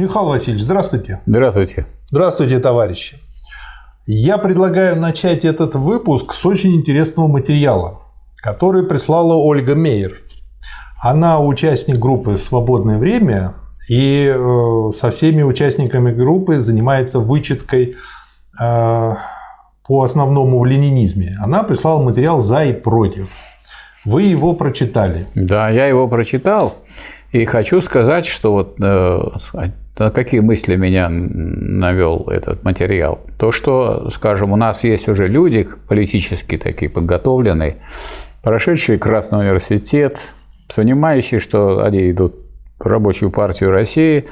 Михаил Васильевич, здравствуйте. Здравствуйте. Здравствуйте, товарищи. Я предлагаю начать этот выпуск с очень интересного материала, который прислала Ольга Мейер. Она участник группы «Свободное время» и э, со всеми участниками группы занимается вычеткой э, по основному в ленинизме. Она прислала материал «За и против». Вы его прочитали. Да, я его прочитал. И хочу сказать, что вот э, на какие мысли меня навел этот материал. То, что, скажем, у нас есть уже люди политически такие подготовленные, прошедшие Красный университет, понимающие, что они идут в рабочую партию России,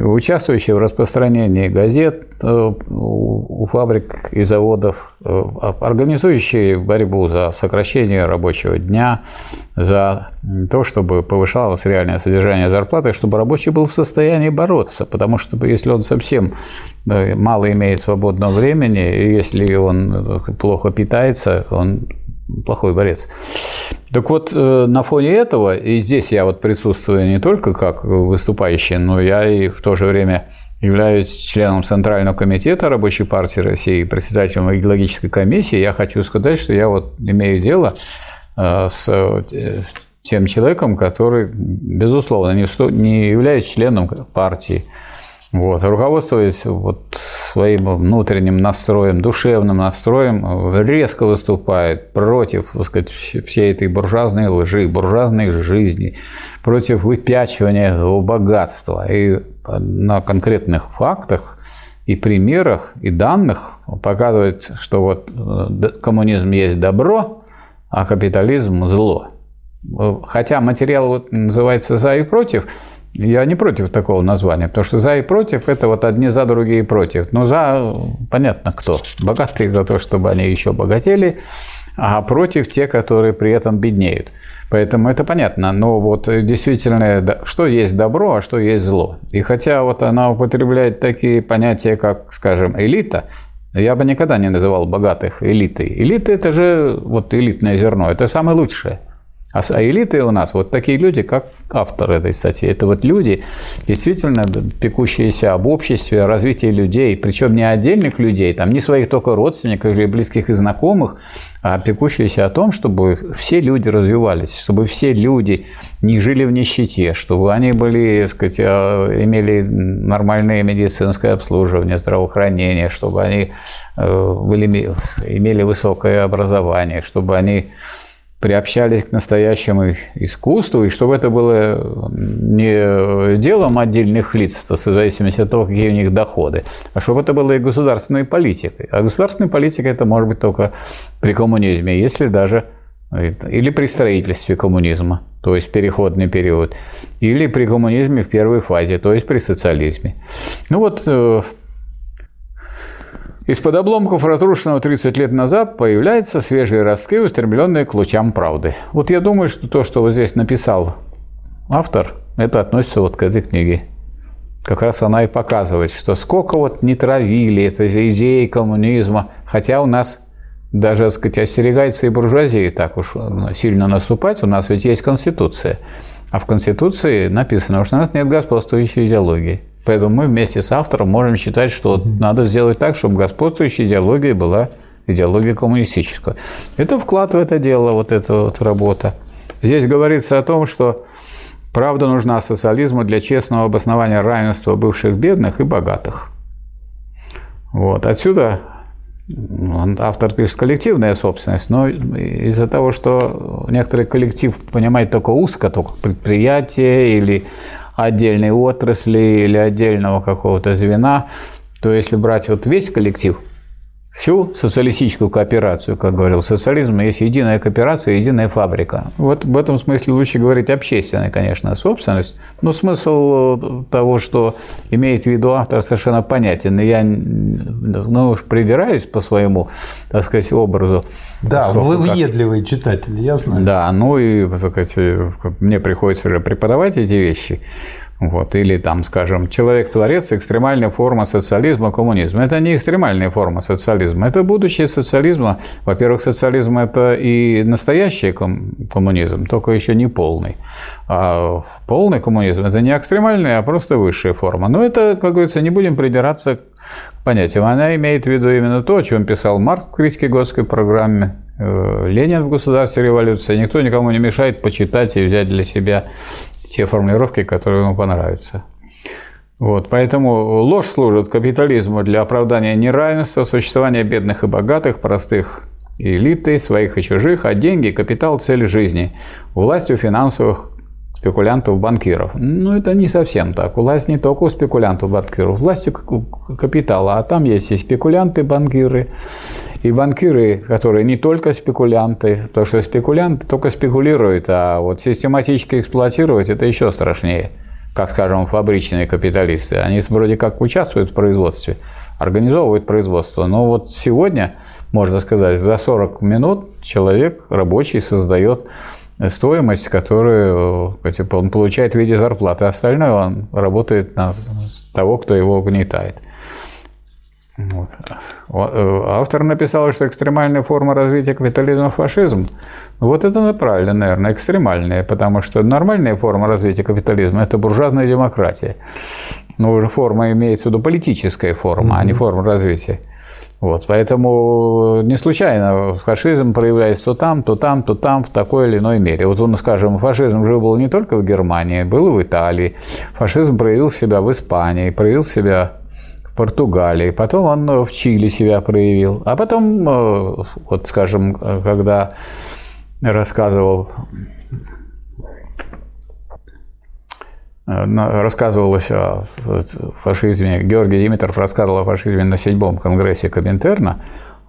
участвующие в распространении газет э, у фабрик и заводов, э, организующие борьбу за сокращение рабочего дня, за то, чтобы повышалось реальное содержание зарплаты, чтобы рабочий был в состоянии бороться, потому что если он совсем э, мало имеет свободного времени, и если он плохо питается, он плохой борец. Так вот, э, на фоне этого, и здесь я вот присутствую не только как выступающий, но я и в то же время являюсь членом Центрального комитета Рабочей партии России председателем идеологической комиссии, я хочу сказать, что я вот имею дело э, с э, тем человеком, который, безусловно, не является членом партии, вот, руководствуясь вот своим внутренним настроем, душевным настроем, резко выступает против так сказать, всей этой буржуазной лжи, буржуазной жизни, против выпячивания этого богатства. И на конкретных фактах и примерах, и данных показывает, что вот э, коммунизм есть добро, а капитализм – зло. Хотя материал вот называется «за и против», я не против такого названия, потому что за и против – это вот одни за, другие против. Но за – понятно кто. Богатые за то, чтобы они еще богатели, а против те, которые при этом беднеют. Поэтому это понятно. Но вот действительно, что есть добро, а что есть зло. И хотя вот она употребляет такие понятия, как, скажем, элита, я бы никогда не называл богатых элитой. Элита – это же вот элитное зерно, это самое лучшее – а, а элиты у нас вот такие люди, как автор этой статьи. Это вот люди, действительно пекущиеся об обществе, развитии людей, причем не отдельных людей, там не своих только родственников или близких и знакомых, а пекущиеся о том, чтобы все люди развивались, чтобы все люди не жили в нищете, чтобы они были, так сказать, а, имели нормальное медицинское обслуживание, здравоохранение, чтобы они э, были, имели высокое образование, чтобы они приобщались к настоящему искусству, и чтобы это было не делом отдельных лиц, то в зависимости от того, какие у них доходы, а чтобы это было и государственной политикой. А государственная политика это может быть только при коммунизме, если даже или при строительстве коммунизма, то есть переходный период, или при коммунизме в первой фазе, то есть при социализме. Ну вот э, из-под обломков разрушенного 30 лет назад появляются свежие ростки, устремленные к лучам правды. Вот я думаю, что то, что вот здесь написал автор, это относится вот к этой книге. Как раз она и показывает, что сколько вот не травили это идеи коммунизма, хотя у нас даже, так сказать, остерегается и буржуазия так уж сильно наступать, у нас ведь есть Конституция. А в Конституции написано, что у нас нет господствующей идеологии. Поэтому мы вместе с автором можем считать, что надо сделать так, чтобы господствующая идеология была идеология коммунистическая. Это вклад в это дело, вот эта вот работа. Здесь говорится о том, что правда нужна социализму для честного обоснования равенства бывших бедных и богатых. Вот. Отсюда автор пишет коллективная собственность, но из-за того, что некоторый коллектив понимает только узко, только предприятие или отдельной отрасли или отдельного какого-то звена, то если брать вот весь коллектив, всю социалистическую кооперацию, как говорил социализм, есть единая кооперация, единая фабрика. Вот в этом смысле лучше говорить общественная, конечно, собственность. Но смысл того, что имеет в виду автор, совершенно понятен. И я ну, уж придираюсь по своему, так сказать, образу. Да, вы въедливый как... читатель, я знаю. Да, ну и, так сказать, мне приходится уже преподавать эти вещи. Вот, или там, скажем, человек-творец, экстремальная форма социализма, коммунизма. Это не экстремальная форма социализма, это будущее социализма. Во-первых, социализм – это и настоящий коммунизм, только еще не полный. А полный коммунизм – это не экстремальная, а просто высшая форма. Но это, как говорится, не будем придираться к понятиям. Она имеет в виду именно то, о чем писал Маркс в критике Готской программе, э, Ленин в государстве революции. Никто никому не мешает почитать и взять для себя те формулировки, которые ему понравятся. Вот, поэтому ложь служит капитализму для оправдания неравенства, существования бедных и богатых, простых элиты, своих и чужих, а деньги – капитал – цель жизни, властью финансовых спекулянтов, банкиров. Ну, это не совсем так. Власть не только у спекулянтов, банкиров, власть у капитала, а там есть и спекулянты, банкиры, и банкиры, которые не только спекулянты, потому что спекулянты только спекулируют, а вот систематически эксплуатировать – это еще страшнее как, скажем, фабричные капиталисты. Они вроде как участвуют в производстве, организовывают производство. Но вот сегодня, можно сказать, за 40 минут человек рабочий создает стоимость, которую он получает в виде зарплаты. Остальное он работает на того, кто его угнетает. Вот. Э, автор написал, что экстремальная форма развития капитализма – фашизм. Вот это правильно, наверное, экстремальная, потому что нормальная форма развития капитализма – это буржуазная демократия. Но уже форма имеется в виду политическая форма, mm-hmm. а не форма развития. Вот, поэтому не случайно фашизм проявляется то там, то там, то там, в такой или иной мере. Вот он, скажем, фашизм же был не только в Германии, был и в Италии. Фашизм проявил себя в Испании, проявил себя в Португалии, потом он в Чили себя проявил. А потом, э, вот, скажем, когда рассказывал рассказывалось о фашизме, Георгий Димитров рассказывал о фашизме на седьмом конгрессе Коминтерна,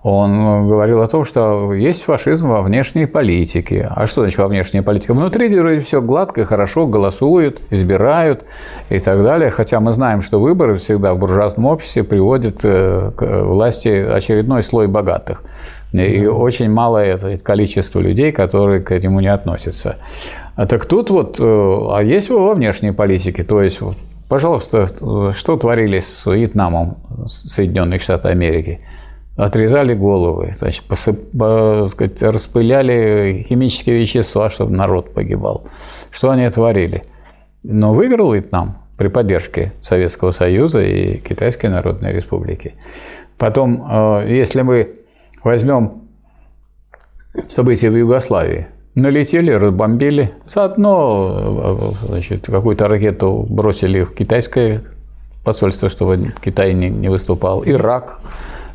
он говорил о том, что есть фашизм во внешней политике. А что значит во внешней политике? Внутри вроде все гладко, хорошо, голосуют, избирают и так далее. Хотя мы знаем, что выборы всегда в буржуазном обществе приводят э, к власти очередной слой богатых. И очень малое количество людей, которые к этому не относятся. А так тут вот, э, а есть во внешней политике, то есть, пожалуйста, что творили с Вьетнамом Соединенных Штатов Америки? Отрезали головы, значит, посып, сказать, распыляли химические вещества, чтобы народ погибал. Что они творили? Но выиграл Вьетнам при поддержке Советского Союза и Китайской Народной Республики. Потом, э, если мы возьмем события в Югославии, налетели, разбомбили. Заодно значит, какую-то ракету бросили в китайское посольство, чтобы Китай не, не выступал, Ирак,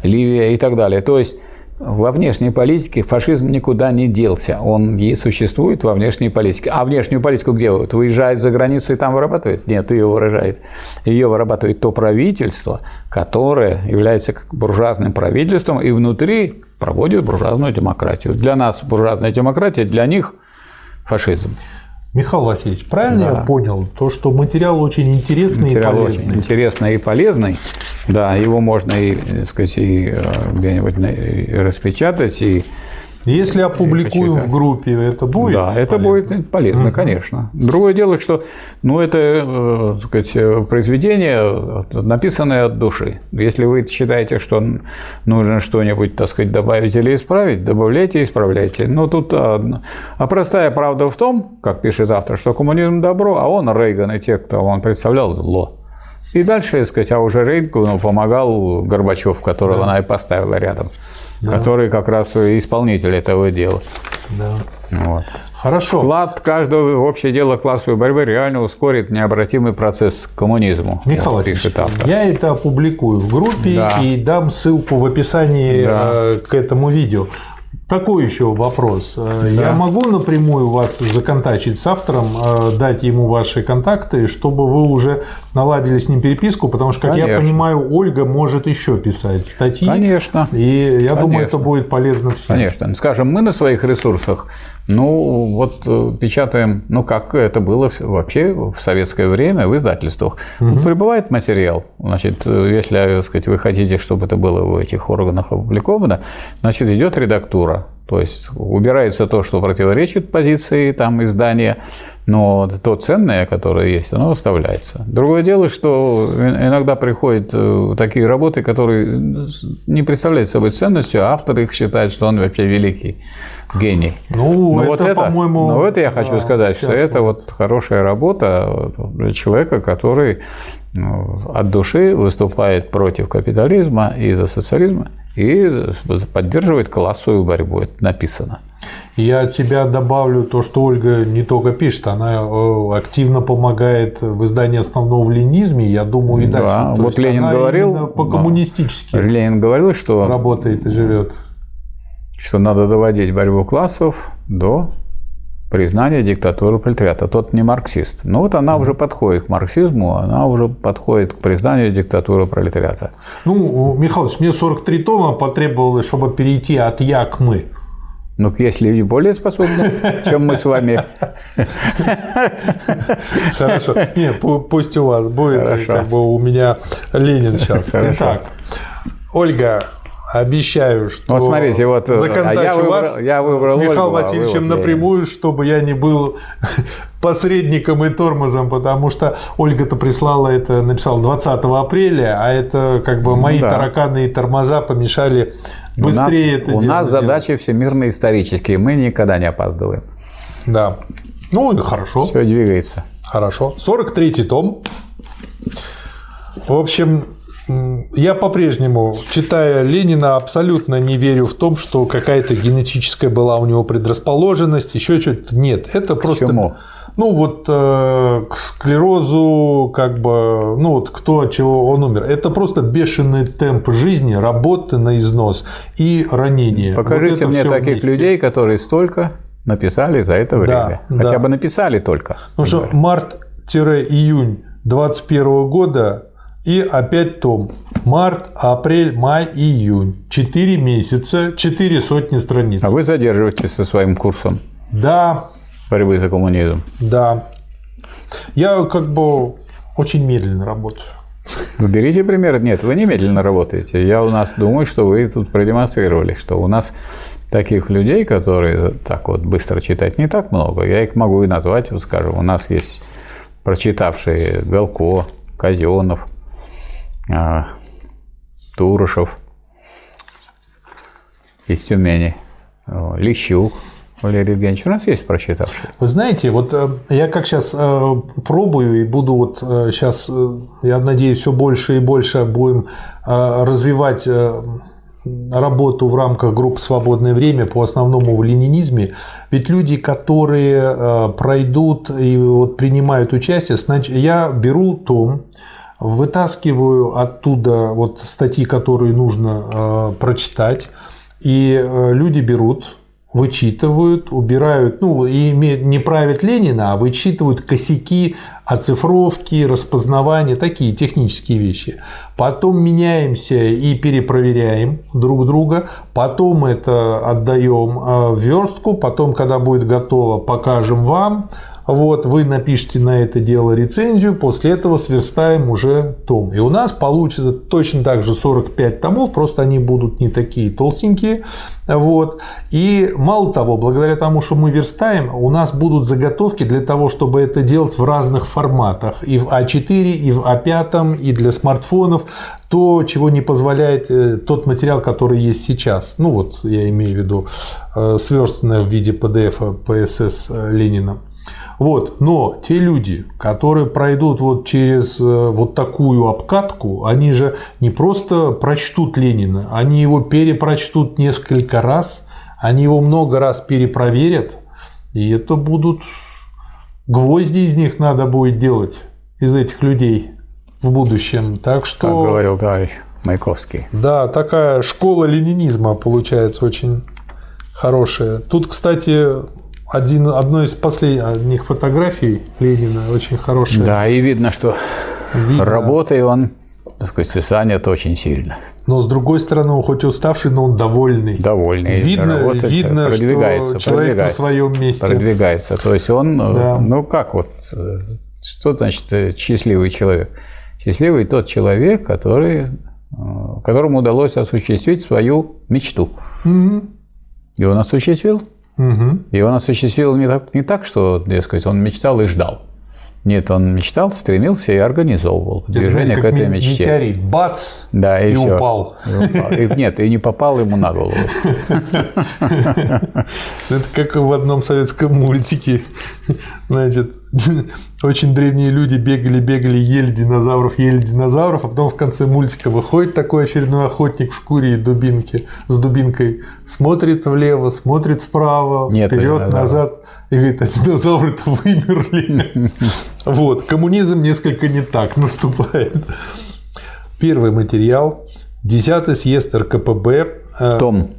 Ливия и так далее. То есть во внешней политике фашизм никуда не делся. Он и существует во внешней политике. А внешнюю политику где вот? Выезжает за границу и там вырабатывает? Нет, ее выражает. Ее вырабатывает то правительство, которое является буржуазным правительством и внутри проводит буржуазную демократию. Для нас буржуазная демократия, для них фашизм. Михаил Васильевич, правильно да. я понял, то, что материал очень интересный материал и полезный? Очень интересный и полезный. Да, его можно и, так сказать, и э, где-нибудь распечатать и если опубликую в группе, это будет? Да, это полезно? будет полезно, угу. конечно. Другое дело, что ну, это э, так сказать, произведение, написанное от души. Если вы считаете, что нужно что-нибудь, так сказать, добавить или исправить, добавляйте и исправляйте. Но тут а, а простая правда в том, как пишет автор, что коммунизм добро, а он, Рейган и те, кто он представлял, зло. И дальше, так сказать, а уже Рейгану помогал Горбачев, которого да. она и поставила рядом да. который как раз исполнитель этого дела. Да. Вот. Хорошо. Вклад каждого в общее дело классовой борьбы реально ускорит необратимый процесс к коммунизму. Михаил пишет автор. я это опубликую в группе да. и дам ссылку в описании да. Э, к этому видео. Такой еще вопрос. Э, да. Я могу напрямую вас законтачить с автором, э, дать ему ваши контакты, чтобы вы уже наладили с ним переписку, потому что, как Конечно. я понимаю, Ольга может еще писать статьи. Конечно. И я Конечно. думаю, это будет полезно всем. Конечно. Скажем, мы на своих ресурсах Ну, вот э, печатаем, ну, как это было вообще в советское время в издательствах. Угу. Прибывает материал, значит, э, если, так сказать, вы хотите, чтобы это было в этих органах опубликовано, значит, идет редактура. То есть убирается то, что противоречит позиции там, издания, но то ценное, которое есть, оно оставляется. Другое дело, что иногда приходят э, такие работы, которые не представляют собой ценностью, а автор их считает, что он вообще великий гений. Ну, но это, вот это, по-моему... Ну, это я хочу да, сказать, что это вот хорошая работа для человека, который ну, от души выступает против капитализма и за социализм, и поддерживает классовую борьбу. Это написано. Я от себя добавлю то, что Ольга не только пишет, она э, активно помогает в издании основного в ленизме, я думаю, и дальше. Да, вот Ленин говорил, по-коммунистически Ленин говорил, что работает и живет, что надо доводить борьбу классов до признания диктатуры пролетариата. Тот не марксист. Но вот она уже подходит к марксизму, она уже подходит к признанию диктатуры пролетариата. Ну, Михайлович, мне 43 тома потребовалось, чтобы перейти от «я» к «мы». Ну, есть люди более способны, чем мы с вами. Хорошо. Не, пусть у вас будет, Хорошо. как бы у меня Ленин сейчас. Хорошо. Итак, Ольга, обещаю, что вот смотрите, вот, э, законтачу а я выбрал, вас я выбрал с Михаилом Ольгу, а Васильевичем а напрямую, чтобы я не был посредником и тормозом, потому что Ольга-то прислала это, написала 20 апреля, а это как бы мои ну, да. тараканы и тормоза помешали быстрее у нас, это У нас делать. задачи всемирно исторические, мы никогда не опаздываем. Да. Ну, хорошо. Все двигается. Хорошо. 43-й том. В общем, я по-прежнему, читая Ленина, абсолютно не верю в том, что какая-то генетическая была у него предрасположенность, еще что-то. Нет, это просто... Почему? Ну, вот э, к склерозу, как бы, ну, вот кто от чего он умер. Это просто бешеный темп жизни, работы на износ и ранения. Покажите вот мне таких вместе. людей, которые столько написали за это время. Да, Хотя да. бы написали только. Потому что март-июнь 2021 года и опять том. Март, апрель, май, июнь. Четыре месяца, четыре сотни страниц. А вы задерживаетесь со своим курсом? Да. Борьбы за коммунизм? Да. Я как бы очень медленно работаю. Вы берите пример. Нет, вы не медленно работаете. Я у нас думаю, что вы тут продемонстрировали, что у нас таких людей, которые так вот быстро читать, не так много. Я их могу и назвать, вот скажем. У нас есть прочитавшие Галко, Казенов, Турушев. Из Тюмени, Лещук, Валерий Евгеньевич, у нас есть прочитавший. Вы знаете, вот э, я как сейчас э, пробую и буду вот сейчас, э, я надеюсь, все больше и больше будем развивать работу в рамках групп «Свободное время» по основному в ленинизме, ведь люди, которые пройдут и вот принимают участие, я беру том, вытаскиваю оттуда вот статьи, которые нужно э, прочитать, и э, люди берут, вычитывают, убирают, ну, и не правят Ленина, а вычитывают косяки оцифровки, распознавания, такие технические вещи. Потом меняемся и перепроверяем друг друга, потом это отдаем э, в верстку, потом, когда будет готово, покажем вам, вот, вы напишите на это дело рецензию, после этого сверстаем уже том. И у нас получится точно так же 45 томов, просто они будут не такие толстенькие. Вот. И мало того, благодаря тому, что мы верстаем, у нас будут заготовки для того, чтобы это делать в разных форматах. И в А4, и в А5, и для смартфонов. То, чего не позволяет э, тот материал, который есть сейчас. Ну вот, я имею в виду э, сверстанное в виде PDF ПСС э, Ленина. Вот. Но те люди, которые пройдут вот через э, вот такую обкатку, они же не просто прочтут Ленина, они его перепрочтут несколько раз, они его много раз перепроверят, и это будут гвозди из них надо будет делать, из этих людей в будущем. Так что... Как говорил товарищ Маяковский. Да, такая школа ленинизма получается очень хорошая. Тут, кстати, один, одно из последних фотографий Ленина, очень хорошая. Да, и видно, что видно. работой он так сказать, сосанят очень сильно. Но с другой стороны, он хоть и уставший, но он довольный. Довольный. Видно, Работает, видно продвигается, что человек на продвигается, своем месте. Продвигается. То есть он, э, Да. ну как вот, э, что значит э, счастливый человек? Счастливый тот человек, который, которому удалось осуществить свою мечту. И он осуществил. Мгм. И он осуществил не так, не так, что, дескать, он мечтал и ждал. Нет, он мечтал, стремился и организовывал движение к этой ме- мечте. Метеорит, бац, Да, и, и всё. упал. И упал. И нет, и не попал ему на голову. Это как в одном советском мультике. Значит, очень древние люди бегали, бегали, ели динозавров, ели динозавров, а потом в конце мультика выходит такой очередной охотник в шкуре и дубинке с дубинкой, смотрит влево, смотрит вправо, Нет вперед, назад, и говорит, а динозавры-то вымерли. Вот, коммунизм несколько не так наступает. Первый материал. 10 съезд РКПБ, э, Том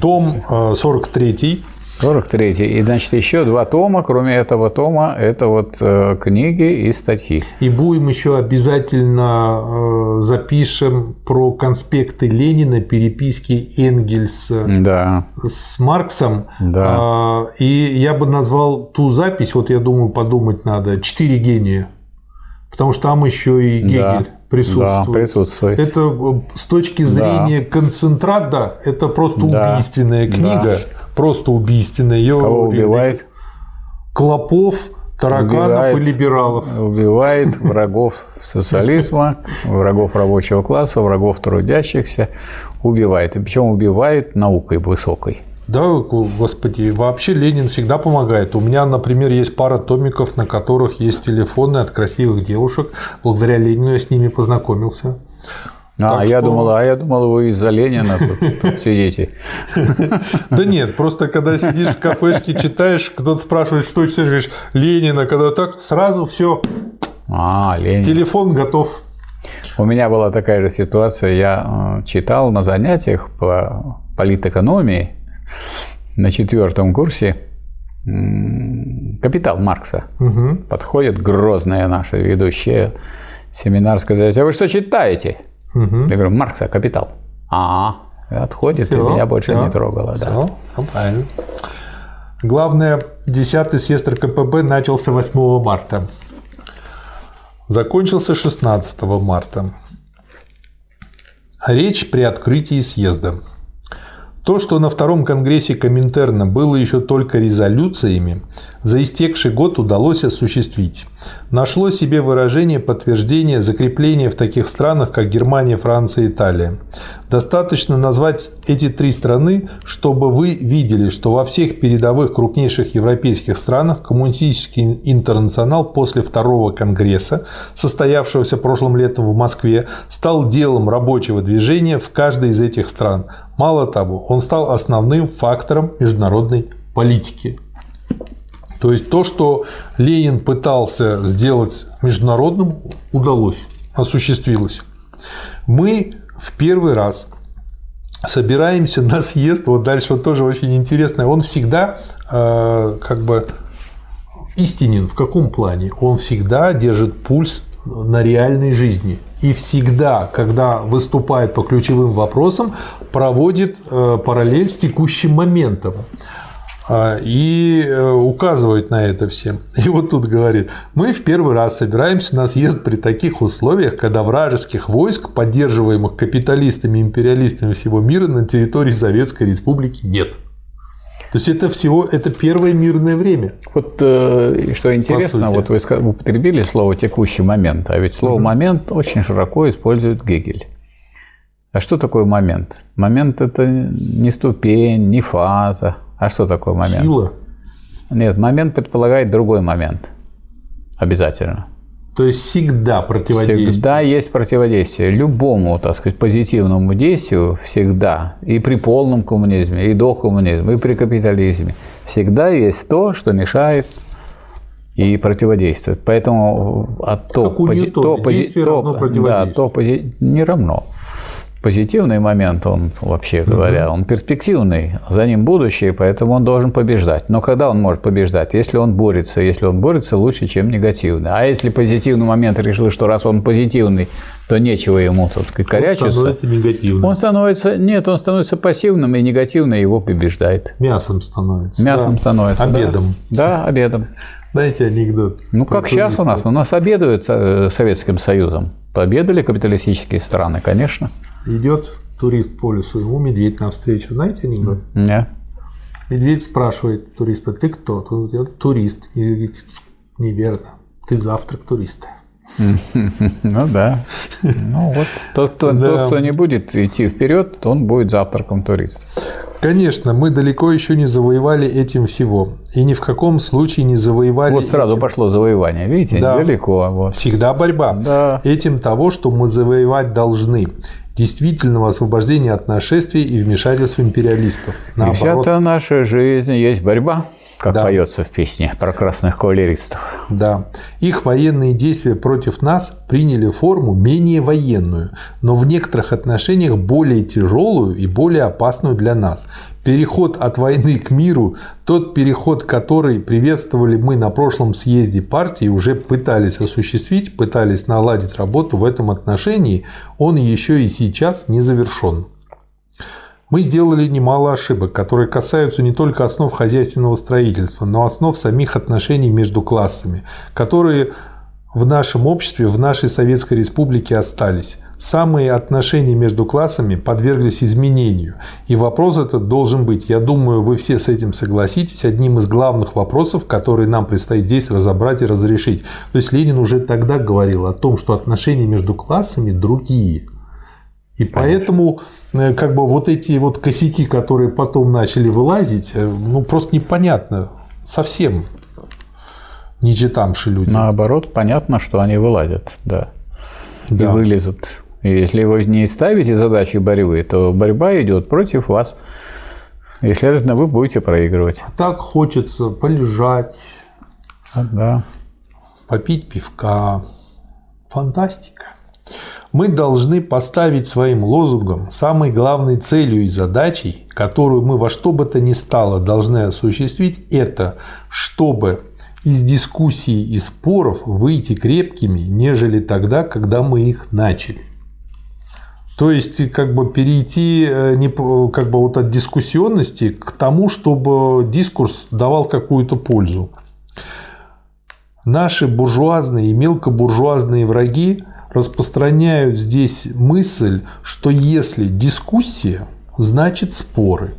том э, 43 43 И, значит, еще два тома, кроме этого тома, это вот э, книги и статьи. И будем еще обязательно э, запишем про конспекты Ленина, переписки Энгельса Да. с Марксом. Да. А, И я бы назвал ту запись, вот я думаю, подумать надо, «Четыре гения». Потому что там еще и Гегель Да. Присутствует. Да, присутствует. Это э, с точки зрения концентрата, это просто Да. убийственная книга. Просто убийственная. Ее Кого убивает? Клопов, тараканов Убивает. и либералов. Убивает врагов социализма, врагов рабочего класса, врагов трудящихся. Убивает. И причем убивает наукой высокой. Да, господи, вообще Ленин всегда помогает. У меня, например, есть пара томиков, на которых есть телефоны от красивых девушек. Благодаря Ленину я с ними познакомился. А, Так я что- думал, а я думал, вы из-за Ленина тут, тут сидите. Да нет, просто когда сидишь в кафешке, читаешь, кто-то спрашивает, что читаешь, говоришь, Ленина, когда так, сразу все, А, Ленин. телефон готов. У меня была такая же ситуация. Я э, читал на занятиях по политэкономии на четвертом курсе «Капитал» Маркса. Подходит грозная наша ведущая семинар сказать, а вы что читаете? Я говорю, Маркса «Капитал». А, отходит, и Всё, меня больше всё, не трогала. Да. всё, всё правильно. Главное, 10 съезд РКПБ начался 8 марта. Закончился 16 марта. Речь при открытии съезда. То, что на втором конгрессе Коминтерна было еще только резолюциями, за истекший год удалось осуществить. Нашло себе выражение подтверждение закрепления в таких странах, как Германия, Франция и Италия. Достаточно назвать эти три страны, чтобы вы видели, что во всех передовых крупнейших европейских странах коммунистический интернационал после второго конгресса, состоявшегося прошлым летом в Москве, стал делом рабочего движения в каждой из этих стран. Мало того, он стал основным фактором международной политики. То есть то, что Ленин пытался сделать международным, удалось, осуществилось. Мы в первый раз собираемся на съезд, вот дальше вот тоже очень интересно, он всегда э, как бы истинен в каком плане? Он всегда держит пульс на реальной жизни. И всегда, когда выступает по ключевым вопросам, проводит э, параллель с текущим моментом. А, И э, указывает на это всем. И вот тут говорит, мы в первый раз собираемся на съезд при таких условиях, когда вражеских войск, поддерживаемых капиталистами и империалистами всего мира на территории Советской Республики нет. То есть это всего это первое мирное время. Вот э, что интересно, вот вы употребили слово «текущий момент», а ведь слово «момент» очень широко использует Гегель. А что такое момент? Момент – это не ступень, не фаза. А что такое момент? Сила. Нет, момент предполагает другой момент. Обязательно. То есть всегда противодействие. Всегда есть противодействие. Любому, так сказать, позитивному действию всегда, и при полном коммунизме, и до коммунизма, и при капитализме, всегда есть то, что мешает и противодействует. Поэтому а то, Как пози- то, пози- то- да, то пози- не равно. Позитивный момент, он вообще говоря, он перспективный, за ним будущее, поэтому он должен побеждать. Но когда он может побеждать? Если он борется, если он борется лучше, чем негативный. А если позитивный момент решил, что раз он позитивный, то нечего ему, так сказать, корячиться. Он становится негативным. Он становится, нет, он становится пассивным, и негативно его побеждает. Мясом становится. Мясом да. становится, Обедом. Да, да обедом. Знаете анекдот? Ну, как сейчас у нас. У нас обедают э, Советским Союзом. Победали капиталистические страны, конечно. Идет турист по лесу, ему медведь навстречу. Знаете анекдот? Нет. Медведь спрашивает туриста, ты кто? Он говорит, турист. И говорит, неверно, ты завтрак туриста. Ну да. Ну вот тот, кто, да. тот, кто не будет идти вперед, он будет завтраком туриста. Конечно, мы далеко еще не завоевали этим всего. И ни в каком случае не завоевали. Вот сразу этим. пошло завоевание, видите, да. далеко. Вот. Всегда борьба. Да. Этим того, что мы завоевать должны действительного освобождения от нашествий и вмешательств империалистов. Наоборот. И вся наша жизнь есть борьба как да. поется в песне про красных кавалеристов. Да. Их военные действия против нас приняли форму менее военную, но в некоторых отношениях более тяжелую и более опасную для нас. Переход от войны к миру, тот переход, который приветствовали мы на прошлом съезде партии, уже пытались осуществить, пытались наладить работу в этом отношении, он еще и сейчас не завершен. Мы сделали немало ошибок, которые касаются не только основ хозяйственного строительства, но основ самих отношений между классами, которые в нашем обществе, в нашей Советской Республике остались. Самые отношения между классами подверглись изменению. И вопрос этот должен быть, я думаю, вы все с этим согласитесь, одним из главных вопросов, которые нам предстоит здесь разобрать и разрешить. То есть Ленин уже тогда говорил о том, что отношения между классами другие – и поэтому э, как бы вот эти вот косяки, которые потом начали вылазить, э, ну просто непонятно совсем не читамши люди. Наоборот, понятно, что они вылазят, да, да. и вылезут. И если вы не ставите задачи борьбы, то борьба идет против вас. И, следовательно, вы будете проигрывать. А так хочется полежать, а, да. попить пивка. Фантастика. Мы должны поставить своим лозунгом самой главной целью и задачей, которую мы во что бы то ни стало должны осуществить, это чтобы из дискуссий и споров выйти крепкими, нежели тогда, когда мы их начали. То есть, как бы перейти э, не, как бы вот от дискуссионности к тому, чтобы дискурс давал какую-то пользу. Наши буржуазные и мелкобуржуазные враги распространяют здесь мысль, что если дискуссия, значит споры.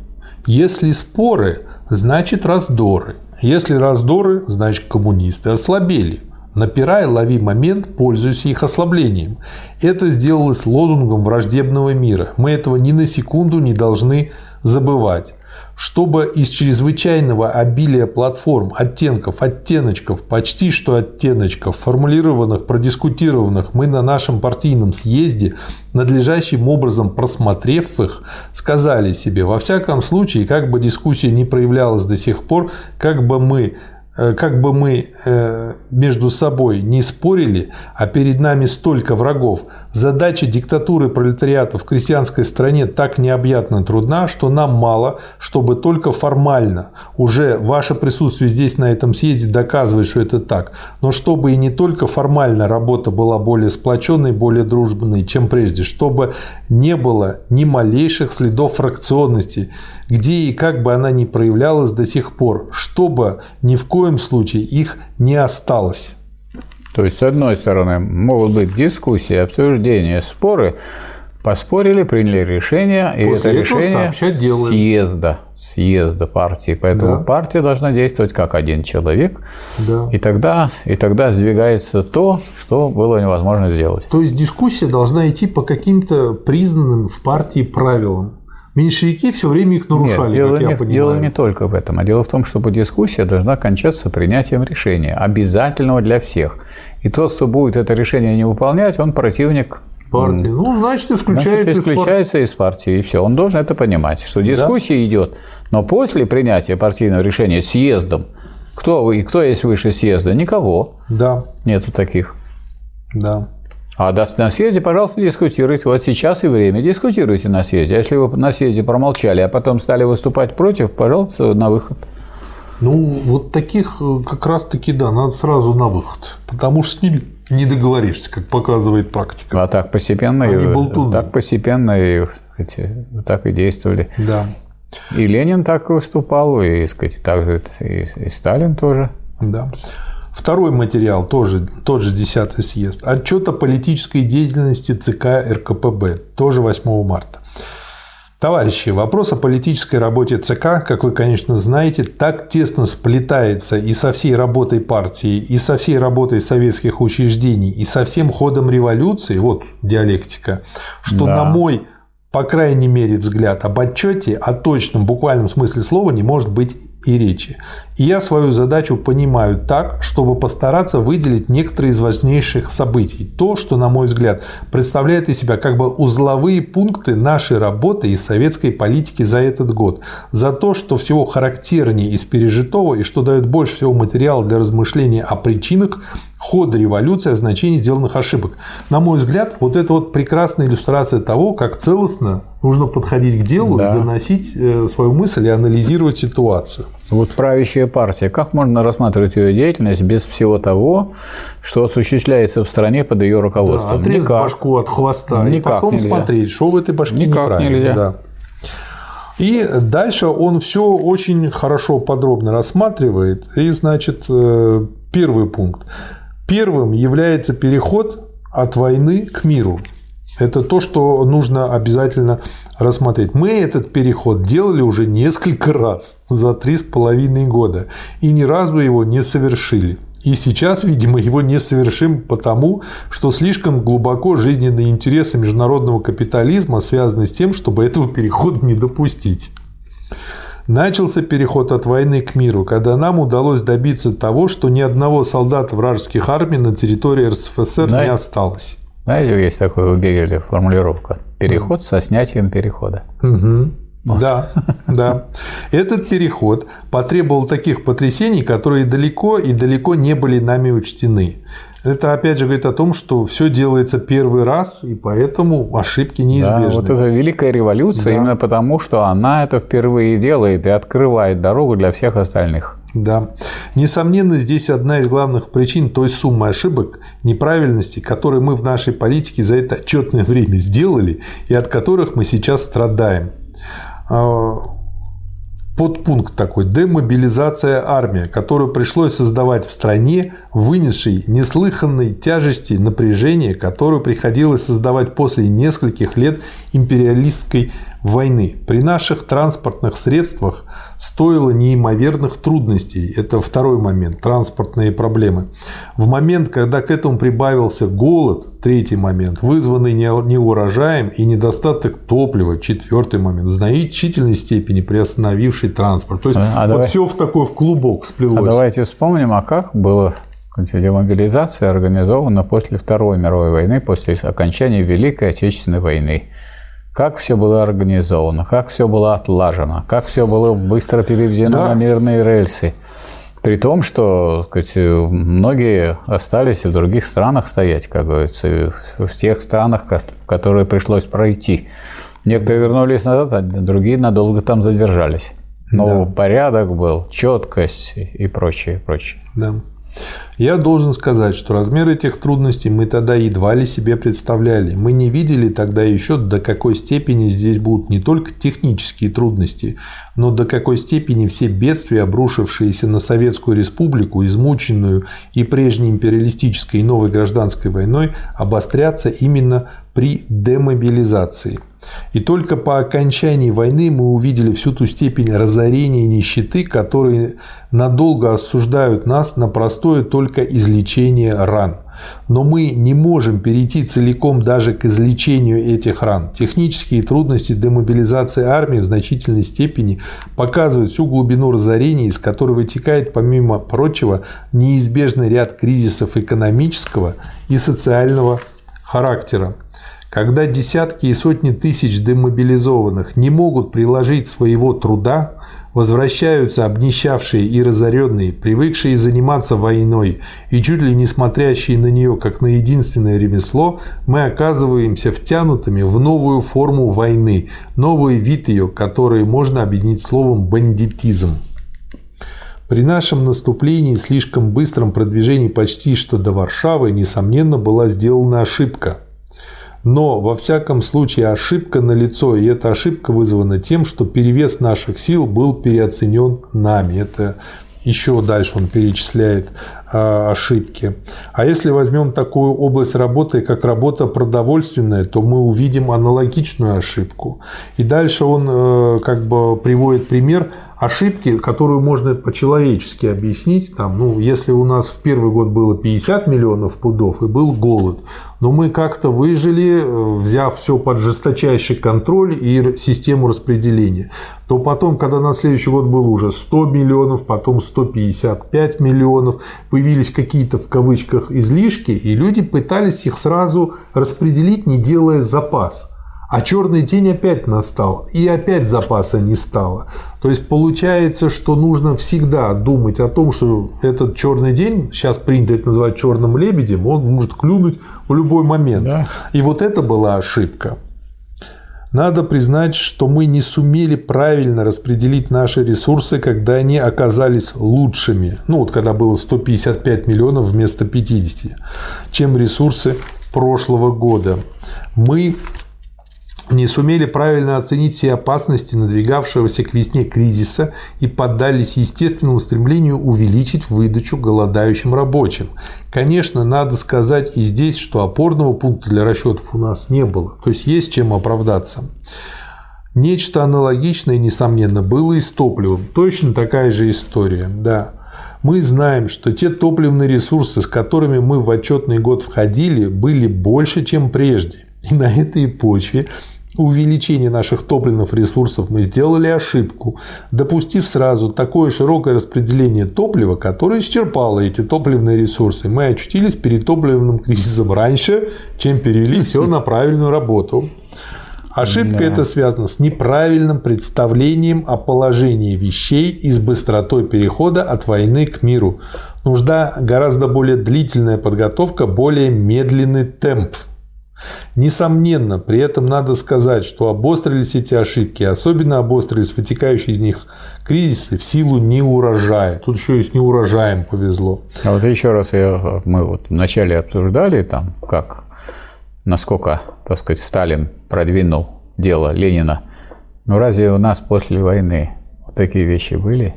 Если споры, значит раздоры. Если раздоры, значит коммунисты ослабели. Напирай, лови момент, пользуйся их ослаблением. Это сделалось лозунгом враждебного мира. Мы этого ни на секунду не должны забывать чтобы из чрезвычайного обилия платформ, оттенков, оттеночков, почти что оттеночков, формулированных, продискутированных, мы на нашем партийном съезде, надлежащим образом просмотрев их, сказали себе, во всяком случае, как бы дискуссия не проявлялась до сих пор, как бы мы как бы мы э, между собой не спорили, а перед нами столько врагов, задача диктатуры пролетариата в крестьянской стране так необъятно трудна, что нам мало, чтобы только формально. Уже ваше присутствие здесь на этом съезде доказывает, что это так, но чтобы и не только формально работа была более сплоченной, более дружбенной, чем прежде, чтобы не было ни малейших следов фракционности, где и как бы она ни проявлялась до сих пор, чтобы ни в коем случае их не осталось. То есть, с одной стороны, могут быть дискуссии, обсуждения, споры, поспорили, приняли решение, и После это решение съезда, съезда партии. Поэтому да. партия должна действовать как один человек, да. и, тогда, и тогда сдвигается то, что было невозможно сделать. То есть дискуссия должна идти по каким-то признанным в партии правилам. Меньшевики все время их нарушали, Нет, дело, как не, я понимаю. дело не только в этом, а дело в том, чтобы дискуссия должна кончаться принятием решения, обязательного для всех. И тот, кто будет это решение не выполнять, он противник партии. Ну, значит, исключается, значит, исключается из, партии. из партии. И все. Он должен это понимать, что дискуссия да? идет. Но после принятия партийного решения съездом, кто, вы, кто есть выше съезда? Никого. Да. Нету таких. Да. А на съезде, пожалуйста, дискутируйте. Вот сейчас и время. Дискутируйте на съезде. А если вы на съезде промолчали, а потом стали выступать против, пожалуйста, на выход. Ну, вот таких э, как раз-таки, да, надо сразу на выход. Потому что с ними не договоришься, как показывает практика. А так постепенно, Они и, болтуны. так постепенно и, так и действовали. Да. И Ленин так выступал, и, сказать, также и, и Сталин тоже. Да. Второй материал, тоже тот же 10 съезд. Отчет о политической деятельности ЦК РКПБ, тоже 8 марта. Товарищи, вопрос о политической работе ЦК, как вы, конечно, знаете, так тесно сплетается и со всей работой партии, и со всей работой советских учреждений, и со всем ходом революции, вот диалектика, что Да. на мой, по крайней мере, взгляд об отчете, о точном буквальном смысле слова не может быть и речи. И я свою задачу понимаю так, чтобы постараться выделить некоторые из важнейших событий. То, что, на мой взгляд, представляет из себя как бы узловые пункты нашей работы и советской политики за этот год. За то, что всего характернее из пережитого и что дает больше всего материала для размышления о причинах хода революции, о значении сделанных ошибок. На мой взгляд, вот это вот прекрасная иллюстрация того, как целостно нужно подходить к делу Да. и доносить э, свою мысль и анализировать ситуацию. Вот правящая партия, как можно рассматривать ее деятельность без всего того, что осуществляется в стране под ее Да, руководством? отрезать Никак. башку от хвоста и Никак потом нельзя. смотреть, что в этой башке Никак неправильно. нельзя. Да. И дальше он все очень хорошо подробно рассматривает. И, значит, э, первый пункт. Первым является переход от войны к миру. Это то, что нужно обязательно рассмотреть. Мы этот переход делали уже несколько раз за три с половиной года и ни разу его не совершили. И сейчас, видимо, его не совершим потому, что слишком глубоко жизненные интересы международного капитализма связаны с тем, чтобы этого перехода не допустить. Начался переход от войны к миру, когда нам удалось добиться того, что ни одного солдата вражеских армий на территории РСФСР не Знаете- осталось. Знаете, есть такое у Гегеля формулировка. Переход со снятием перехода. Мгм. Да, да. Этот переход потребовал таких потрясений, которые далеко и далеко не были нами учтены. Это опять же говорит о том, что все делается первый раз, и поэтому ошибки Да, неизбежны. вот это великая революция Да. именно потому, что она это впервые делает и открывает дорогу для всех остальных. Да. Несомненно, здесь одна из главных причин той суммы ошибок, неправильностей, которые мы в нашей политике за это отчетное время сделали и от которых мы сейчас страдаем. Подпункт такой – демобилизация армии, которую пришлось создавать в стране, вынесшей неслыханной тяжести напряжения, которую приходилось создавать после нескольких лет империалистской войны. При наших транспортных средствах стоило неимоверных трудностей. Это второй момент – транспортные проблемы. В момент, когда к этому прибавился голод, третий момент, вызванный не- неурожаем и недостаток топлива, четвертый момент, в значительной степени приостановивший транспорт. То есть А вот давай- все в такой в клубок сплелось. А давайте вспомним, а как была демобилизация организована после Второй мировой войны, после окончания Великой Отечественной войны. Как все было организовано, как все было отлажено, как все было быстро переведено Да. на мирные рельсы. При том, что сказать, многие остались в других странах стоять, как говорится, в тех странах, которые пришлось пройти. Некоторые вернулись назад, а другие надолго там задержались. Но порядок был, четкость и прочее, прочее. Да. Я должен сказать, что размер этих трудностей мы тогда едва ли себе представляли. Мы не видели тогда еще, до какой степени здесь будут не только технические трудности, но до какой степени все бедствия, обрушившиеся на Советскую Республику, измученную и прежней империалистической и новой гражданской войной, обострятся именно при демобилизации. И только по окончании войны мы увидели всю ту степень разорения и нищеты, которые надолго осуждают нас на простое только излечение ран. Но мы не можем перейти целиком даже к излечению этих ран. Технические трудности демобилизации армии в значительной степени показывают всю глубину разорения, из которой вытекает, помимо прочего, неизбежный ряд кризисов экономического и социального характера. Когда десятки и сотни тысяч демобилизованных не могут приложить своего труда, Возвращаются обнищавшие и разоренные, привыкшие заниматься войной и чуть ли не смотрящие на нее как на единственное ремесло, мы оказываемся втянутыми в новую форму войны, новый вид ее, который можно объединить словом «бандитизм». При нашем наступлении и слишком быстром продвижении почти что до Варшавы, несомненно, была сделана ошибка. Но, во всяком случае, ошибка налицо, и эта ошибка вызвана тем, что перевес наших сил был переоценен нами. Это еще дальше он перечисляет а, ошибки. А если возьмем такую область работы, как работа продовольственная, то мы увидим аналогичную ошибку. И дальше он э, как бы приводит пример ошибки, которую можно по-человечески объяснить. Там, ну, если у нас в первый год было 50 миллионов пудов и был голод, но мы как-то выжили, э, взяв все под жесточайший контроль и систему распределения, то потом, когда на следующий год было уже 100 миллионов, потом 155 миллионов, появились какие-то в кавычках излишки, и люди пытались их сразу распределить, не делая запас. А черный день опять настал, и опять запаса не стало. То есть получается, что нужно всегда думать о том, что этот черный день, сейчас принято это называть черным лебедем, он может клюнуть в любой момент. Да. И вот это была ошибка. Надо признать, что мы не сумели правильно распределить наши ресурсы, когда они оказались лучшими. Ну вот когда было 155 миллионов вместо 50, чем ресурсы прошлого года. Мы не сумели правильно оценить все опасности надвигавшегося к весне кризиса и поддались естественному стремлению увеличить выдачу голодающим рабочим. Конечно, надо сказать и здесь, что опорного пункта для расчетов у нас не было, то есть есть чем оправдаться. Нечто аналогичное, несомненно, было и с топливом. Точно такая же история, да. Мы знаем, что те топливные ресурсы, с которыми мы в отчетный год входили, были больше, чем прежде. И на этой почве увеличения наших топливных ресурсов мы сделали ошибку, допустив сразу такое широкое распределение топлива, которое исчерпало эти топливные ресурсы. Мы очутились перед топливным кризисом раньше, чем перевели все на правильную работу. Ошибка да. эта связана с неправильным представлением о положении вещей и с быстротой перехода от войны к миру. Нужна гораздо более длительная подготовка, более медленный темп – Несомненно, при этом надо сказать, что обострились эти ошибки, особенно обострились вытекающие из них кризисы в силу неурожая. Тут еще и с неурожаем повезло. А вот еще раз я, мы вот вначале обсуждали там, как, насколько, так сказать, Сталин продвинул дело Ленина. Но разве у нас после войны вот такие вещи были?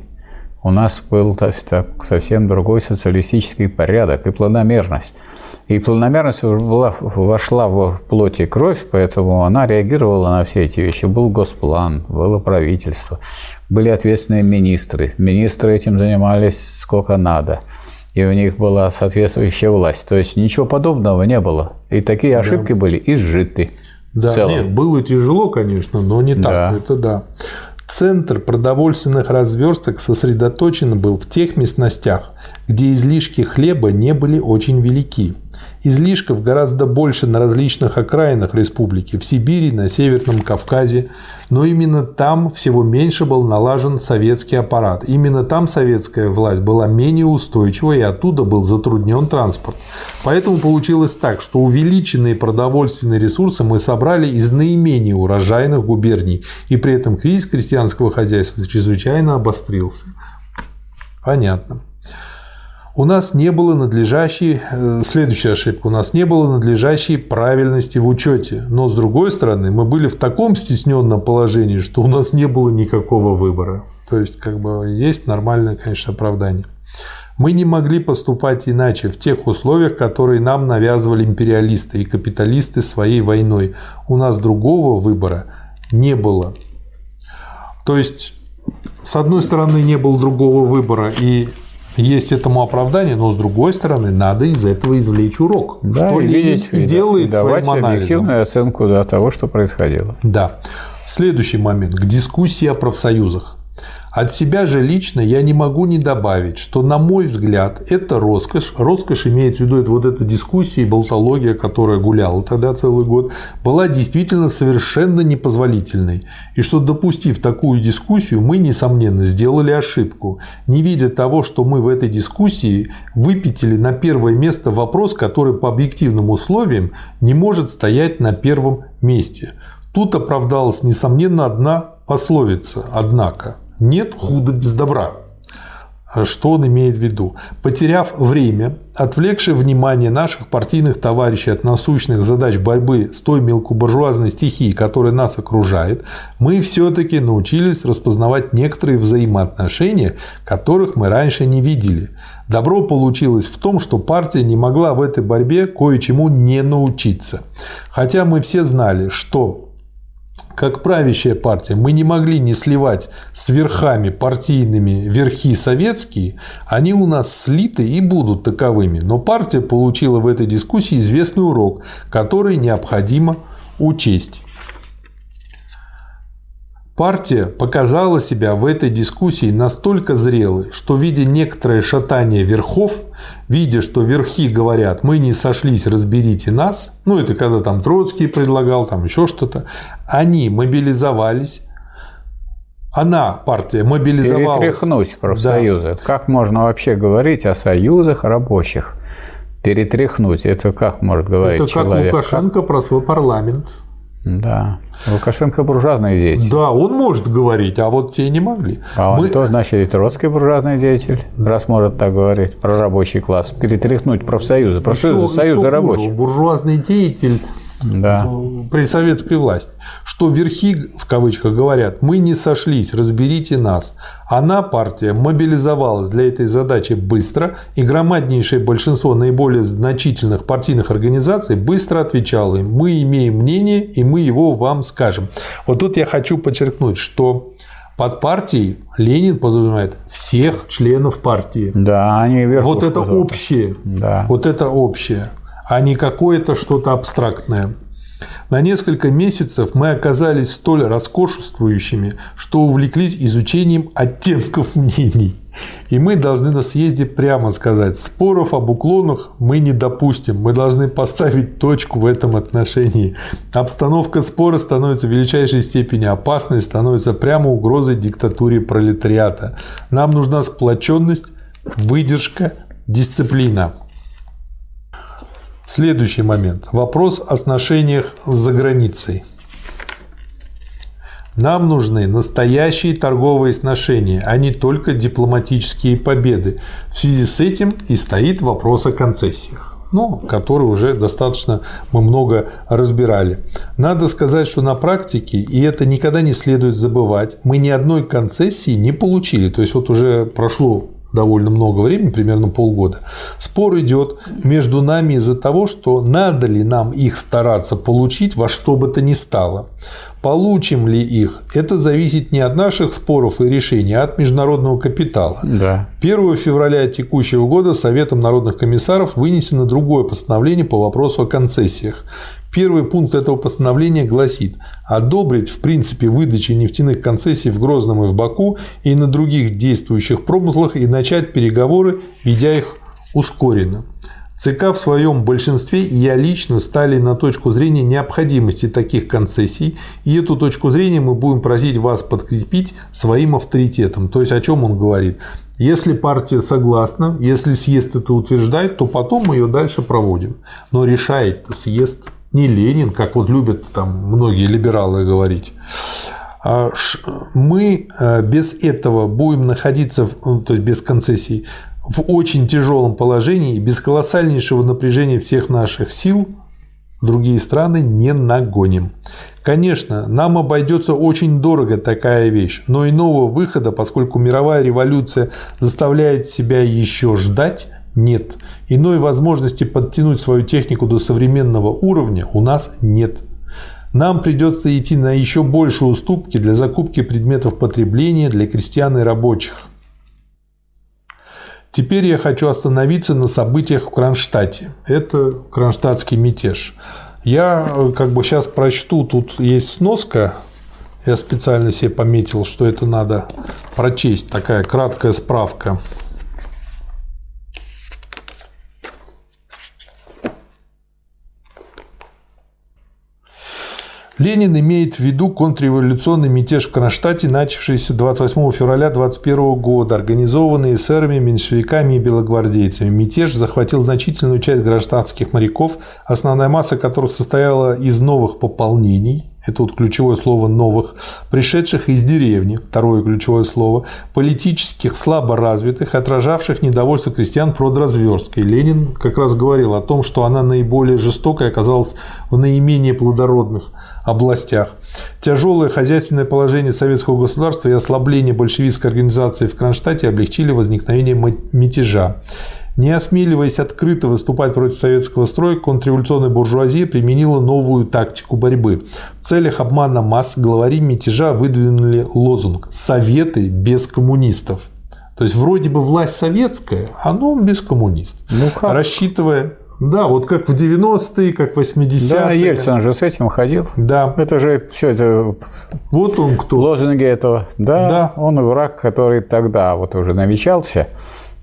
У нас был так, совсем другой социалистический порядок и планомерность. И планомерность была, вошла в плоть и кровь, поэтому она реагировала на все эти вещи. Был госплан, было правительство, были ответственные министры. Министры этим занимались сколько надо. И у них была соответствующая власть. То есть ничего подобного не было. И такие ошибки да. были изжиты. Да, нет, было тяжело, конечно, но не так. Да. Это да. Центр продовольственных разверсток сосредоточен был в тех местностях, где излишки хлеба не были очень велики. Излишков гораздо больше на различных окраинах республики, в Сибири, на Северном Кавказе, но именно там всего меньше был налажен советский аппарат. Именно там советская власть была менее устойчива и оттуда был затруднен транспорт. Поэтому получилось так, что увеличенные продовольственные ресурсы мы собрали из наименее урожайных губерний, и при этом кризис крестьянского хозяйства чрезвычайно обострился. Понятно. У нас не было надлежащей, э, следующая ошибка, у нас не было надлежащей правильности в учете. Но с другой стороны, мы были в таком стесненном положении, что у нас не было никакого выбора. То есть, как бы есть нормальное, конечно, оправдание. Мы не могли поступать иначе в тех условиях, которые нам навязывали империалисты и капиталисты своей войной. У нас другого выбора не было. То есть, с одной стороны, не было другого выбора, и есть этому оправдание, но с другой стороны, надо из этого извлечь урок. Да, что и видеть, и делает и давать своим анализом. объективную оценку да, того, что происходило. Да. Следующий момент. К дискуссии о профсоюзах. От себя же лично я не могу не добавить, что, на мой взгляд, это роскошь. Роскошь имеется в виду вот эта дискуссия и болтология, которая гуляла тогда целый год, была действительно совершенно непозволительной. И что, допустив такую дискуссию, мы, несомненно, сделали ошибку, не видя того, что мы в этой дискуссии выпятили на первое место вопрос, который по объективным условиям не может стоять на первом месте. Тут оправдалась, несомненно, одна пословица, однако. Нет худа без добра. Что он имеет в виду? Потеряв время, отвлекший внимание наших партийных товарищей от насущных задач борьбы с той мелкобуржуазной стихией, которая нас окружает, мы все-таки научились распознавать некоторые взаимоотношения, которых мы раньше не видели. Добро получилось в том, что партия не могла в этой борьбе кое-чему не научиться. Хотя мы все знали, что как правящая партия, мы не могли не сливать с верхами партийными верхи советские, они у нас слиты и будут таковыми. Но партия получила в этой дискуссии известный урок, который необходимо учесть. Партия показала себя в этой дискуссии настолько зрелой, что, видя некоторое шатание верхов, видя, что верхи говорят, мы не сошлись, разберите нас, ну это когда там Троцкий предлагал, там еще что-то, они мобилизовались, она, партия, мобилизовалась. Перетряхнуть профсоюзы. Да. Как можно вообще говорить о союзах рабочих? Перетряхнуть. Это как может говорить Это человек? как Лукашенко про свой парламент. Да. Лукашенко буржуазный деятель. Да, он может говорить, а вот те не могли. А он Мы... то, значит, и Троцкий буржуазный деятель, раз может так говорить про рабочий класс. Перетряхнуть профсоюзы, профсоюзы, еще, союзы еще рабочих. Буржуазный деятель да. при советской власти, что верхи, в кавычках, говорят, мы не сошлись, разберите нас. Она, партия, мобилизовалась для этой задачи быстро, и громаднейшее большинство наиболее значительных партийных организаций быстро отвечало им, мы имеем мнение, и мы его вам скажем. Вот тут я хочу подчеркнуть, что под партией Ленин подразумевает всех членов партии. Да, они вверху. Вот это общее. Да. Вот это общее а не какое-то что-то абстрактное. На несколько месяцев мы оказались столь роскошествующими, что увлеклись изучением оттенков мнений. И мы должны на съезде прямо сказать, споров об уклонах мы не допустим, мы должны поставить точку в этом отношении. Обстановка спора становится в величайшей степени опасной, становится прямо угрозой диктатуре пролетариата. Нам нужна сплоченность, выдержка, дисциплина. Следующий момент. Вопрос о сношениях за границей. Нам нужны настоящие торговые сношения, а не только дипломатические победы. В связи с этим и стоит вопрос о концессиях ну, который уже достаточно мы много разбирали. Надо сказать, что на практике, и это никогда не следует забывать, мы ни одной концессии не получили. То есть вот уже прошло довольно много времени, примерно полгода, спор идет между нами из-за того, что надо ли нам их стараться получить во что бы то ни стало. Получим ли их, это зависит не от наших споров и решений, а от международного капитала. Да. 1 февраля текущего года Советом народных комиссаров вынесено другое постановление по вопросу о концессиях. Первый пункт этого постановления гласит одобрить в принципе выдачи нефтяных концессий в Грозном и в Баку и на других действующих промыслах и начать переговоры, ведя их ускоренно. ЦК в своем большинстве и я лично стали на точку зрения необходимости таких концессий, и эту точку зрения мы будем просить вас подкрепить своим авторитетом. То есть о чем он говорит? Если партия согласна, если съезд это утверждает, то потом мы ее дальше проводим. Но решает съезд не Ленин, как вот любят там многие либералы говорить. А мы э, без этого будем находиться, ну, то есть без концессий, в очень тяжелом положении, без колоссальнейшего напряжения всех наших сил другие страны не нагоним. Конечно, нам обойдется очень дорого такая вещь, но иного выхода, поскольку мировая революция заставляет себя еще ждать, нет. Иной возможности подтянуть свою технику до современного уровня у нас нет. Нам придется идти на еще большие уступки для закупки предметов потребления для крестьян и рабочих. Теперь я хочу остановиться на событиях в Кронштадте. Это кронштадтский мятеж. Я как бы сейчас прочту, тут есть сноска Я специально себе пометил, что это надо прочесть. Такая краткая справка. Ленин имеет в виду контрреволюционный мятеж в Кронштадте, начавшийся 28 февраля 1921 года, организованный эсерами, меньшевиками и белогвардейцами. Мятеж захватил значительную часть гражданских моряков, основная масса которых состояла из новых пополнений, это вот ключевое слово «новых», пришедших из деревни, второе ключевое слово, политических слабо развитых, отражавших недовольство крестьян продразверсткой. Ленин как раз говорил о том, что она наиболее жестокой оказалась в наименее плодородных областях. Тяжелое хозяйственное положение советского государства и ослабление большевистской организации в Кронштадте облегчили возникновение мятежа. Не осмеливаясь открыто выступать против советского строя, контрреволюционная буржуазия применила новую тактику борьбы. В целях обмана масс главари мятежа выдвинули лозунг «Советы без коммунистов». То есть вроде бы власть советская, а но без коммунистов. Ну, как? Рассчитывая да, вот как в 90-е, как в 80-е. Да, Ельцин же с этим ходил. Да. Это же все это... Вот он кто. Лозунги этого. Да, да. он враг, который тогда вот уже намечался.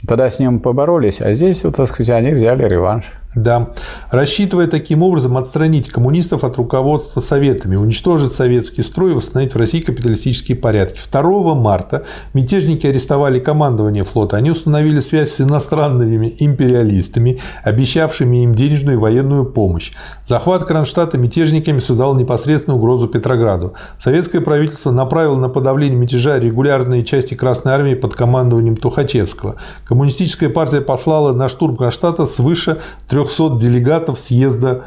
Тогда с ним поборолись, а здесь, вот, так сказать, они взяли реванш. Да. Рассчитывая таким образом отстранить коммунистов от руководства советами, уничтожить советский строй и восстановить в России капиталистические порядки. 2 марта мятежники арестовали командование флота. Они установили связь с иностранными империалистами, обещавшими им денежную и военную помощь. Захват Кронштадта мятежниками создал непосредственную угрозу Петрограду. Советское правительство направило на подавление мятежа регулярные части Красной Армии под командованием Тухачевского. Коммунистическая партия послала на штурм Кронштадта свыше 300 делегатов съезда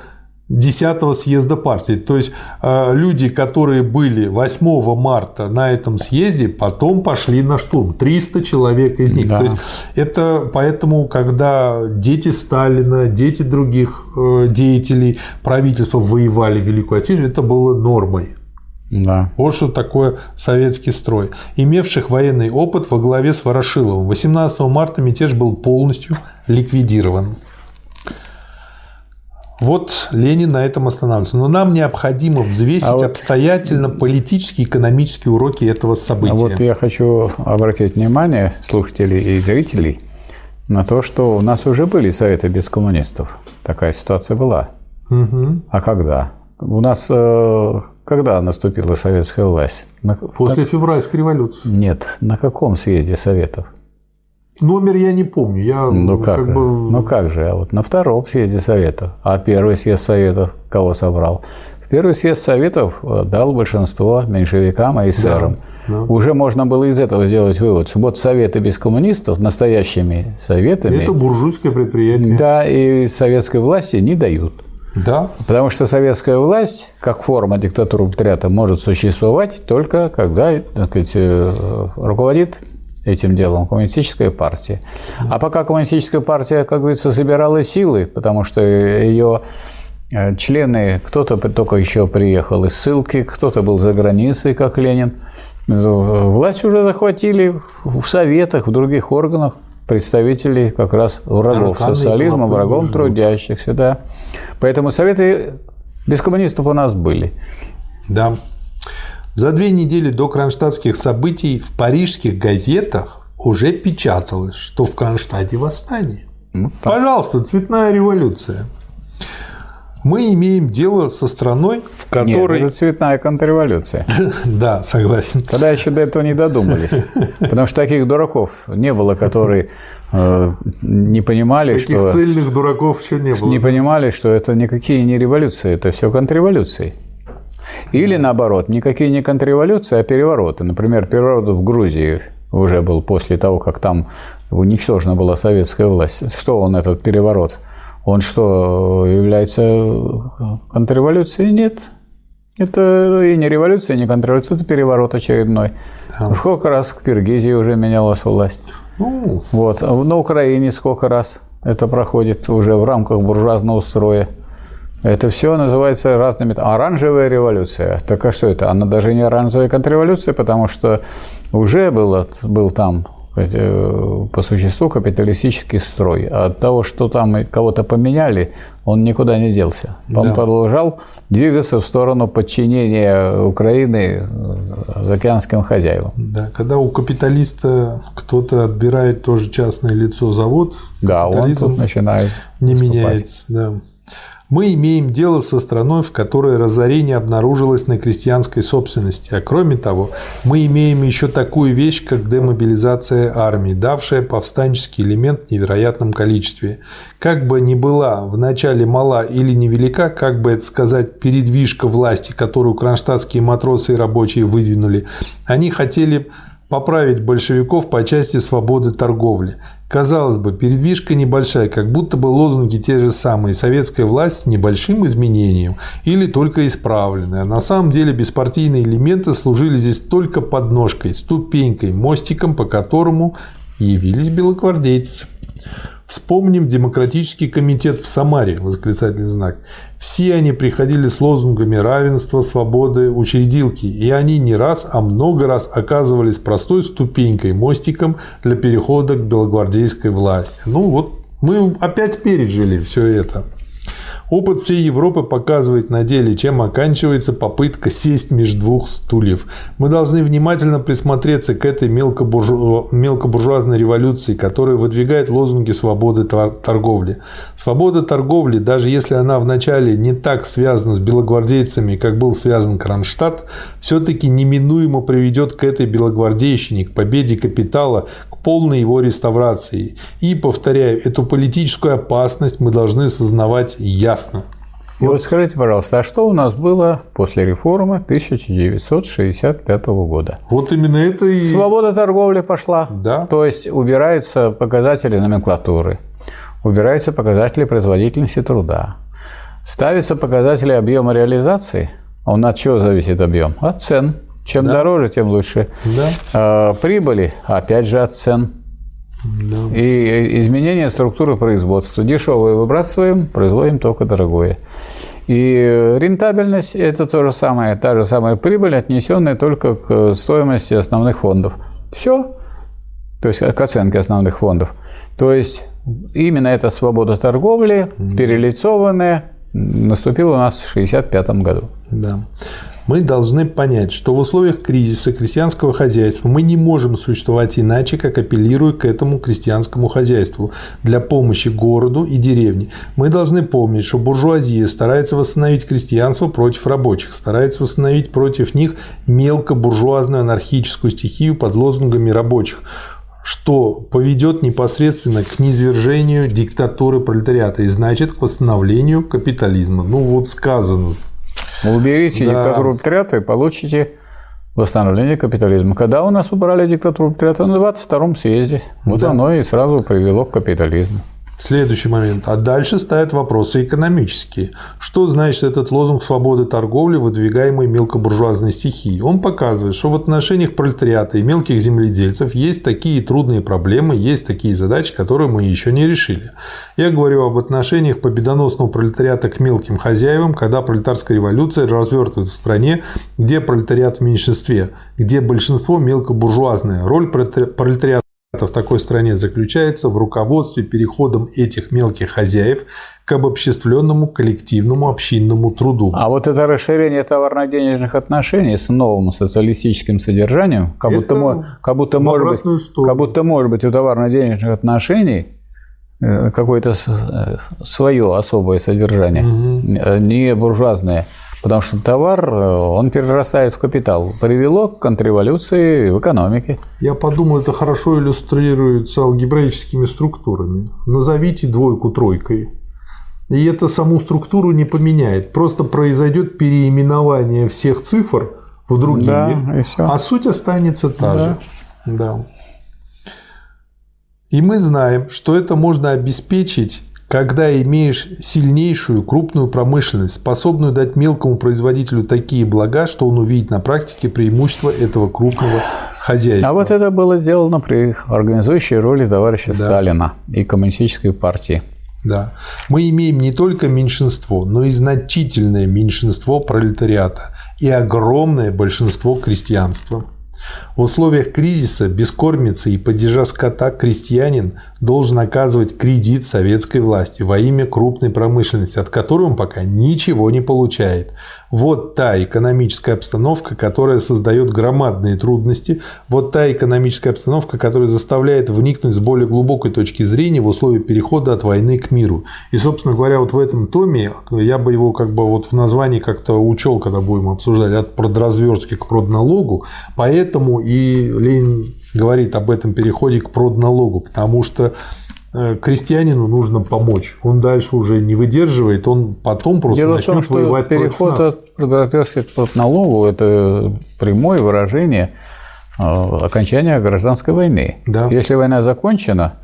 10 съезда партии. То есть э, люди, которые были 8 марта на этом съезде, потом пошли на штурм. 300 человек из них. Да. То есть это поэтому, когда дети Сталина, дети других э, деятелей правительства воевали в Великую Отечественную, это было нормой. Да. Вот что такое советский строй. Имевших военный опыт во главе с Ворошиловым. 18 марта мятеж был полностью ликвидирован. Вот Ленин на этом останавливается. Но нам необходимо взвесить а вот... обстоятельно политические и экономические уроки этого события. А вот я хочу обратить внимание слушателей и зрителей на то, что у нас уже были советы без коммунистов. Такая ситуация была. Угу. А когда? У нас э, когда наступила советская власть? После февральской революции. Нет. На каком съезде советов? Номер я не помню. Я ну как, как бы... Ну как же, а вот на втором съезде Советов. А первый съезд Советов кого собрал? В первый съезд Советов э, дал большинство меньшевикам и эсерам. Да, да. Уже можно было из этого сделать вывод, что вот Советы без коммунистов, настоящими Советами... Это буржуйское предприятие. Да, и советской власти не дают. Да. Потому что советская власть, как форма диктатуры пролетариата, может существовать только когда так сказать, э, руководит этим делом коммунистическая партия. А пока коммунистическая партия, как говорится, собирала силы, потому что ее э, члены, кто-то только еще приехал из ссылки, кто-то был за границей, как Ленин, э, власть уже захватили в советах, в других органах представителей как раз врагов социализма, врагом трудящихся, да. Поэтому советы без коммунистов у нас были. Да. За две недели до кронштадтских событий в парижских газетах уже печаталось, что в Кронштадте восстание. Ну, Пожалуйста, цветная революция. Мы имеем дело со страной, в которой... Нет, это цветная контрреволюция. да, согласен. Когда еще до этого не додумались. Потому что таких дураков не было, которые э, не понимали, таких что... Таких цельных дураков еще не было. Не понимали, что это никакие не революции, это все контрреволюции. Или наоборот, никакие не контрреволюции, а перевороты. Например, переворот в Грузии уже был после того, как там уничтожена была советская власть. Что он, этот переворот? Он что, является контрреволюцией? Нет. Это и не революция, и не контрреволюция, это переворот очередной. Да. Сколько раз в Киргизии уже менялась власть? Ну. Вот. На Украине сколько раз это проходит уже в рамках буржуазного строя. Это все называется разными... Оранжевая революция. Так а что это? Она даже не оранжевая контрреволюция, потому что уже было, был там э, по существу капиталистический строй. А от того, что там кого-то поменяли, он никуда не делся. Он да. продолжал двигаться в сторону подчинения Украины э, заокеанским хозяевам. Да, когда у капиталиста кто-то отбирает тоже частное лицо завод, да, он тут начинает не выступать. меняется. Да. Мы имеем дело со страной, в которой разорение обнаружилось на крестьянской собственности. А кроме того, мы имеем еще такую вещь, как демобилизация армии, давшая повстанческий элемент в невероятном количестве. Как бы ни была в начале мала или невелика, как бы это сказать, передвижка власти, которую кронштадтские матросы и рабочие выдвинули, они хотели поправить большевиков по части свободы торговли. Казалось бы, передвижка небольшая, как будто бы лозунги те же самые. Советская власть с небольшим изменением или только исправленная. На самом деле беспартийные элементы служили здесь только подножкой, ступенькой, мостиком, по которому явились белогвардейцы. Вспомним демократический комитет в Самаре, восклицательный знак. Все они приходили с лозунгами равенства, свободы, учредилки, и они не раз, а много раз оказывались простой ступенькой, мостиком для перехода к белогвардейской власти. Ну вот мы опять пережили все это. Опыт всей Европы показывает на деле, чем оканчивается попытка сесть между двух стульев. Мы должны внимательно присмотреться к этой мелкобуржуазной революции, которая выдвигает лозунги свободы торговли. Свобода торговли, даже если она вначале не так связана с белогвардейцами, как был связан Кронштадт, все-таки неминуемо приведет к этой белогвардейщине, к победе капитала, к полной его реставрации. И, повторяю, эту политическую опасность мы должны осознавать ясно ясно. И вот скажите, пожалуйста, а что у нас было после реформы 1965 года? Вот именно это и... Свобода торговли пошла. Да. То есть убираются показатели номенклатуры, убираются показатели производительности труда, ставятся показатели объема реализации. А от чего зависит объем? От цен. Чем да. дороже, тем лучше. Да. А, прибыли, опять же, от цен. Да. И изменение структуры производства. Дешевое выбрасываем, производим только дорогое. И рентабельность – это то же самое, та же самая прибыль, отнесенная только к стоимости основных фондов. Все. То есть к оценке основных фондов. То есть именно эта свобода торговли, перелицованная, наступила у нас в 1965 году. Да мы должны понять, что в условиях кризиса крестьянского хозяйства мы не можем существовать иначе, как апеллируя к этому крестьянскому хозяйству для помощи городу и деревне. Мы должны помнить, что буржуазия старается восстановить крестьянство против рабочих, старается восстановить против них мелкобуржуазную анархическую стихию под лозунгами рабочих что поведет непосредственно к низвержению диктатуры пролетариата и значит к восстановлению капитализма. Ну вот сказано Уберите да. диктатуру пролетариата и получите восстановление капитализма. Когда у нас убрали диктатуру пролетариата? На 22-м съезде. Вот да. оно и сразу привело к капитализму. Следующий момент. А дальше стоят вопросы экономические. Что значит этот лозунг свободы торговли, выдвигаемый мелкобуржуазной стихией? Он показывает, что в отношениях пролетариата и мелких земледельцев есть такие трудные проблемы, есть такие задачи, которые мы еще не решили. Я говорю об отношениях победоносного пролетариата к мелким хозяевам, когда пролетарская революция развертывает в стране, где пролетариат в меньшинстве, где большинство мелкобуржуазное. Роль пролетариата в такой стране заключается в руководстве переходом этих мелких хозяев к обобществленному коллективному общинному труду. А вот это расширение товарно-денежных отношений с новым социалистическим содержанием, как будто, как будто, может быть, как будто может быть у товарно-денежных отношений э, какое-то э, свое особое содержание, угу. не буржуазное. Потому что товар, э, он перерастает в капитал. Привело к контрреволюции в экономике. Я подумал, это хорошо иллюстрируется алгебраическими структурами. Назовите двойку тройкой. И это саму структуру не поменяет. Просто произойдет переименование всех цифр в другие, да, а суть останется та да. же. Да. И мы знаем, что это можно обеспечить когда имеешь сильнейшую крупную промышленность, способную дать мелкому производителю такие блага, что он увидит на практике преимущество этого крупного хозяйства. А вот это было сделано при организующей роли товарища да. Сталина и коммунистической партии. Да. Мы имеем не только меньшинство, но и значительное меньшинство пролетариата и огромное большинство крестьянства. В условиях кризиса, бескормицы и падежа скота крестьянин должен оказывать кредит советской власти во имя крупной промышленности, от которой он пока ничего не получает. Вот та экономическая обстановка, которая создает громадные трудности, вот та экономическая обстановка, которая заставляет вникнуть с более глубокой точки зрения в условия перехода от войны к миру. И, собственно говоря, вот в этом томе я бы его как бы вот в названии как-то учел, когда будем обсуждать от продразверстки к продналогу, поэтому и Ленин говорит об этом переходе к продналогу, потому что э, крестьянину нужно помочь. Он дальше уже не выдерживает, он потом просто Дело начнет том, что воевать переход от продразверстки к продналогу – это прямое выражение э, окончания гражданской войны. Да. Если война закончена,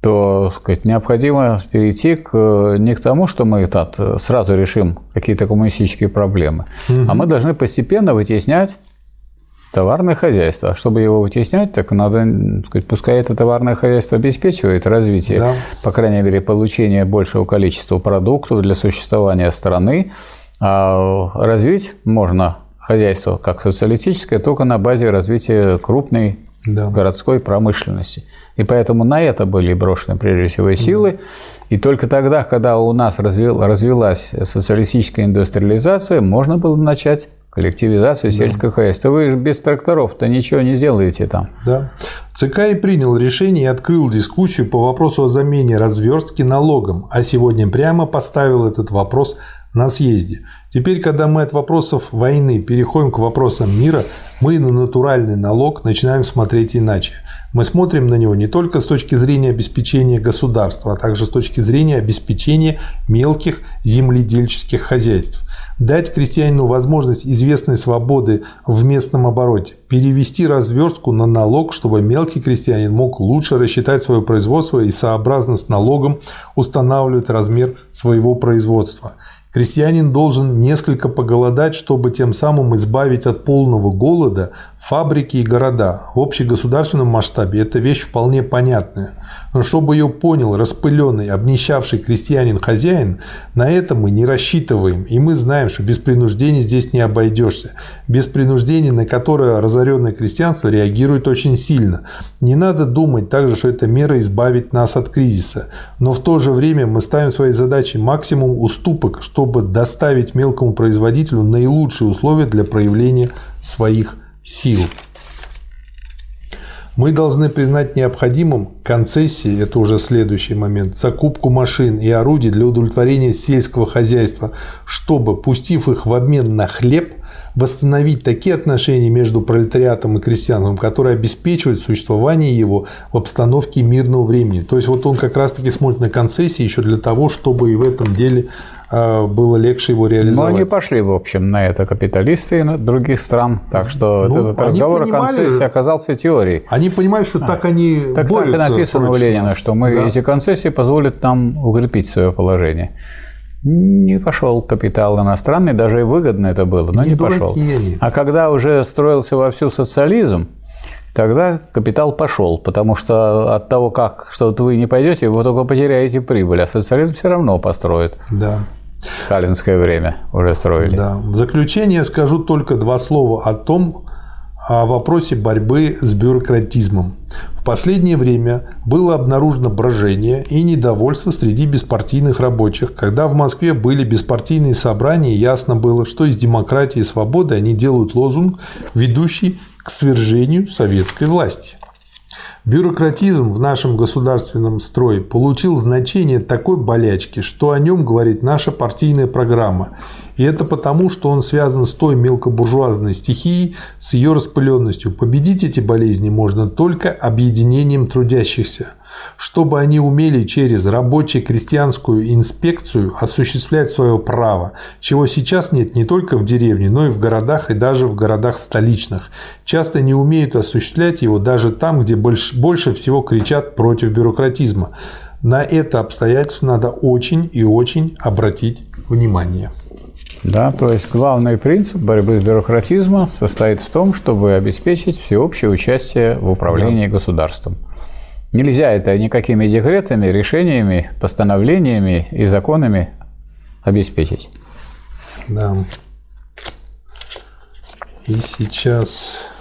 то сказать, необходимо перейти к, не к тому, что мы так, сразу решим какие-то коммунистические проблемы, угу. а мы должны постепенно вытеснять товарное хозяйство. А чтобы его вытеснять, так надо, сказать, пускай это товарное хозяйство обеспечивает развитие, да. по крайней мере, получение большего количества продуктов для существования страны, а развить можно хозяйство как социалистическое только на базе развития крупной да. городской промышленности. И поэтому на это были брошены прежде всего силы. Да. И только тогда, когда у нас развил, развилась социалистическая индустриализация, можно было начать коллективизацию сельского да. хозяйства. Вы без тракторов-то ничего не сделаете там. Да. ЦК и принял решение и открыл дискуссию по вопросу о замене разверстки налогом, а сегодня прямо поставил этот вопрос на съезде. Теперь, когда мы от вопросов войны переходим к вопросам мира, мы на натуральный налог начинаем смотреть иначе. Мы смотрим на него не только с точки зрения обеспечения государства, а также с точки зрения обеспечения мелких земледельческих хозяйств. Дать крестьянину возможность известной свободы в местном обороте, перевести разверстку на налог, чтобы мелкий крестьянин мог лучше рассчитать свое производство и сообразно с налогом устанавливать размер своего производства. Крестьянин должен несколько поголодать, чтобы тем самым избавить от полного голода фабрики и города. В общегосударственном масштабе эта вещь вполне понятная. Но чтобы ее понял распыленный, обнищавший крестьянин-хозяин, на это мы не рассчитываем. И мы знаем, что без принуждения здесь не обойдешься. Без принуждения, на которое разоренное крестьянство реагирует очень сильно. Не надо думать также, что эта мера избавит нас от кризиса. Но в то же время мы ставим своей задачей максимум уступок, чтобы доставить мелкому производителю наилучшие условия для проявления своих сил. Мы должны признать необходимым концессии, это уже следующий момент, закупку машин и орудий для удовлетворения сельского хозяйства, чтобы, пустив их в обмен на хлеб, восстановить такие отношения между пролетариатом и крестьянством, которые обеспечивают существование его в обстановке мирного времени. То есть вот он как раз-таки смотрит на концессии еще для того, чтобы и в этом деле было легче его реализовать. Но они пошли, в общем, на это капиталисты других стран, так что ну, этот разговор понимали, о концессии оказался теорией. Они понимают, что так они Так так и написано у Ленина, что мы да. эти концессии позволят нам укрепить свое положение. Не пошел капитал иностранный, даже и выгодно это было, но не, не пошел. Они. А когда уже строился во всю социализм, тогда капитал пошел, потому что от того, как что вы не пойдете, вы только потеряете прибыль, а социализм все равно построит. Да. В сталинское время уже строили. Да. В заключение скажу только два слова о том, о вопросе борьбы с бюрократизмом. В последнее время было обнаружено брожение и недовольство среди беспартийных рабочих. Когда в Москве были беспартийные собрания, ясно было, что из демократии и свободы они делают лозунг, ведущий к свержению советской власти. Бюрократизм в нашем государственном строе получил значение такой болячки, что о нем говорит наша партийная программа. И это потому, что он связан с той мелкобуржуазной стихией, с ее распыленностью. Победить эти болезни можно только объединением трудящихся – чтобы они умели через рабоче-крестьянскую инспекцию осуществлять свое право, чего сейчас нет не только в деревне, но и в городах и даже в городах столичных. Часто не умеют осуществлять его даже там, где больше, всего кричат против бюрократизма. На это обстоятельство надо очень и очень обратить внимание. Да, то есть главный принцип борьбы с бюрократизмом состоит в том, чтобы обеспечить всеобщее участие в управлении да. государством. Нельзя это никакими декретами, решениями, постановлениями и законами обеспечить. Да. И сейчас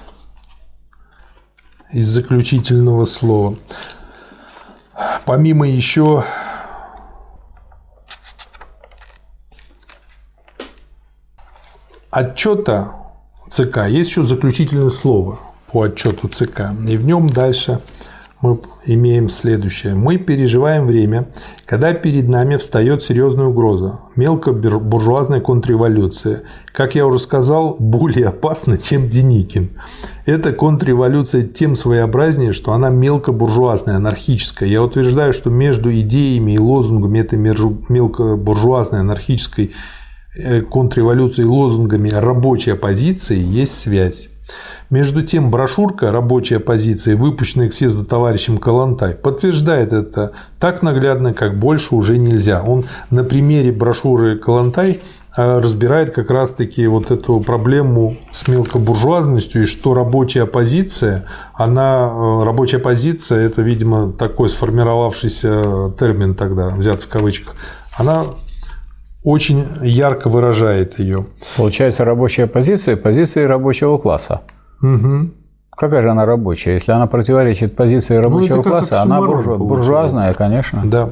из заключительного слова. Помимо еще отчета ЦК есть еще заключительное слово по отчету ЦК. И в нем дальше мы имеем следующее. Мы переживаем время, когда перед нами встает серьезная угроза – мелкобуржуазная контрреволюция. Как я уже сказал, более опасна, чем Деникин. Эта контрреволюция тем своеобразнее, что она мелкобуржуазная, анархическая. Я утверждаю, что между идеями и лозунгами этой мелкобуржуазной, анархической э, контрреволюции и лозунгами рабочей оппозиции есть связь. Между тем, брошюрка «Рабочая позиция», выпущенная к съезду товарищем Калантай, подтверждает это так наглядно, как больше уже нельзя. Он на примере брошюры Калантай а, разбирает как раз-таки вот эту проблему с мелкобуржуазностью и что рабочая позиция, она, э, рабочая позиция, это, видимо, такой сформировавшийся термин тогда, взят в кавычках, она очень ярко выражает ее. Получается, рабочая позиция – позиция рабочего класса. Угу. Какая же она рабочая? Если она противоречит позиции ну, рабочего ну, класса, она буржу... буржуазная, конечно. Да.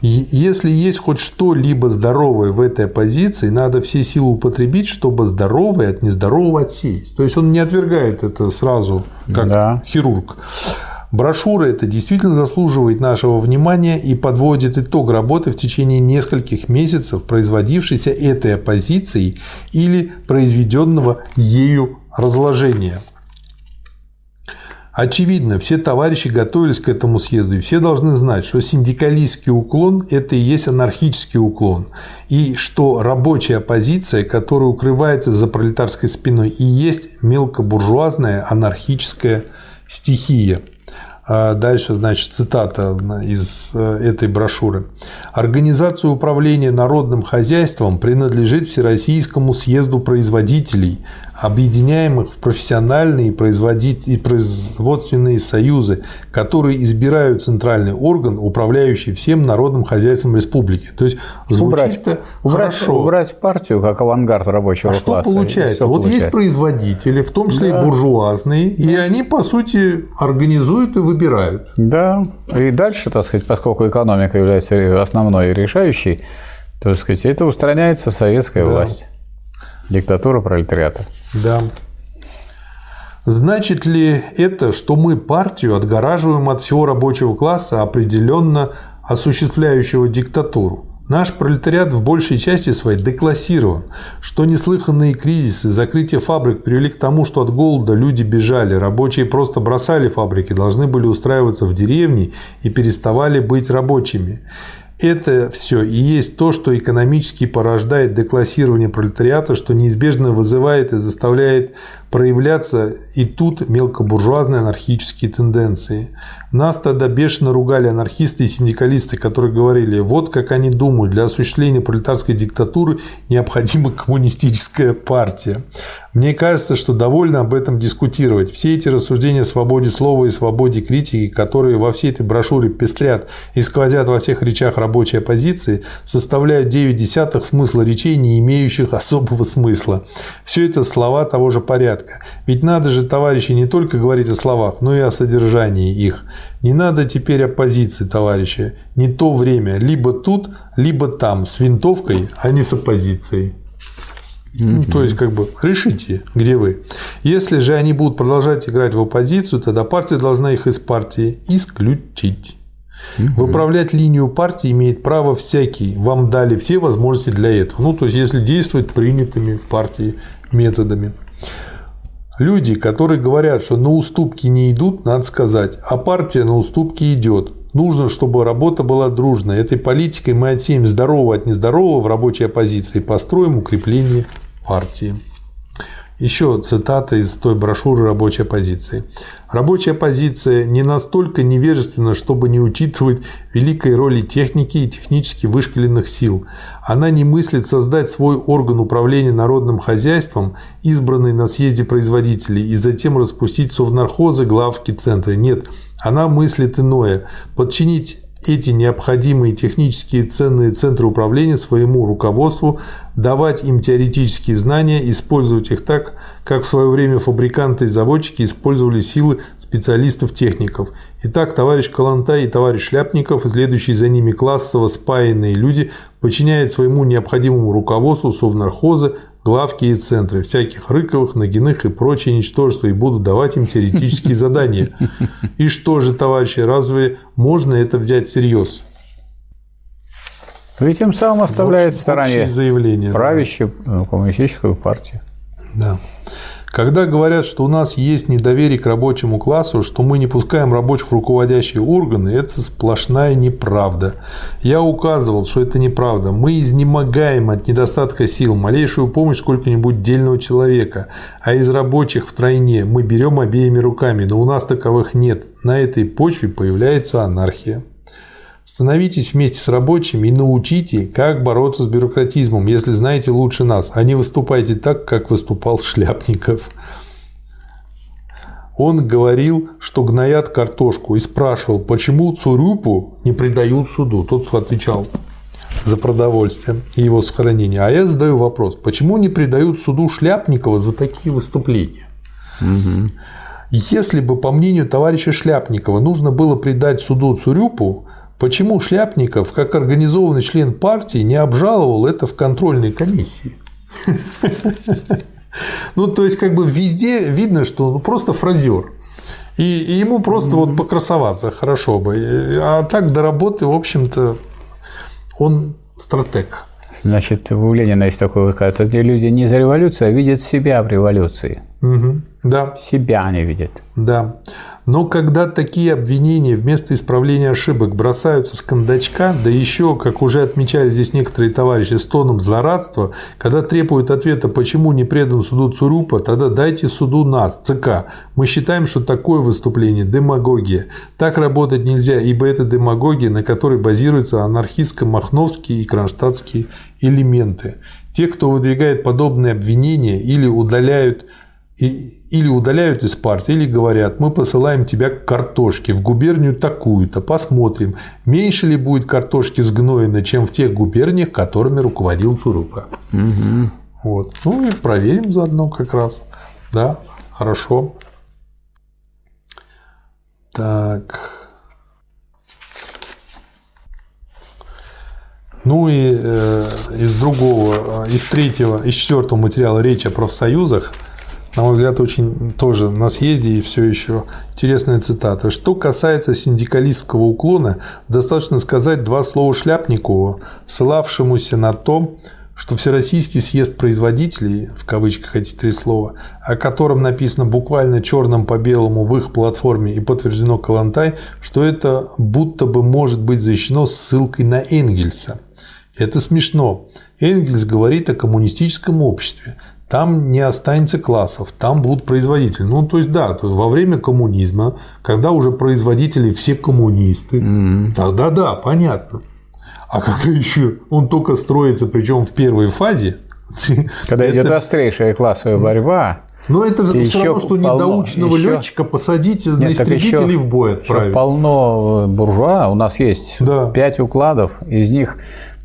Если есть хоть что-либо здоровое в этой позиции, надо все силы употребить, чтобы здоровое от нездорового отсеять. То есть он не отвергает это сразу, как да. хирург. Брошюра эта действительно заслуживает нашего внимания и подводит итог работы в течение нескольких месяцев, производившейся этой оппозицией или произведенного ею разложения. Очевидно, все товарищи готовились к этому съезду, и все должны знать, что синдикалистский уклон – это и есть анархический уклон, и что рабочая оппозиция, которая укрывается за пролетарской спиной, и есть мелкобуржуазная анархическая стихия – дальше, значит, цитата из э, этой брошюры. Организация управления народным хозяйством принадлежит Всероссийскому съезду производителей, объединяемых в профессиональные и производственные союзы, которые избирают центральный орган, управляющий всем народным хозяйством республики. То есть убрать, убрать, хорошо. убрать партию как авангард рабочего а класса. Что получается? Вот получается. есть производители, в том числе да. и буржуазные, да. и они по сути организуют и выбирают. Да. И дальше, так сказать, поскольку экономика является основной и решающей, то сказать, это устраняется советская да. власть. Диктатура пролетариата. Да. Значит ли это, что мы партию отгораживаем от всего рабочего класса, определенно осуществляющего диктатуру? Наш пролетариат в большей части своей деклассирован, что неслыханные кризисы, закрытие фабрик привели к тому, что от голода люди бежали, рабочие просто бросали фабрики, должны были устраиваться в деревне и переставали быть рабочими. Это все и есть то, что экономически порождает деклассирование пролетариата, что неизбежно вызывает и заставляет проявляться и тут мелкобуржуазные анархические тенденции. Нас тогда бешено ругали анархисты и синдикалисты, которые говорили, вот как они думают, для осуществления пролетарской диктатуры необходима коммунистическая партия. Мне кажется, что довольно об этом дискутировать. Все эти рассуждения о свободе слова и свободе критики, которые во всей этой брошюре пестрят и сквозят во всех речах рабочей оппозиции, составляют 9 десятых смысла речей, не имеющих особого смысла. Все это слова того же порядка. Ведь надо же, товарищи, не только говорить о словах, но и о содержании их. Не надо теперь оппозиции, товарищи. Не то время. Либо тут, либо там. С винтовкой, а не с оппозицией. Ну, то есть, как бы, решите, где вы. Если же они будут продолжать играть в оппозицию, тогда партия должна их из партии исключить. Выправлять линию партии имеет право всякий. Вам дали все возможности для этого. Ну, то есть, если действовать принятыми в партии методами. Люди, которые говорят, что на уступки не идут, надо сказать, а партия на уступки идет. Нужно, чтобы работа была дружной. Этой политикой мы отсеем здорового от нездорового в рабочей оппозиции и построим укрепление партии. Еще цитата из той брошюры «Рабочая позиция». Рабочая позиция не настолько невежественна, чтобы не учитывать великой роли техники и технически вышкаленных сил. Она не мыслит создать свой орган управления народным хозяйством, избранный на съезде производителей, и затем распустить совнархозы, главки, центры. Нет, она мыслит иное – подчинить эти необходимые технические ценные центры управления своему руководству, давать им теоретические знания, использовать их так, как в свое время фабриканты и заводчики использовали силы специалистов-техников. Итак, товарищ Калантай и товарищ Шляпников, следующие за ними классово спаянные люди, подчиняют своему необходимому руководству совнархозы, главки и центры, всяких Рыковых, Нагиных и прочие ничтожества, и буду давать им теоретические задания. И что же, товарищи, разве можно это взять всерьез? И тем самым оставляет в стороне заявление, правящую да. коммунистическую партию. Да. Когда говорят, что у нас есть недоверие к рабочему классу, что мы не пускаем рабочих в руководящие органы, это сплошная неправда. Я указывал, что это неправда. Мы изнемогаем от недостатка сил, малейшую помощь сколько-нибудь дельного человека. А из рабочих в мы берем обеими руками, но у нас таковых нет. На этой почве появляется анархия. Становитесь вместе с рабочими и научите, как бороться с бюрократизмом, если знаете лучше нас, а не выступайте так, как выступал Шляпников. Он говорил, что гноят картошку и спрашивал, почему Цурюпу не предают суду. Тот отвечал за продовольствие и его сохранение. А я задаю вопрос, почему не предают суду Шляпникова за такие выступления? Угу. Если бы, по мнению товарища Шляпникова, нужно было предать суду Цурюпу, Почему Шляпников, как организованный член партии, не обжаловал это в контрольной комиссии? Ну, то есть, как бы везде видно, что он просто фразер. И, ему просто вот покрасоваться хорошо бы. А так до работы, в общем-то, он стратег. Значит, у Ленина есть такой выказ. Эти люди не за революцию, а видят себя в революции. Угу. Да. Себя они видят. Да. Но когда такие обвинения вместо исправления ошибок бросаются с кондачка, да еще, как уже отмечали здесь некоторые товарищи, с тоном злорадства, когда требуют ответа, почему не предан суду Цурупа, тогда дайте суду нас, ЦК. Мы считаем, что такое выступление – демагогия. Так работать нельзя, ибо это демагогия, на которой базируются анархистско-махновские и кронштадтские элементы. Те, кто выдвигает подобные обвинения или удаляют и, или удаляют из партии, или говорят, мы посылаем тебя к картошке в губернию такую-то, посмотрим, меньше ли будет картошки сгноено, чем в тех губерниях, которыми руководил Цурупа. Угу. Вот. Ну и проверим заодно как раз. Да, хорошо. Так. Ну и э, из другого, из третьего, из четвертого материала речь о профсоюзах – на мой взгляд, очень тоже на съезде и все еще интересная цитата. Что касается синдикалистского уклона, достаточно сказать два слова Шляпникову, ссылавшемуся на то, что Всероссийский съезд производителей, в кавычках эти три слова, о котором написано буквально черным по белому в их платформе и подтверждено Калантай, что это будто бы может быть защищено ссылкой на Энгельса. Это смешно. Энгельс говорит о коммунистическом обществе там не останется классов, там будут производители. Ну, то есть, да, то есть во время коммунизма, когда уже производители все коммунисты, mm-hmm. тогда да, понятно. А когда еще он только строится, причем в первой фазе, когда это... идет острейшая классовая борьба, но это все еще равно, что полно, недоученного еще... летчика посадить Нет, на истребители в бой отправить. полно буржуа. У нас есть да. пять укладов, из них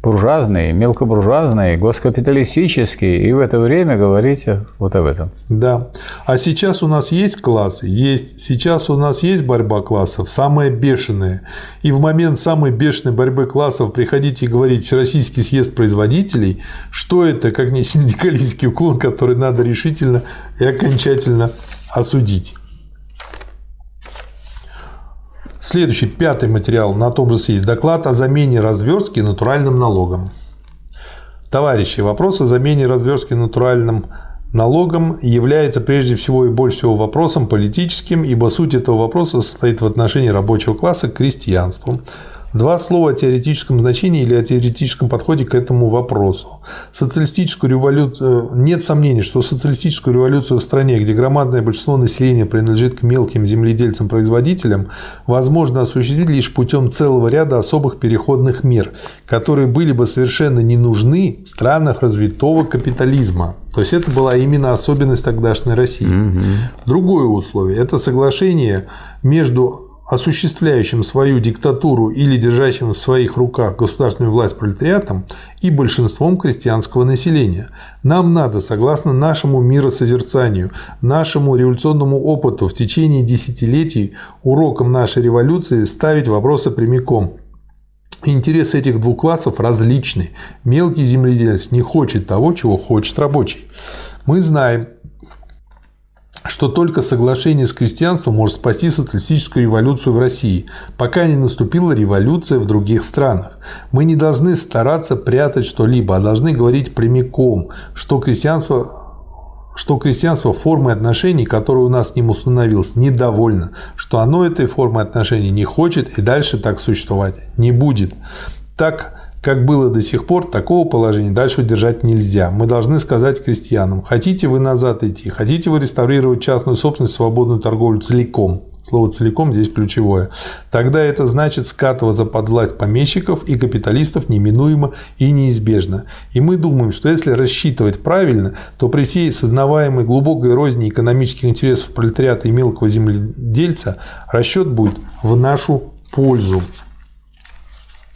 буржуазный, мелкобуржуазный, госкапиталистический, и в это время говорите вот об этом. Да. А сейчас у нас есть классы? Есть. Сейчас у нас есть борьба классов, самая бешеная. И в момент самой бешеной борьбы классов приходите и говорить Всероссийский съезд производителей, что это, как не синдикалистский уклон, который надо решительно и окончательно осудить. Следующий, пятый материал на том же съезде. Доклад о замене разверстки натуральным налогом. Товарищи, вопрос о замене разверстки натуральным налогом является прежде всего и больше всего вопросом политическим, ибо суть этого вопроса состоит в отношении рабочего класса к крестьянству. Два слова о теоретическом значении или о теоретическом подходе к этому вопросу. Социалистическую революцию... Э, нет сомнений, что социалистическую революцию в стране, где громадное большинство населения принадлежит к мелким земледельцам-производителям, возможно осуществить лишь путем целого ряда особых переходных мер, которые были бы совершенно не нужны в странах развитого капитализма. То есть это была именно особенность тогдашней России. Угу. Другое условие – это соглашение между осуществляющим свою диктатуру или держащим в своих руках государственную власть пролетариатом и большинством крестьянского населения. Нам надо, согласно нашему миросозерцанию, нашему революционному опыту в течение десятилетий уроком нашей революции ставить вопросы прямиком. Интересы этих двух классов различны. Мелкий земледелец не хочет того, чего хочет рабочий. Мы знаем, что только соглашение с крестьянством может спасти социалистическую революцию в России, пока не наступила революция в других странах. Мы не должны стараться прятать что-либо, а должны говорить прямиком, что крестьянство что крестьянство формой отношений, которая у нас с ним установилась, недовольно, что оно этой формы отношений не хочет и дальше так существовать не будет. Так как было до сих пор, такого положения дальше удержать нельзя. Мы должны сказать крестьянам, хотите вы назад идти, хотите вы реставрировать частную собственность, свободную торговлю целиком. Слово «целиком» здесь ключевое. Тогда это значит скатываться под власть помещиков и капиталистов неминуемо и неизбежно. И мы думаем, что если рассчитывать правильно, то при всей сознаваемой глубокой розни экономических интересов пролетариата и мелкого земледельца расчет будет в нашу пользу.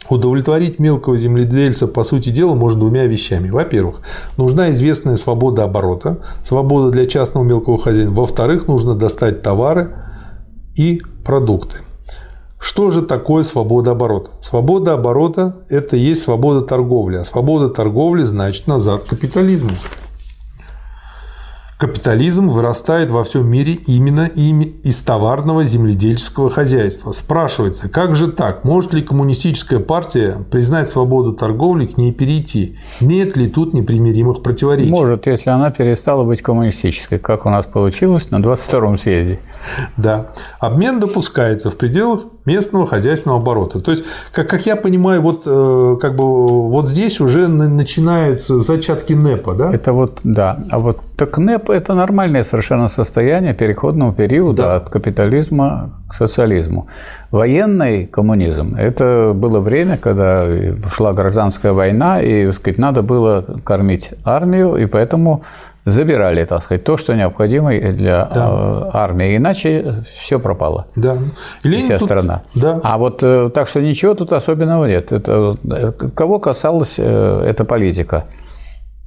Удовлетворить мелкого земледельца, по сути дела, можно двумя вещами. Во-первых, нужна известная свобода оборота, свобода для частного мелкого хозяина. Во-вторых, нужно достать товары и продукты. Что же такое свобода оборота? Свобода оборота – это есть свобода торговли, а свобода торговли значит назад капитализму. Капитализм вырастает во всем мире именно из товарного земледельческого хозяйства. Спрашивается, как же так? Может ли коммунистическая партия признать свободу торговли, к ней перейти? Нет ли тут непримиримых противоречий? Может, если она перестала быть коммунистической, как у нас получилось на 22-м съезде. Да. Обмен допускается в пределах местного хозяйственного оборота. То есть, как, как я понимаю, вот, э, как бы, вот здесь уже начинаются зачатки НЭПа, да? Это вот, да. А вот так НЭП – это нормальное совершенно состояние переходного периода да. от капитализма к социализму. Военный коммунизм – это было время, когда шла гражданская война, и, так сказать, надо было кормить армию, и поэтому забирали, так сказать, то, что необходимо для да. Э, армии. Иначе все пропало. Да. И вся тут... страна. Да. А вот э, так что ничего тут особенного нет. Это, э, кого касалась эта политика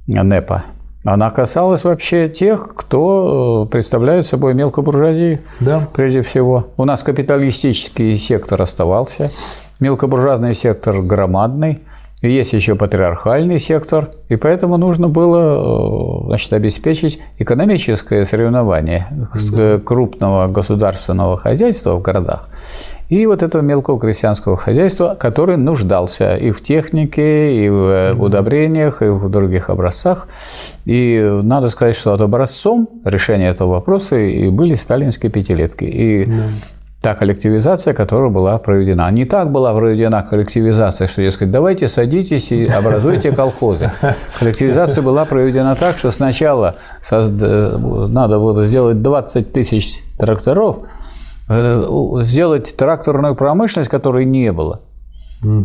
НЭПа? Она касалась вообще тех, кто представляет собой мелкобуржуазию, да. прежде всего. У нас капиталистический сектор оставался, мелкобуржуазный сектор громадный, есть еще патриархальный сектор, и поэтому нужно было значит, обеспечить экономическое соревнование да. крупного государственного хозяйства в городах и вот этого мелкого крестьянского хозяйства, который нуждался и в технике, и в удобрениях, и в других образцах. И надо сказать, что образцом решения этого вопроса и были сталинские пятилетки. И да та коллективизация, которая была проведена. Не так была проведена коллективизация, что, дескать, давайте садитесь и образуйте колхозы. Коллективизация была проведена так, что сначала надо было сделать 20 тысяч тракторов, э, сделать тракторную промышленность, которой не было –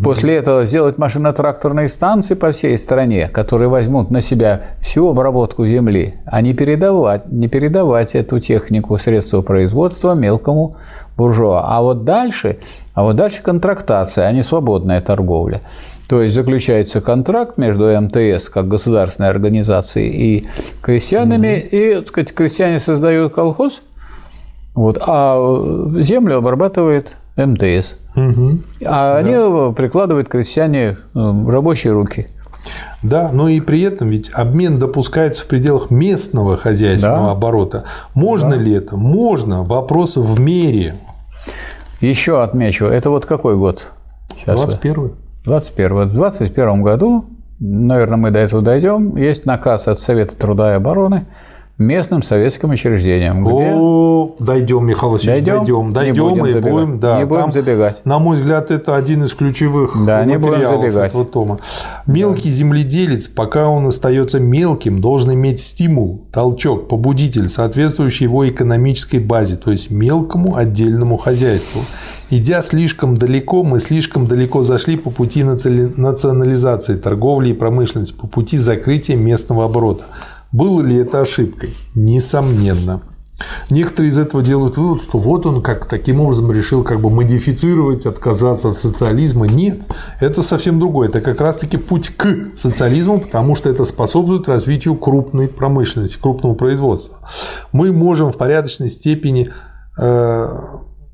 После этого сделать машино-тракторные станции по всей стране, которые возьмут на себя всю обработку земли, а не передавать, не передавать эту технику, средства производства мелкому буржуа. А вот дальше, а вот дальше контрактация, а не свободная торговля. То есть заключается контракт между МТС как государственной организацией и крестьянами, угу. и так сказать, крестьяне создают колхоз, вот, а землю обрабатывает МТС. Угу. А да. они прикладывают крестьяне э, рабочие руки. Да, но и при этом ведь обмен допускается в пределах местного хозяйственного да. оборота. Можно да. ли это? Можно. Вопрос в мере. Еще отмечу, это вот какой год? Сейчас 21 21 В 21 году, наверное, мы до этого дойдем, есть наказ от Совета труда и обороны местным советским учреждениям. Где... Дойдем, Михаил Васильевич, дойдем, дойдем будем и забегать. будем, да, не будем там, забегать. На мой взгляд, это один из ключевых да, материалов этого тома. Мелкий да. земледелец, пока он остается мелким, должен иметь стимул, толчок, побудитель, соответствующий его экономической базе, то есть мелкому отдельному хозяйству. Идя слишком далеко, мы слишком далеко зашли по пути национализации торговли и промышленности, по пути закрытия местного оборота. Было ли это ошибкой? Несомненно. Некоторые из этого делают вывод, что вот он как таким образом решил как бы модифицировать, отказаться от социализма. Нет, это совсем другое. Это как раз-таки путь к социализму, потому что это способствует развитию крупной промышленности, крупного производства. Мы можем в порядочной степени э,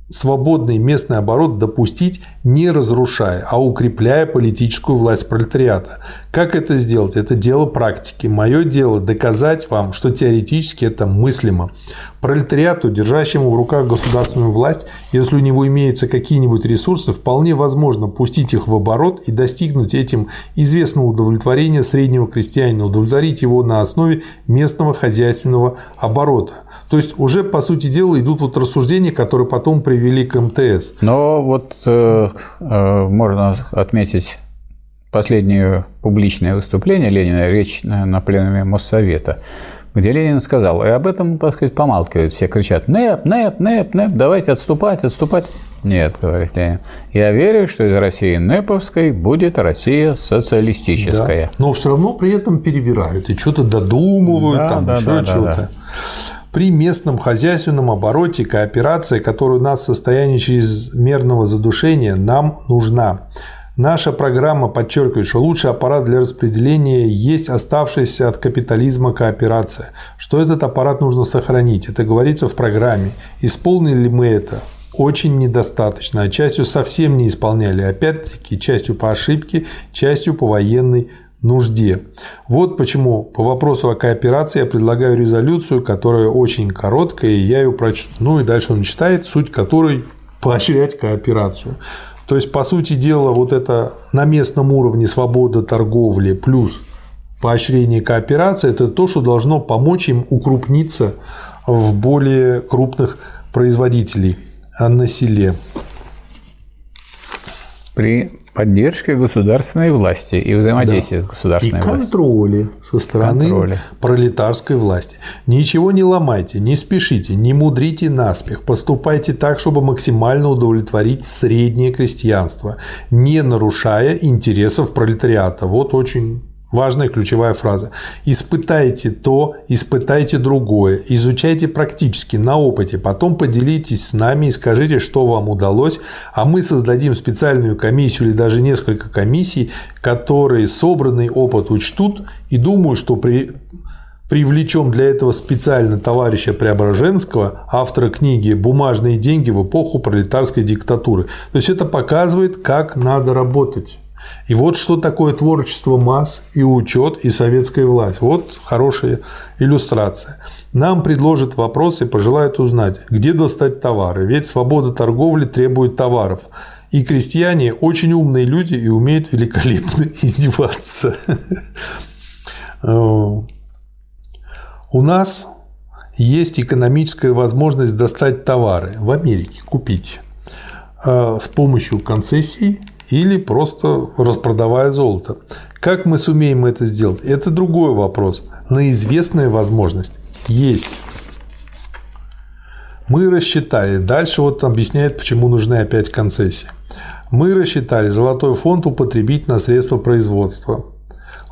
свободный местный оборот допустить, не разрушая, а укрепляя политическую власть пролетариата. Как это сделать? Это дело практики. Мое дело доказать вам, что теоретически это мыслимо. Пролетариату, держащему в руках государственную власть, если у него имеются какие-нибудь ресурсы, вполне возможно пустить их в оборот и достигнуть этим известного удовлетворения среднего крестьянина, удовлетворить его на основе местного хозяйственного оборота. То есть уже, по сути дела, идут вот рассуждения, которые потом привели к МТС. Но вот э, э, можно отметить последнее публичное выступление Ленина, речь на, на пленуме Моссовета, где Ленин сказал, и об этом, так сказать, помалкивают, все кричат, НЭП, НЭП, НЭП, НЭП, давайте отступать, отступать. Нет, говорит Ленин, я верю, что из России НЭПовской будет Россия социалистическая. Да, но все равно при этом перевирают и что-то додумывают, да, там да, еще да, что-то. Да, да. При местном хозяйственном обороте кооперация, которая у нас в состоянии чрезмерного задушения, нам нужна. Наша программа подчеркивает, что лучший аппарат для распределения есть оставшаяся от капитализма кооперация, что этот аппарат нужно сохранить. Это говорится в программе. Исполнили ли мы это? Очень недостаточно, а частью совсем не исполняли. Опять-таки, частью по ошибке, частью по военной нужде. Вот почему по вопросу о кооперации я предлагаю резолюцию, которая очень короткая, и я ее прочту. Ну и дальше он читает, суть которой поощрять кооперацию. То есть, по сути дела, вот это на местном уровне свобода торговли плюс поощрение кооперации – это то, что должно помочь им укрупниться в более крупных производителей на селе. При поддержке государственной власти и взаимодействии да. с государственной и властью. И контроле со стороны контроле. пролетарской власти. Ничего не ломайте, не спешите, не мудрите наспех. Поступайте так, чтобы максимально удовлетворить среднее крестьянство, не нарушая интересов пролетариата. Вот очень Важная ключевая фраза. Испытайте то, испытайте другое, изучайте практически на опыте, потом поделитесь с нами и скажите, что вам удалось, а мы создадим специальную комиссию или даже несколько комиссий, которые собранный опыт учтут и думаю, что при привлечем для этого специально товарища Преображенского, автора книги «Бумажные деньги в эпоху пролетарской диктатуры». То есть это показывает, как надо работать. И вот что такое творчество масс и учет и советская власть. Вот хорошая иллюстрация. Нам предложат вопросы, пожелают узнать, где достать товары. Ведь свобода торговли требует товаров. И крестьяне очень умные люди и умеют великолепно издеваться. У нас есть экономическая возможность достать товары в Америке, купить э, с помощью концессий или просто распродавая золото. Как мы сумеем это сделать? Это другой вопрос. Но известная возможность есть. Мы рассчитали. Дальше вот объясняет, почему нужны опять концессии. Мы рассчитали золотой фонд употребить на средства производства.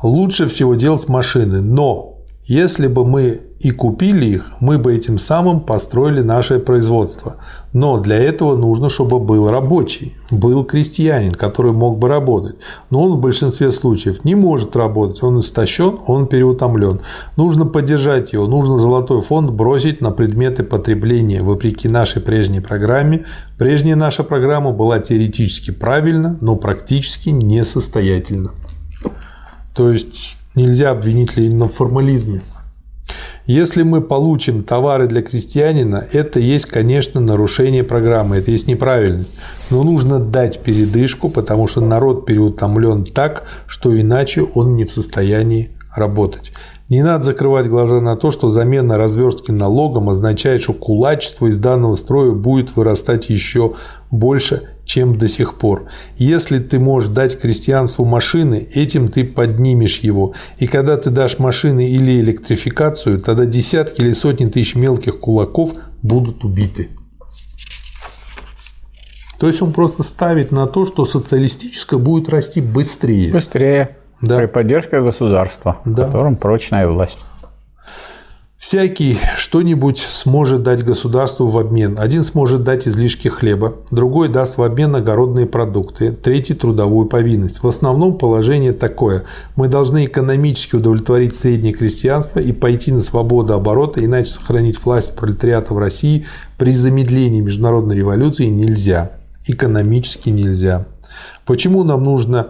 Лучше всего делать машины, но если бы мы и купили их, мы бы этим самым построили наше производство. Но для этого нужно, чтобы был рабочий, был крестьянин, который мог бы работать. Но он в большинстве случаев не может работать, он истощен, он переутомлен. Нужно поддержать его, нужно золотой фонд бросить на предметы потребления. Вопреки нашей прежней программе, прежняя наша программа была теоретически правильна, но практически несостоятельна. То есть нельзя обвинить Ленина в формализме. Если мы получим товары для крестьянина, это есть, конечно, нарушение программы, это есть неправильность. Но нужно дать передышку, потому что народ переутомлен так, что иначе он не в состоянии работать. Не надо закрывать глаза на то, что замена разверстки налогом означает, что кулачество из данного строя будет вырастать еще больше, чем до сих пор. Если ты можешь дать крестьянству машины, этим ты поднимешь его. И когда ты дашь машины или электрификацию, тогда десятки или сотни тысяч мелких кулаков будут убиты. То есть он просто ставит на то, что социалистическое будет расти быстрее. Быстрее. Да. При поддержке государства, да. в котором прочная власть. Всякий что-нибудь сможет дать государству в обмен. Один сможет дать излишки хлеба, другой даст в обмен огородные продукты, третий – трудовую повинность. В основном положение такое. Мы должны экономически удовлетворить среднее крестьянство и пойти на свободу оборота, иначе сохранить власть пролетариата в России при замедлении международной революции нельзя. Экономически нельзя. Почему нам нужно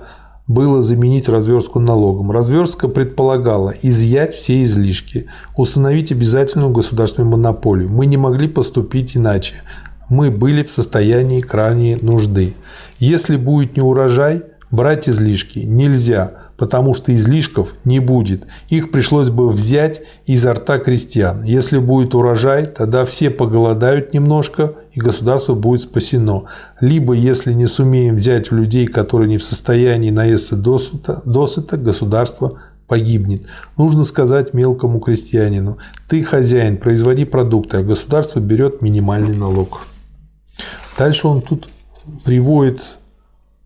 было заменить разверстку налогом. Разверстка предполагала изъять все излишки, установить обязательную государственную монополию. Мы не могли поступить иначе. Мы были в состоянии крайней нужды. Если будет не урожай, брать излишки нельзя – потому что излишков не будет. Их пришлось бы взять изо рта крестьян. Если будет урожай, тогда все поголодают немножко, и государство будет спасено. Либо, если не сумеем взять у людей, которые не в состоянии наесться досыта, досыта государство погибнет. Нужно сказать мелкому крестьянину, ты хозяин, производи продукты, а государство берет минимальный налог. Дальше он тут приводит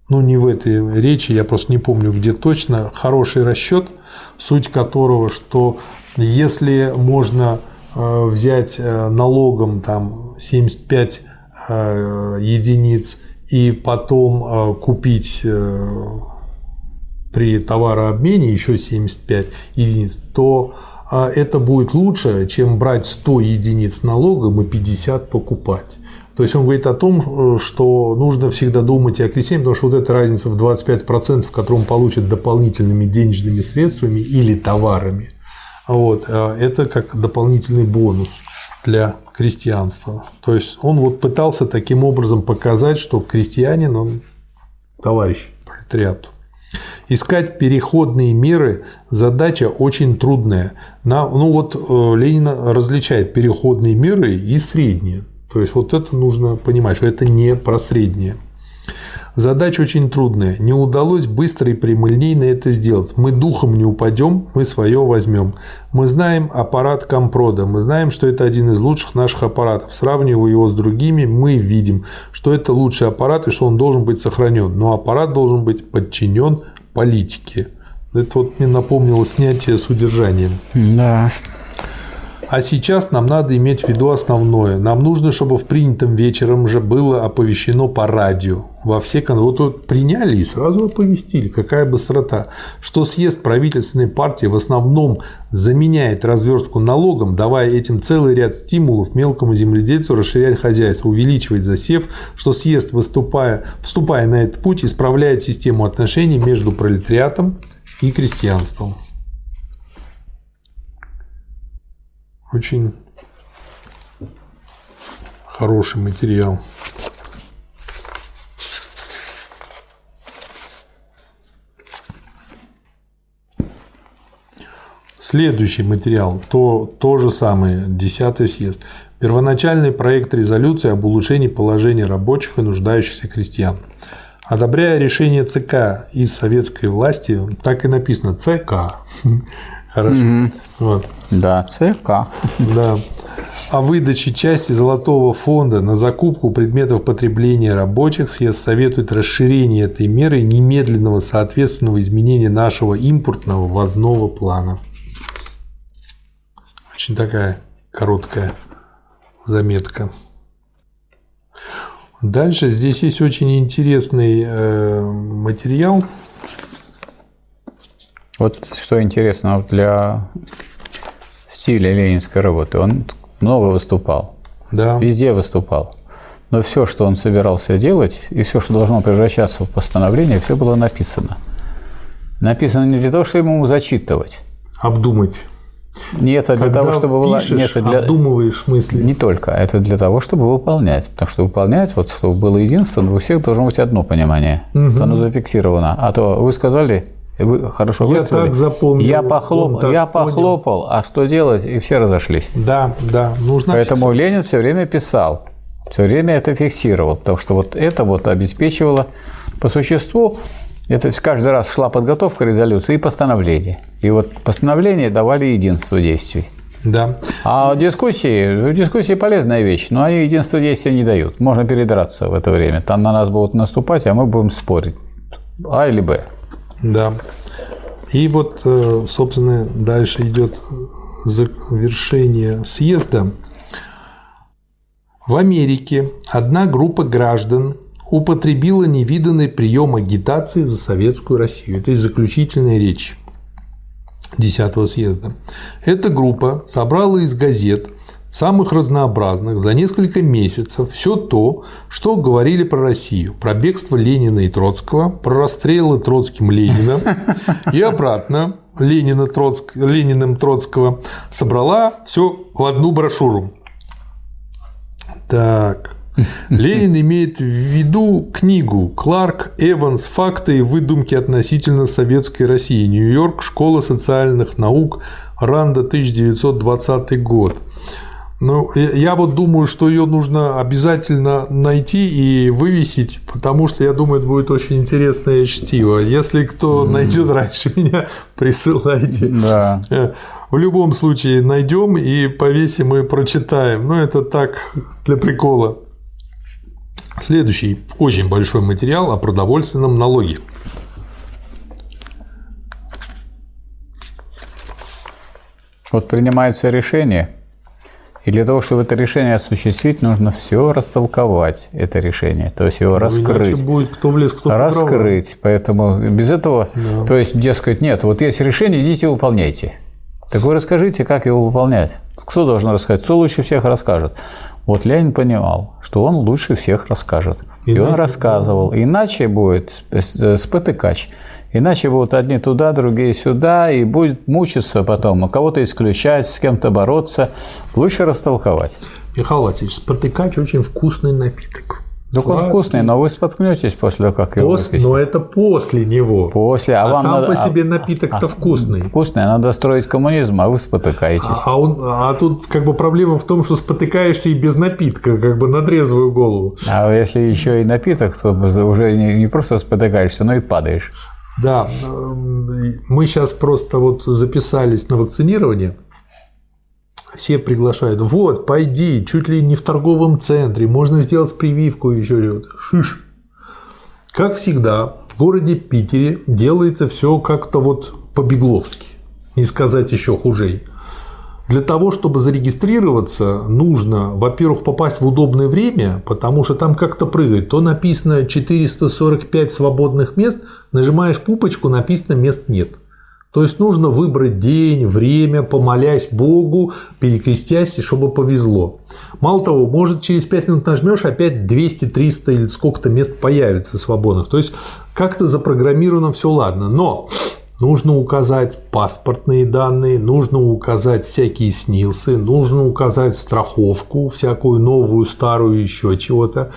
ну не в этой речи, я просто не помню где точно, хороший расчет, суть которого, что если можно э, взять э, налогом там 75 э, единиц и потом купить при товарообмене еще 75 единиц, то это будет лучше, чем брать 100 единиц налогом и 50 покупать. То есть он говорит о том, э, что нужно всегда думать и о крестьяне, потому что вот эта разница в 25%, которую он получит дополнительными денежными средствами или товарами, вот, э, это как дополнительный бонус для крестьянства. То есть он вот пытался таким образом показать, что крестьянин, он товарищ пролетариату. Искать переходные меры – задача очень трудная. На, ну вот э, Ленин различает переходные меры и средние. То есть вот это нужно понимать, что это не про среднее. Задача очень трудная. Не удалось быстро и прямолинейно это сделать. Мы духом не упадем, мы свое возьмем. Мы знаем аппарат компрода, мы знаем, что это один из лучших наших аппаратов. Сравнивая его с другими, мы видим, что это лучший аппарат и что он должен быть сохранен. Но аппарат должен быть подчинен политике. Это вот мне напомнило снятие с удержанием. Да. А сейчас нам надо иметь в виду основное. Нам нужно, чтобы в принятом вечером же было оповещено по радио. Во все кон... Вот, вот приняли и сразу оповестили. Какая быстрота. Что съезд правительственной партии в основном заменяет разверстку налогом, давая этим целый ряд стимулов мелкому земледельцу расширять хозяйство, увеличивать засев, что съезд, выступая, вступая на этот путь, исправляет систему отношений между пролетариатом и крестьянством. Очень хороший материал. Следующий материал, то, то же самое, 10 съезд. Первоначальный проект резолюции об улучшении положения рабочих и нуждающихся крестьян. Одобряя решение ЦК из советской власти, так и написано ЦК. Хорошо. Вот. Да, ЦК. Да. О выдаче части золотого фонда на закупку предметов потребления рабочих съезд советует расширение этой меры и немедленного соответственного изменения нашего импортного ввозного плана. Очень такая короткая заметка. Дальше здесь есть очень интересный э, материал, вот что интересно для стиля ленинской работы. Он много выступал. Да. Везде выступал. Но все, что он собирался делать, и все, что должно превращаться в постановление, все было написано. Написано не для того, чтобы ему зачитывать. Обдумать. Нет, это для того, чтобы было. Нет, это для... обдумываешь мысли. Не только. Это для того, чтобы выполнять. Потому что выполнять, вот чтобы было единство, у всех должно быть одно понимание. Угу. Оно зафиксировано. А то вы сказали, вы хорошо Я так запомнил. Я, похлоп... так я похлопал, а что делать? И все разошлись. Да, да, нужно Поэтому фиксировать. Ленин все время писал, все время это фиксировал, потому что вот это вот обеспечивало по существу это каждый раз шла подготовка резолюции и постановления. И вот постановления давали единство действий. Да. А дискуссии, дискуссии полезная вещь, но они единство действия не дают. Можно передраться в это время. Там на нас будут наступать, а мы будем спорить. А или Б. Да. И вот, э, собственно, дальше идет завершения съезда. В Америке одна группа граждан употребила невиданный прием агитации за советскую Россию. Это из заключительной речи 10 съезда. Эта группа собрала из газет самых разнообразных за несколько месяцев все то, что говорили про Россию, про бегство Ленина и Троцкого, про расстрелы Троцким Ленина и обратно Ленина, Троцк, Лениным Троцкого, собрала все в одну брошюру. Так. Ленин имеет в виду книгу «Кларк Эванс. Факты и выдумки относительно советской России. Нью-Йорк. Школа социальных наук. Ранда. 1920 год». Ну, я вот думаю, что ее нужно обязательно найти и вывесить, потому что я думаю, это будет очень интересное чтиво. Если кто найдет раньше меня, присылайте. Да. Э, в любом случае найдем и повесим и прочитаем. Но это так для прикола. Следующий очень большой материал о продовольственном налоге. Вот принимается решение, и для того, чтобы это решение осуществить, нужно все растолковать, это решение, то есть его ну, раскрыть. будет кто в лес, кто Раскрыть. Поэтому без этого, да. то есть, дескать, нет, вот есть решение, идите выполняйте. Так вы расскажите, как его выполнять. Кто должен рассказать? Кто лучше всех расскажет? Вот Ленин понимал, что он лучше всех расскажет. Иначе, и он рассказывал. Иначе будет спотыкач. Иначе будут одни туда, другие сюда, и будет мучиться потом, кого-то исключать, с кем-то бороться. Лучше растолковать. Михаил Васильевич, спотыкач очень вкусный напиток. Так он вкусный, но вы споткнетесь после того, как его Пос... Но это после него. После. А, а вам сам надо... по себе напиток-то а, вкусный. Вкусный, надо строить коммунизм, а вы спотыкаетесь. А, а, он... а тут как бы проблема в том, что спотыкаешься и без напитка, как бы на трезвую голову. А если еще и напиток, то уже не, не просто спотыкаешься, но и падаешь. Да, мы сейчас просто вот записались на вакцинирование все приглашают. Вот, пойди, чуть ли не в торговом центре, можно сделать прививку еще. Шиш. Как всегда, в городе Питере делается все как-то вот по-бегловски, не сказать еще хуже. Для того, чтобы зарегистрироваться, нужно, во-первых, попасть в удобное время, потому что там как-то прыгает. То написано 445 свободных мест, нажимаешь пупочку, написано мест нет – то есть нужно выбрать день, время, помолясь Богу, перекрестясь, чтобы повезло. Мало того, может через 5 минут нажмешь, опять 200, 300 или сколько-то мест появится свободных. То есть как-то запрограммировано все ладно. Но нужно указать паспортные данные, нужно указать всякие снилсы, нужно указать страховку, всякую новую, старую, еще чего-то.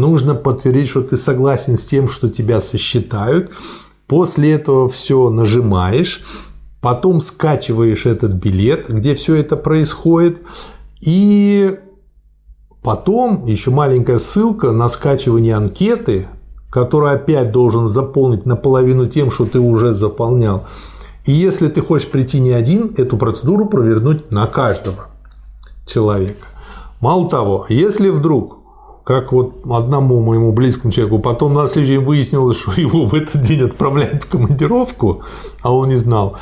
Нужно подтвердить, что ты согласен с тем, что тебя сосчитают. После этого все нажимаешь, потом скачиваешь этот билет, где все это происходит, и потом еще маленькая ссылка на скачивание анкеты, которую опять должен заполнить наполовину тем, что ты уже заполнял. И если ты хочешь прийти не один, эту процедуру провернуть на каждого человека. Мало того, если вдруг как вот одному моему близкому человеку, потом на следующий день выяснилось, что его в этот день отправляют в командировку, а он не знал,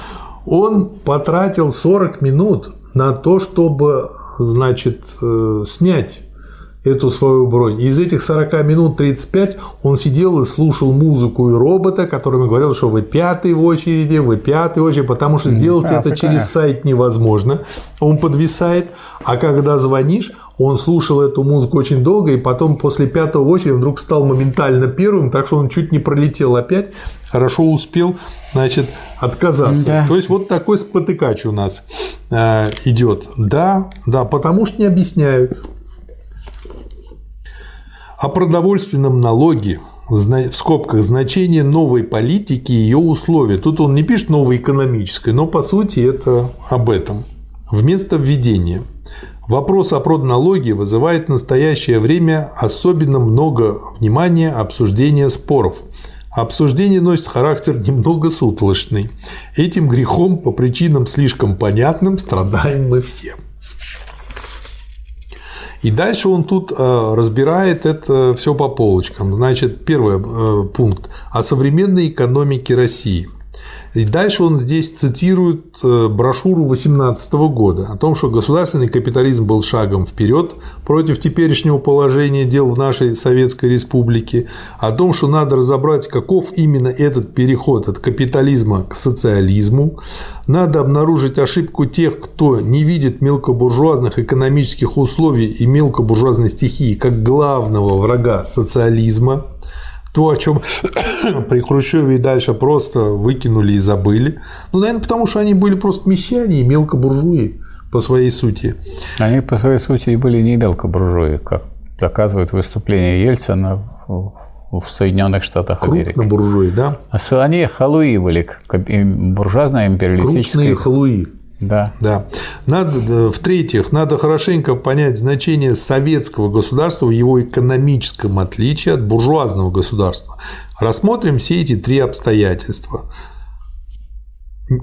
он потратил 40 минут на то, чтобы, значит, э, снять эту свою бронь. Из этих 40 минут 35 он сидел и слушал музыку и робота, который говорил, что вы пятый в очереди, вы пятый в очереди, потому что сделать а, это такая. через сайт невозможно. Он подвисает, а когда звонишь, он слушал эту музыку очень долго, и потом после пятого очереди вдруг стал моментально первым, так что он чуть не пролетел опять, хорошо успел, значит, отказаться. Да. То есть вот такой спотыкач у нас э, идет. Да, да, потому что не объясняют. О продовольственном налоге в скобках значение новой политики и ее условия. Тут он не пишет новой экономической, но по сути это об этом. Вместо введения. Вопрос о продналоге вызывает в настоящее время особенно много внимания обсуждения споров. Обсуждение носит характер немного сутолочный. Этим грехом по причинам слишком понятным страдаем мы все. И дальше он тут э, разбирает это все по полочкам. Значит, первый э, пункт о современной экономике России. И дальше он здесь цитирует э, брошюру 18 года о том, что государственный капитализм был шагом вперед против теперешнего положения дел в нашей Советской Республике, о том, что надо разобрать, каков именно этот переход от капитализма к социализму, надо обнаружить ошибку тех, кто не видит мелкобуржуазных экономических условий и мелкобуржуазной стихии как главного врага социализма, то, о чем при Хрущеве и дальше просто выкинули и забыли. Ну, наверное, потому что они были просто мещане и мелкобуржуи по своей сути. Они по своей сути и были не мелкобуржуи, как доказывает выступление Ельцина в, в Соединенных Штатах Америки. Крупно буржуи, да? А они халуи были, буржуазная империалистическая. Крупные халуи. Да. да. Надо, в-третьих, надо хорошенько понять значение советского государства в его экономическом отличии от буржуазного государства. Рассмотрим все эти три обстоятельства.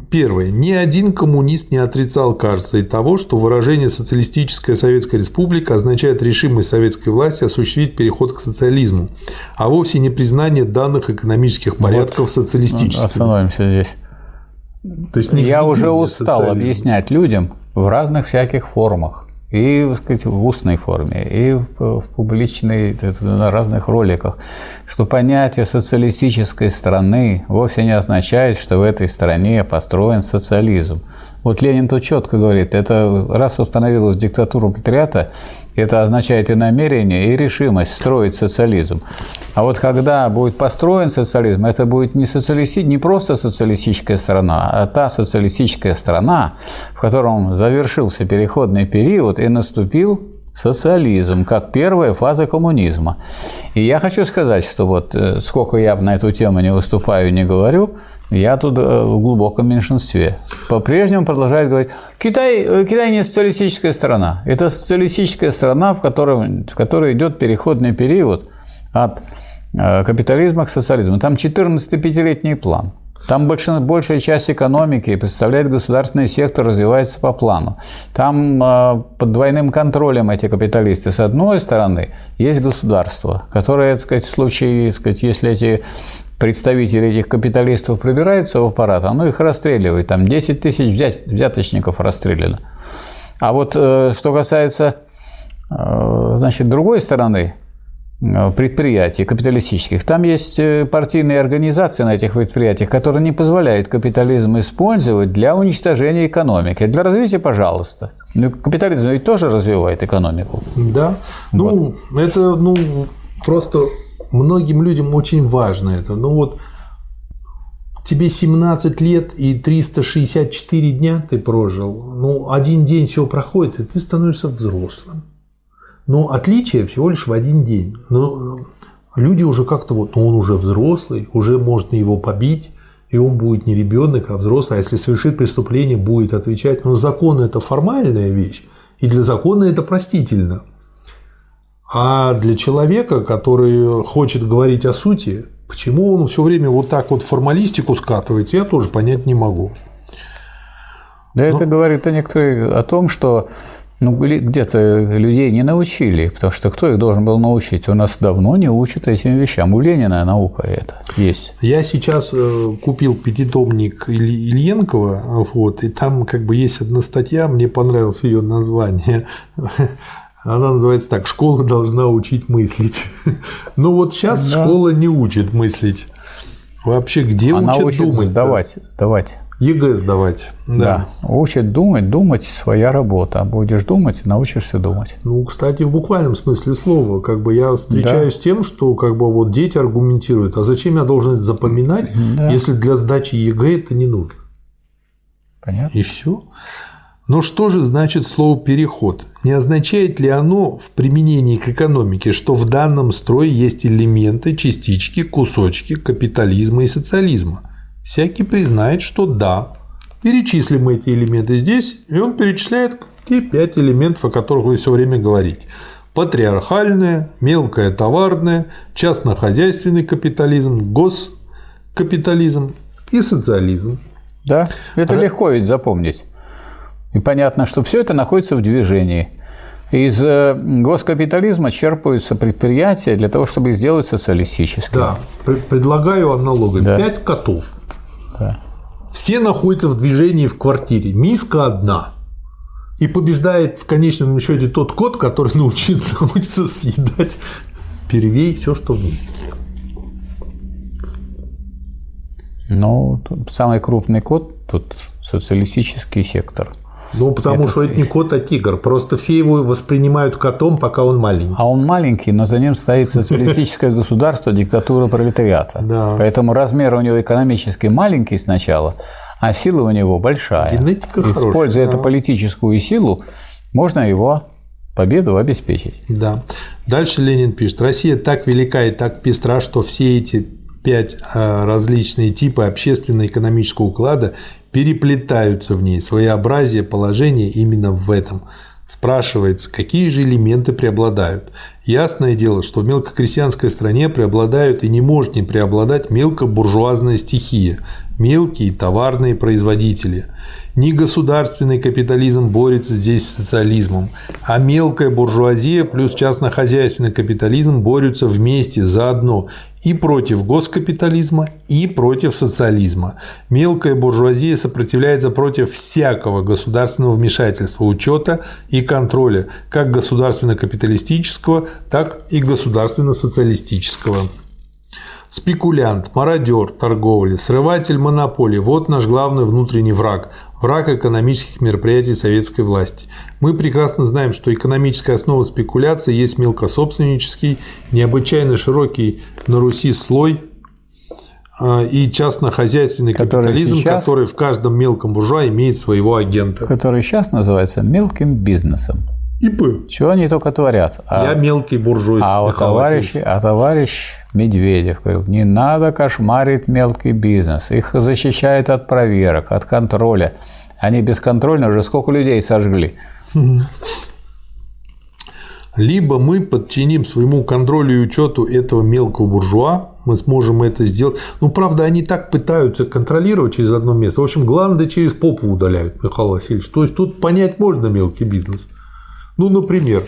Первое. Ни один коммунист не отрицал, кажется, и того, что выражение «социалистическая Советская Республика» означает решимость советской власти осуществить переход к социализму, а вовсе не признание данных экономических порядков вот, социалистическими. Остановимся здесь. То есть Я уже устал социализма. объяснять людям в разных всяких формах. И так сказать, в устной форме, и в публичной, на разных роликах, что понятие социалистической страны вовсе не означает, что в этой стране построен социализм. Вот Ленин тут четко говорит, это раз установилась диктатура пролетариата, это означает и намерение, и решимость строить социализм. А вот когда будет построен социализм, это будет не, социалисти... не просто социалистическая страна, а та социалистическая страна, в котором завершился переходный период и наступил социализм как первая фаза коммунизма. И я хочу сказать, что вот э, сколько я на эту тему не выступаю, не говорю, я тут э, в глубоком меньшинстве. По-прежнему продолжает говорить, Китай, э, Китай не социалистическая страна. Это социалистическая страна, в которой, в которой идет переходный период от э, капитализма к социализму. Там 14-пятилетний план. Там больше, большая часть экономики представляет государственный сектор, развивается по плану. Там под двойным контролем эти капиталисты. С одной стороны, есть государство, которое, так сказать, в случае, так сказать, если эти представители этих капиталистов пробираются в аппарат, оно их расстреливает. Там 10 тысяч взяточников расстреляно. А вот э, что касается э, значит, другой стороны э, предприятий капиталистических, там есть партийные организации на этих предприятиях, которые не позволяют капитализм использовать для уничтожения экономики. Для развития, пожалуйста. Но капитализм ведь тоже развивает экономику. Да. Вот. Ну, это ну, просто многим людям очень важно это. Ну вот тебе 17 лет и 364 дня ты прожил, ну, один день все проходит, и ты становишься взрослым. Но отличие всего лишь в один день. Но люди уже как-то вот, ну, он уже взрослый, уже можно его побить, и он будет не ребенок, а взрослый. А если совершит преступление, будет отвечать. Но закон – это формальная вещь, и для закона это простительно – а для человека, который хочет говорить о сути, почему он все время вот так вот формалистику скатывает, я тоже понять не могу. Да Но... это говорит о некоторых о том, что ну, где-то людей не научили, потому что кто их должен был научить? У нас давно не учат этим вещам. У Ленина наука это есть. Я сейчас э, купил пятитомник Ильенкова, вот, и там как бы есть одна статья, мне понравилось ее название она называется так «Школа должна учить мыслить». Ну вот сейчас да. школа не учит мыслить. Вообще, где Она учат учит думать? Сдавать, сдавать. ЕГЭ сдавать. Да. да. Учит думать, думать своя работа. Будешь думать, научишься думать. Ну, кстати, в буквальном смысле слова. Как бы я встречаюсь да. с тем, что как бы вот дети аргументируют, а зачем я должен это запоминать, да. если для сдачи ЕГЭ это не нужно? Понятно. И все. Но что же значит слово «переход»? Не означает ли оно в применении к экономике, что в данном строе есть элементы, частички, кусочки капитализма и социализма? Всякий признает, что да. Перечислим эти элементы здесь, и он перечисляет те пять элементов, о которых вы все время говорите. Патриархальное, мелкое товарное, частно-хозяйственный капитализм, госкапитализм и социализм. Да, это Р... легко ведь запомнить. И понятно, что все это находится в движении. Из э, госкапитализма черпаются предприятия для того, чтобы их сделать социалистическими. Да, предлагаю аналогию. Да. Пять котов. Да. все находятся в движении в квартире. Миска одна. И побеждает в конечном счете тот кот, который научится, научится съедать первей все, что в миске. Ну, самый крупный кот тут социалистический сектор. Ну, потому это... что это не кот, а тигр. Просто все его воспринимают котом, пока он маленький. А он маленький, но за ним стоит социалистическое государство, диктатура пролетариата. Да. Поэтому размер у него экономически маленький сначала, а сила у него большая. Генетика Используя хорошая, эту политическую силу, можно его победу обеспечить. Да. Дальше Ленин пишет. Россия так велика и так пестра, что все эти пять а, различные типы общественно-экономического уклада переплетаются в ней. Своеобразие положения именно в этом. Спрашивается, какие же элементы преобладают? Ясное дело, что в мелкокрестьянской стране преобладают и не может не преобладать мелкобуржуазная стихия, мелкие товарные производители. Не государственный капитализм борется здесь с социализмом, а мелкая буржуазия плюс частно-хозяйственный капитализм борются вместе заодно и против госкапитализма, и против социализма. Мелкая буржуазия сопротивляется против всякого государственного вмешательства, учета и контроля, как государственно-капиталистического, так и государственно-социалистического. Спекулянт, мародер торговли, срыватель монополии – вот наш главный внутренний враг, враг экономических мероприятий советской власти. Мы прекрасно знаем, что экономическая основа спекуляции есть мелкособственнический, необычайно широкий на Руси слой а, и частно-хозяйственный который капитализм, сейчас, который в каждом мелком буржуа имеет своего агента. Который сейчас называется мелким бизнесом. ИП. Чего они только творят. А, Я мелкий буржуй. А у товарищ, а товарищ Медведев говорил, не надо кошмарить мелкий бизнес. Их защищают от проверок, от контроля. Они бесконтрольно уже сколько людей сожгли. Либо мы подчиним своему контролю и учету этого мелкого буржуа, мы сможем это сделать. Ну, правда, они так пытаются контролировать через одно место. В общем, гланды через попу удаляют, Михаил Васильевич. То есть тут понять можно мелкий бизнес. Ну, например,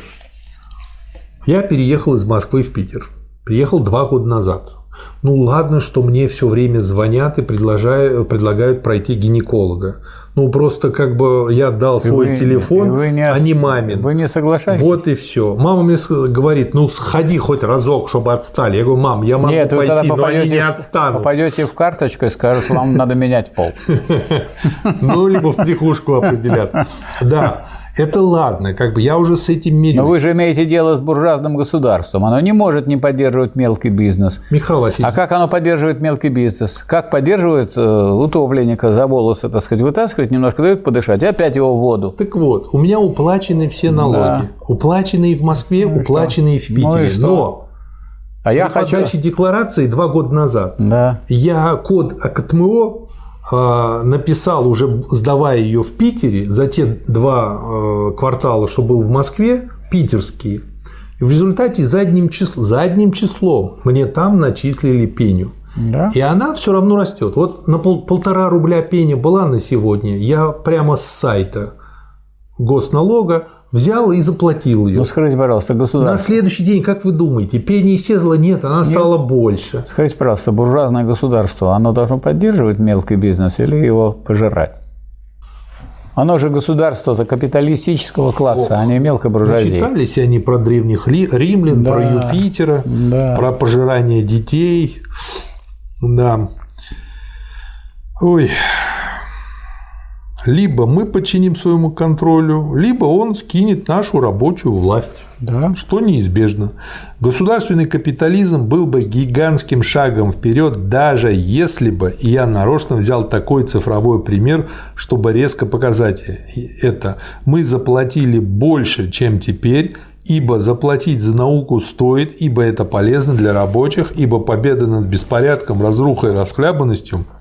я переехал из Москвы в Питер. Приехал два года назад. Ну ладно, что мне все время звонят и предлагают, предлагают пройти гинеколога. Ну просто как бы я дал свой вы, телефон, вы не, а не мамин. Вы не соглашаетесь? Вот и все. Мама мне говорит, ну сходи хоть разок, чтобы отстали. Я говорю, мам, я могу Нет, пойти, но они не отстанут. Попадете в карточку и скажут, вам надо менять пол. Ну, либо в психушку определят. Да. Это ладно, как бы я уже с этим мирюсь. Но вы же имеете дело с буржуазным государством. Оно не может не поддерживать мелкий бизнес. Михаил Васильевич. А как оно поддерживает мелкий бизнес? Как поддерживает э, утопленника за волосы, так сказать, вытаскивает, немножко дает подышать, и опять его в воду. Так вот, у меня уплачены все налоги. Да. Уплаченные в Москве, ну уплаченные в Питере. Ну Но а я хочу... подаче декларации два года назад да. я код АКТМО а, написал уже, сдавая ее в Питере, за те два а, квартала, что был в Москве, питерские, и в результате задним, числом, задним числом мне там начислили пеню. Да. И она все равно растет. Вот на пол, полтора рубля пеня была на сегодня. Я прямо с сайта госналога взял и заплатил ее. Ну, скажите, пожалуйста, государство. На следующий день, как вы думаете, пение исчезла? Нет, она Нет. стала больше. Скажите, пожалуйста, буржуазное государство, оно должно поддерживать мелкий бизнес или его пожирать? Оно же государство-то капиталистического класса, Ох, а не мелкобуржуазии. Читались они про древних римлян, да, про Юпитера, да. про пожирание детей. Да. Ой, либо мы подчиним своему контролю, либо он скинет нашу рабочую власть. Да. Что неизбежно. Государственный капитализм был бы гигантским шагом вперед, даже если бы, и я нарочно взял такой цифровой пример, чтобы резко показать это, мы заплатили больше, чем теперь, ибо заплатить за науку стоит, ибо это полезно для рабочих, ибо победа над беспорядком, разрухой и расхлябанностью –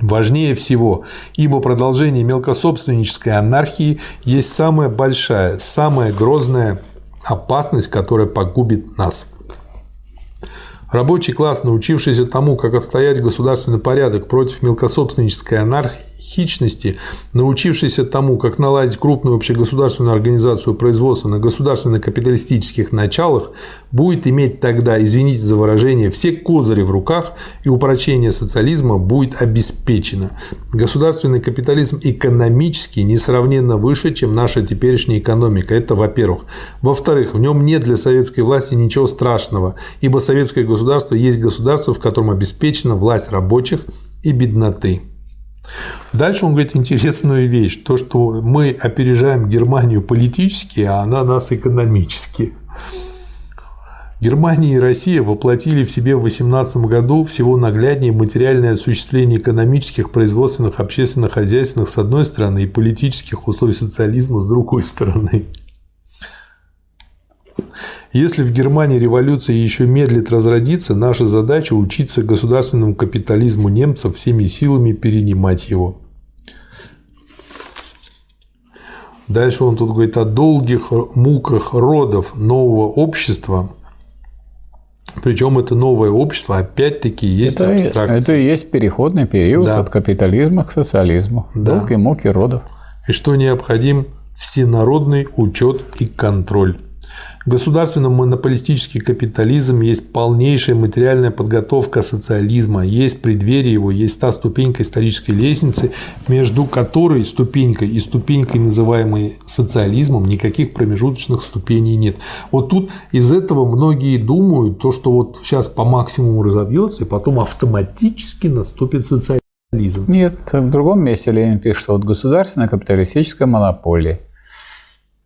важнее всего, ибо продолжение мелкособственнической анархии есть самая большая, самая грозная опасность, которая погубит нас. Рабочий класс, научившийся тому, как отстоять государственный порядок против мелкособственнической анархии, хищности, научившийся тому, как наладить крупную общегосударственную организацию производства на государственно-капиталистических началах, будет иметь тогда, извините за выражение, все козыри в руках и упрочение социализма будет обеспечено. Государственный капитализм экономически несравненно выше, чем наша теперешняя экономика. Это во-первых. Во-вторых, в нем нет для советской власти ничего страшного, ибо советское государство есть государство, в котором обеспечена власть рабочих и бедноты. Дальше он говорит интересную вещь, то, что мы опережаем Германию политически, а она нас экономически. Германия и Россия воплотили в себе в 18 году всего нагляднее материальное осуществление экономических, производственных, общественных, хозяйственных с одной стороны и политических условий социализма с другой стороны. Если в Германии революция еще медлит разродиться, наша задача – учиться государственному капитализму немцев всеми силами перенимать его. Дальше он тут говорит о долгих муках родов нового общества – причем это новое общество, опять-таки, есть это, абстракция. Это и есть переходный период да. от капитализма к социализму. Да. Долг и муки родов. И что необходим всенародный учет и контроль. Государственно-монополистический капитализм есть полнейшая материальная подготовка социализма, есть преддверие его, есть та ступенька исторической лестницы, между которой ступенькой и ступенькой, называемой социализмом, никаких промежуточных ступеней нет. Вот тут из этого многие думают, то, что вот сейчас по максимуму разовьется, и потом автоматически наступит социализм. Нет, в другом месте Ленин пишет, что вот государственная капиталистическая монополия –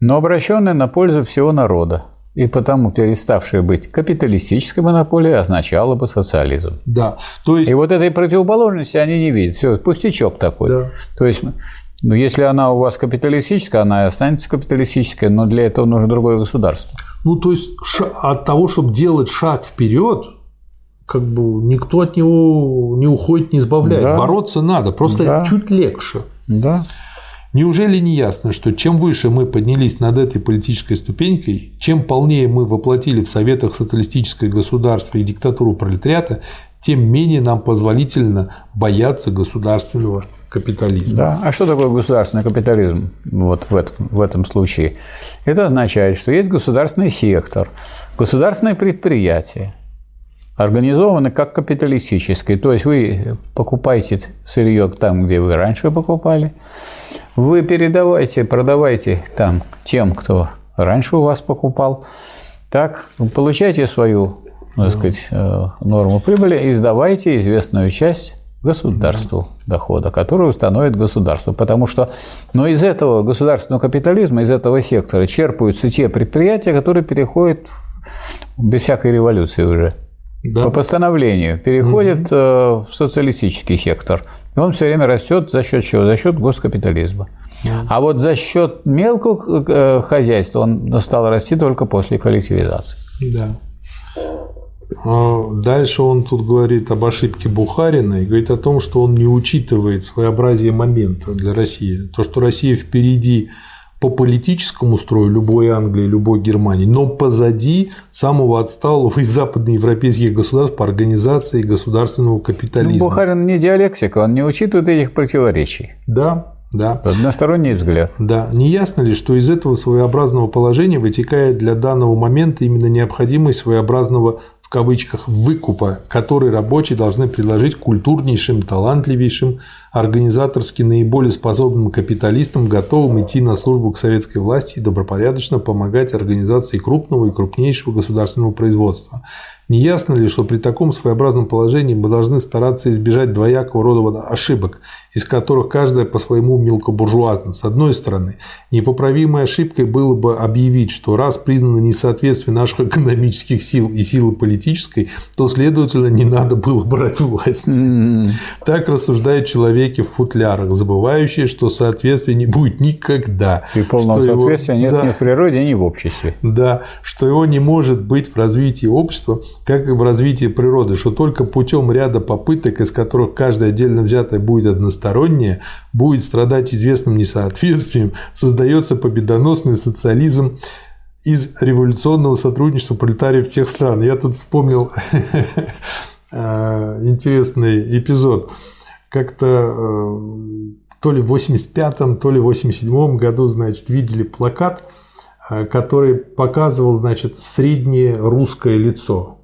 но обращенная на пользу всего народа, и потому переставшая быть капиталистической монополией означала бы социализм. Да, то есть... И вот этой противоположности они не видят. Все, пустячок такой. Да. То есть, ну, если она у вас капиталистическая, она и останется капиталистической, но для этого нужно другое государство. Ну, то есть от того, чтобы делать шаг вперед, как бы никто от него не уходит, не избавляет. Да. Бороться надо, просто да. чуть легче. Да. Неужели не ясно, что чем выше мы поднялись над этой политической ступенькой, чем полнее мы воплотили в советах социалистическое государство и диктатуру пролетариата, тем менее нам позволительно бояться государственного капитализма. Да. А что такое государственный капитализм вот в этом, в этом случае? Это означает, что есть государственный сектор, государственное предприятие, организованы как капиталистическое. То есть вы покупаете сырье там, где вы раньше покупали, вы передавайте, продавайте там тем, кто раньше у вас покупал. Так, получайте свою так сказать, э, норму прибыли и сдавайте известную часть государству дохода, который установит государство. Потому что но из этого государственного капитализма, из этого сектора черпаются те предприятия, которые переходят без всякой революции уже да. по постановлению переходит угу. в социалистический сектор. И он все время растет за счет чего? За счет госкапитализма. Да. А вот за счет мелкого э, хозяйства он стал расти только после коллективизации. Да. А дальше он тут говорит об ошибке Бухарина и говорит о том, что он не учитывает своеобразие момента для России. То, что Россия впереди по политическому строю любой Англии, любой Германии, но позади самого отсталого из западноевропейских государств по организации государственного капитализма. Ну, Бухарин не диалектик, он не учитывает этих противоречий. Да, да. Односторонний взгляд. Да. Не ясно ли, что из этого своеобразного положения вытекает для данного момента именно необходимость своеобразного в кавычках выкупа, который рабочие должны предложить культурнейшим, талантливейшим, организаторски наиболее способным капиталистам, готовым идти на службу к советской власти и добропорядочно помогать организации крупного и крупнейшего государственного производства. Не ясно ли, что при таком своеобразном положении мы должны стараться избежать двоякого рода ошибок, из которых каждая по своему мелкобуржуазна. С одной стороны, непоправимой ошибкой было бы объявить, что раз признано несоответствие наших экономических сил и силы политической, то, следовательно, не надо было брать власть. Так рассуждают человеки в футлярах, забывающие, что соответствия не будет никогда. И полного соответствия его... нет да, ни в природе, ни в обществе. Да, что его не может быть в развитии общества, как и в развитии природы, что только путем ряда попыток, из которых каждая отдельно взятая будет односторонняя, будет страдать известным несоответствием, создается победоносный социализм из революционного сотрудничества пролетариев всех стран. Я тут вспомнил э, интересный эпизод. Как-то э, то ли в 85-м, то ли в 87-м году, значит, видели плакат, э, который показывал, значит, среднее русское лицо.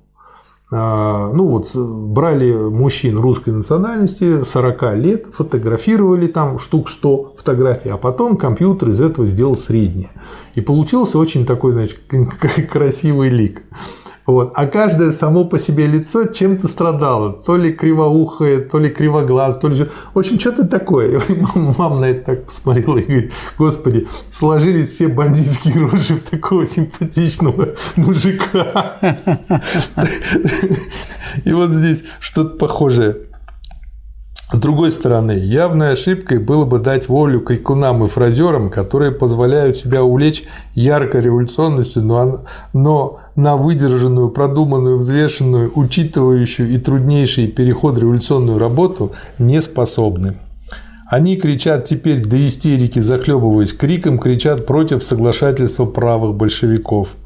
А, ну вот брали мужчин русской национальности 40 лет, фотографировали там штук 100 фотографий, а потом компьютер из этого сделал среднее. И получился очень такой, значит, красивый лик. Вот. А каждое само по себе лицо чем-то страдало. То ли кривоухое, то ли кривоглаз, то ли... В общем, что-то такое. И мама, мама на это так посмотрела и говорит, господи, сложились все бандитские рожи в такого симпатичного мужика. И вот здесь что-то похожее. С другой стороны, явной ошибкой было бы дать волю крикунам и фразерам, которые позволяют себя увлечь яркой революционностью, но, но на выдержанную, продуманную, взвешенную, учитывающую и труднейший переход революционную работу не способны. Они кричат теперь до истерики, захлебываясь криком, кричат против соглашательства правых большевиков –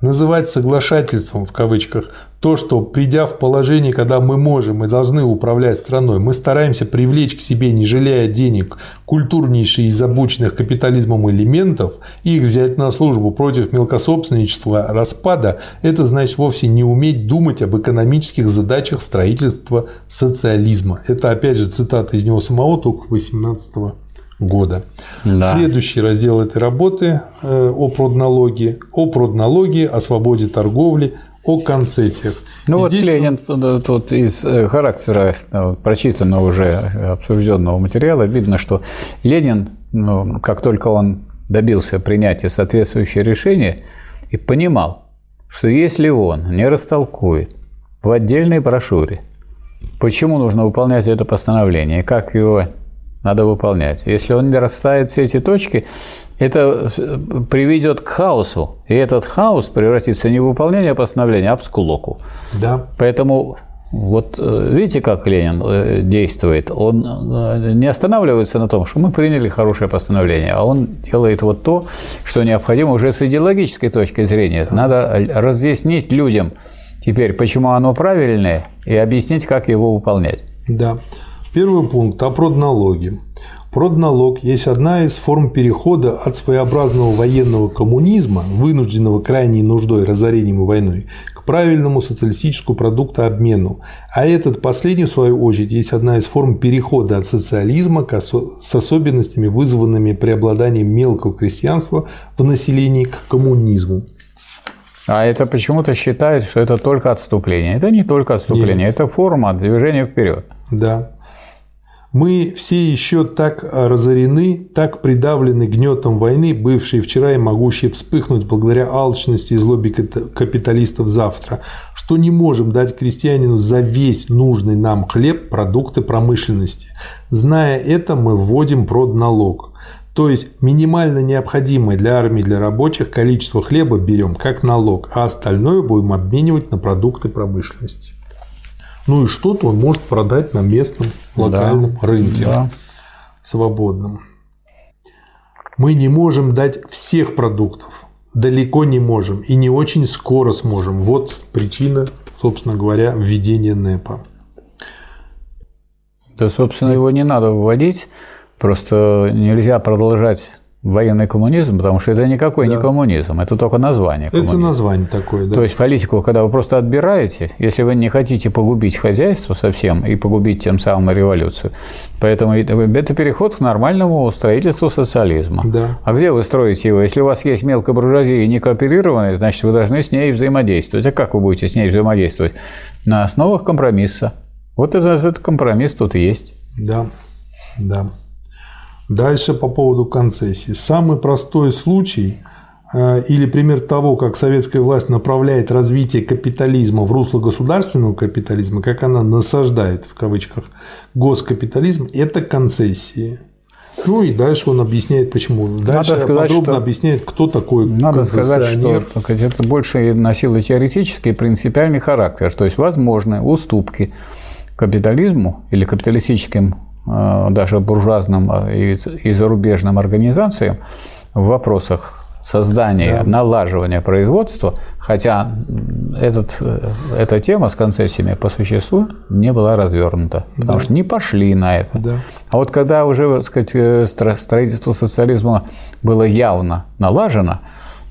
называть соглашательством в кавычках то, что придя в положение, когда мы можем и должны управлять страной, мы стараемся привлечь к себе, не жалея денег, культурнейшие из обученных капитализмом элементов их взять на службу против мелкособственничества распада, это значит вовсе не уметь думать об экономических задачах строительства социализма. Это опять же цитата из него самого, только 18 года. Да. Следующий раздел этой работы э, о продналоге, о продналоге, о свободе торговли, о концессиях. Ну вот Здесь... Ленин тут из э, характера э, прочитанного уже обсужденного материала видно, что Ленин, ну, как только он добился принятия соответствующего решения, и понимал, что если он не растолкует в отдельной брошюре, почему нужно выполнять это постановление, как его надо выполнять. Если он не расставит все эти точки, это э, приведет к хаосу. И этот хаос превратится не в выполнение постановления, а в скулоку. Да. Поэтому вот э, видите, как Ленин э, действует? Он не останавливается на том, что мы приняли хорошее постановление, а он делает вот то, что необходимо уже с идеологической точки зрения. Надо разъяснить людям теперь, почему оно правильное, и объяснить, как его выполнять. Да. Первый пункт о продналоге. Продналог есть одна из форм перехода от своеобразного военного коммунизма, вынужденного крайней нуждой, разорением и войной, к правильному социалистическому продуктообмену. А этот последний, в свою очередь, есть одна из форм перехода от социализма с особенностями, вызванными преобладанием мелкого крестьянства в населении к коммунизму. А это почему-то считают, что это только отступление. Это не только отступление, Нет. это форма движения вперед. Да. Мы все еще так разорены, так придавлены гнетом войны, бывшие вчера и могущие вспыхнуть благодаря алчности и злобе капиталистов завтра, что не можем дать крестьянину за весь нужный нам хлеб продукты промышленности. Зная это, мы вводим продналог. То есть минимально необходимое для армии для рабочих количество хлеба берем как налог, а остальное будем обменивать на продукты промышленности. Ну и что-то он может продать на местном локальном да, рынке да. свободном. Мы не можем дать всех продуктов, далеко не можем и не очень скоро сможем. Вот причина, собственно говоря, введения НЭПа. Да, собственно, его не надо вводить, просто нельзя продолжать военный коммунизм, потому что это никакой да. не коммунизм, это только название. Коммунизма. Это название такое, да. То есть политику, когда вы просто отбираете, если вы не хотите погубить хозяйство совсем и погубить тем самым революцию, поэтому это переход к нормальному строительству социализма. Да. А где вы строите его? Если у вас есть мелкая буржуазия и не кооперированная, значит, вы должны с ней взаимодействовать. А как вы будете с ней взаимодействовать? На основах компромисса. Вот этот, этот компромисс тут и есть. Да, да. Дальше по поводу концессии. Самый простой случай э, или пример того, как советская власть направляет развитие капитализма в русло государственного капитализма, как она насаждает, в кавычках, госкапитализм, это концессии. Ну и дальше он объясняет, почему. Дальше Надо сказать, подробно что... объясняет, кто такой Надо сказать, что это больше носило теоретический и принципиальный характер. То есть возможны уступки капитализму или капиталистическим даже буржуазным э, и зарубежным организациям в вопросах создания, да. налаживания производства, хотя этот, эта тема с концессиями по существу не была развернута, потому да. что не пошли на это. Да. А вот когда уже так сказать, э, строительство социализма было явно налажено,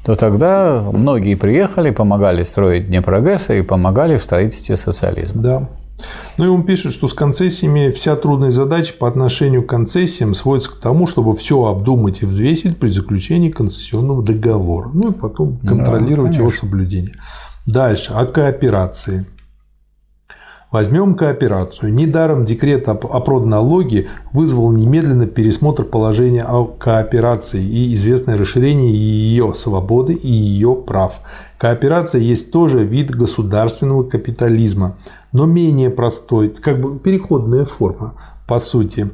то тогда многие приехали, помогали строить Днепрогресса и помогали в строительстве социализма. Да. Ну и он пишет, что с концессиями вся трудная задача по отношению к концессиям сводится к тому, чтобы все обдумать и взвесить при заключении концессионного договора. Ну и потом контролировать да, его соблюдение. Дальше. О кооперации. Возьмем кооперацию. Недаром декрет о продналоге вызвал немедленно пересмотр положения о кооперации и известное расширение ее свободы и ее прав. Кооперация есть тоже вид государственного капитализма, но менее простой, как бы переходная форма по сути,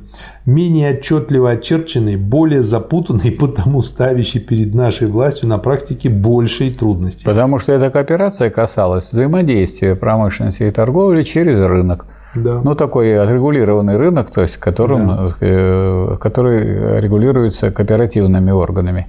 менее отчетливо очерченный, более запутанный, потому ставящий перед нашей властью на практике большие трудности. Потому что эта кооперация касалась взаимодействия промышленности и торговли через рынок. Да. Ну, такой отрегулированный рынок, то есть которым, да. Э, который регулируется кооперативными органами.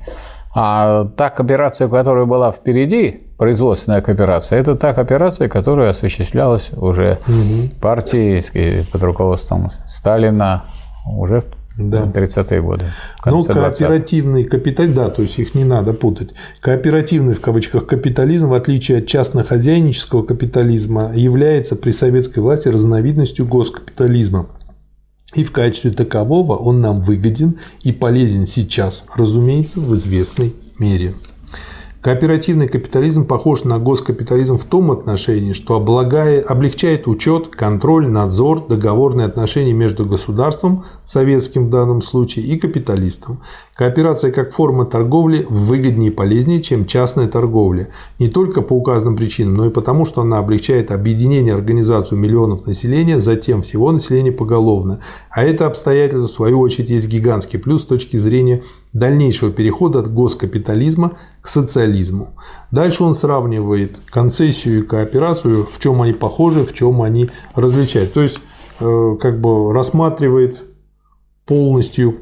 А та кооперация, которая была впереди, производственная кооперация, это та кооперация, которая осуществлялась уже угу. партией под руководством Сталина уже да. 30-е годы. Ну, кооперативный капитализм, да, то есть их не надо путать. Кооперативный в кавычках капитализм, в отличие от частно-хозяйнического капитализма, является при советской власти разновидностью госкапитализма. И в качестве такового он нам выгоден и полезен сейчас, разумеется, в известной мере. Кооперативный капитализм похож на госкапитализм в том отношении, что облагая, облегчает учет, контроль, надзор, договорные отношения между государством, советским в данном случае, и капиталистом. Кооперация как форма торговли выгоднее и полезнее, чем частная торговля. Не только по указанным причинам, но и потому, что она облегчает объединение организацию миллионов населения, затем всего населения поголовно. А это обстоятельство, в свою очередь, есть гигантский плюс с точки зрения дальнейшего перехода от госкапитализма к социализму. Дальше он сравнивает концессию и кооперацию, в чем они похожи, в чем они различают. То есть, э, как бы рассматривает полностью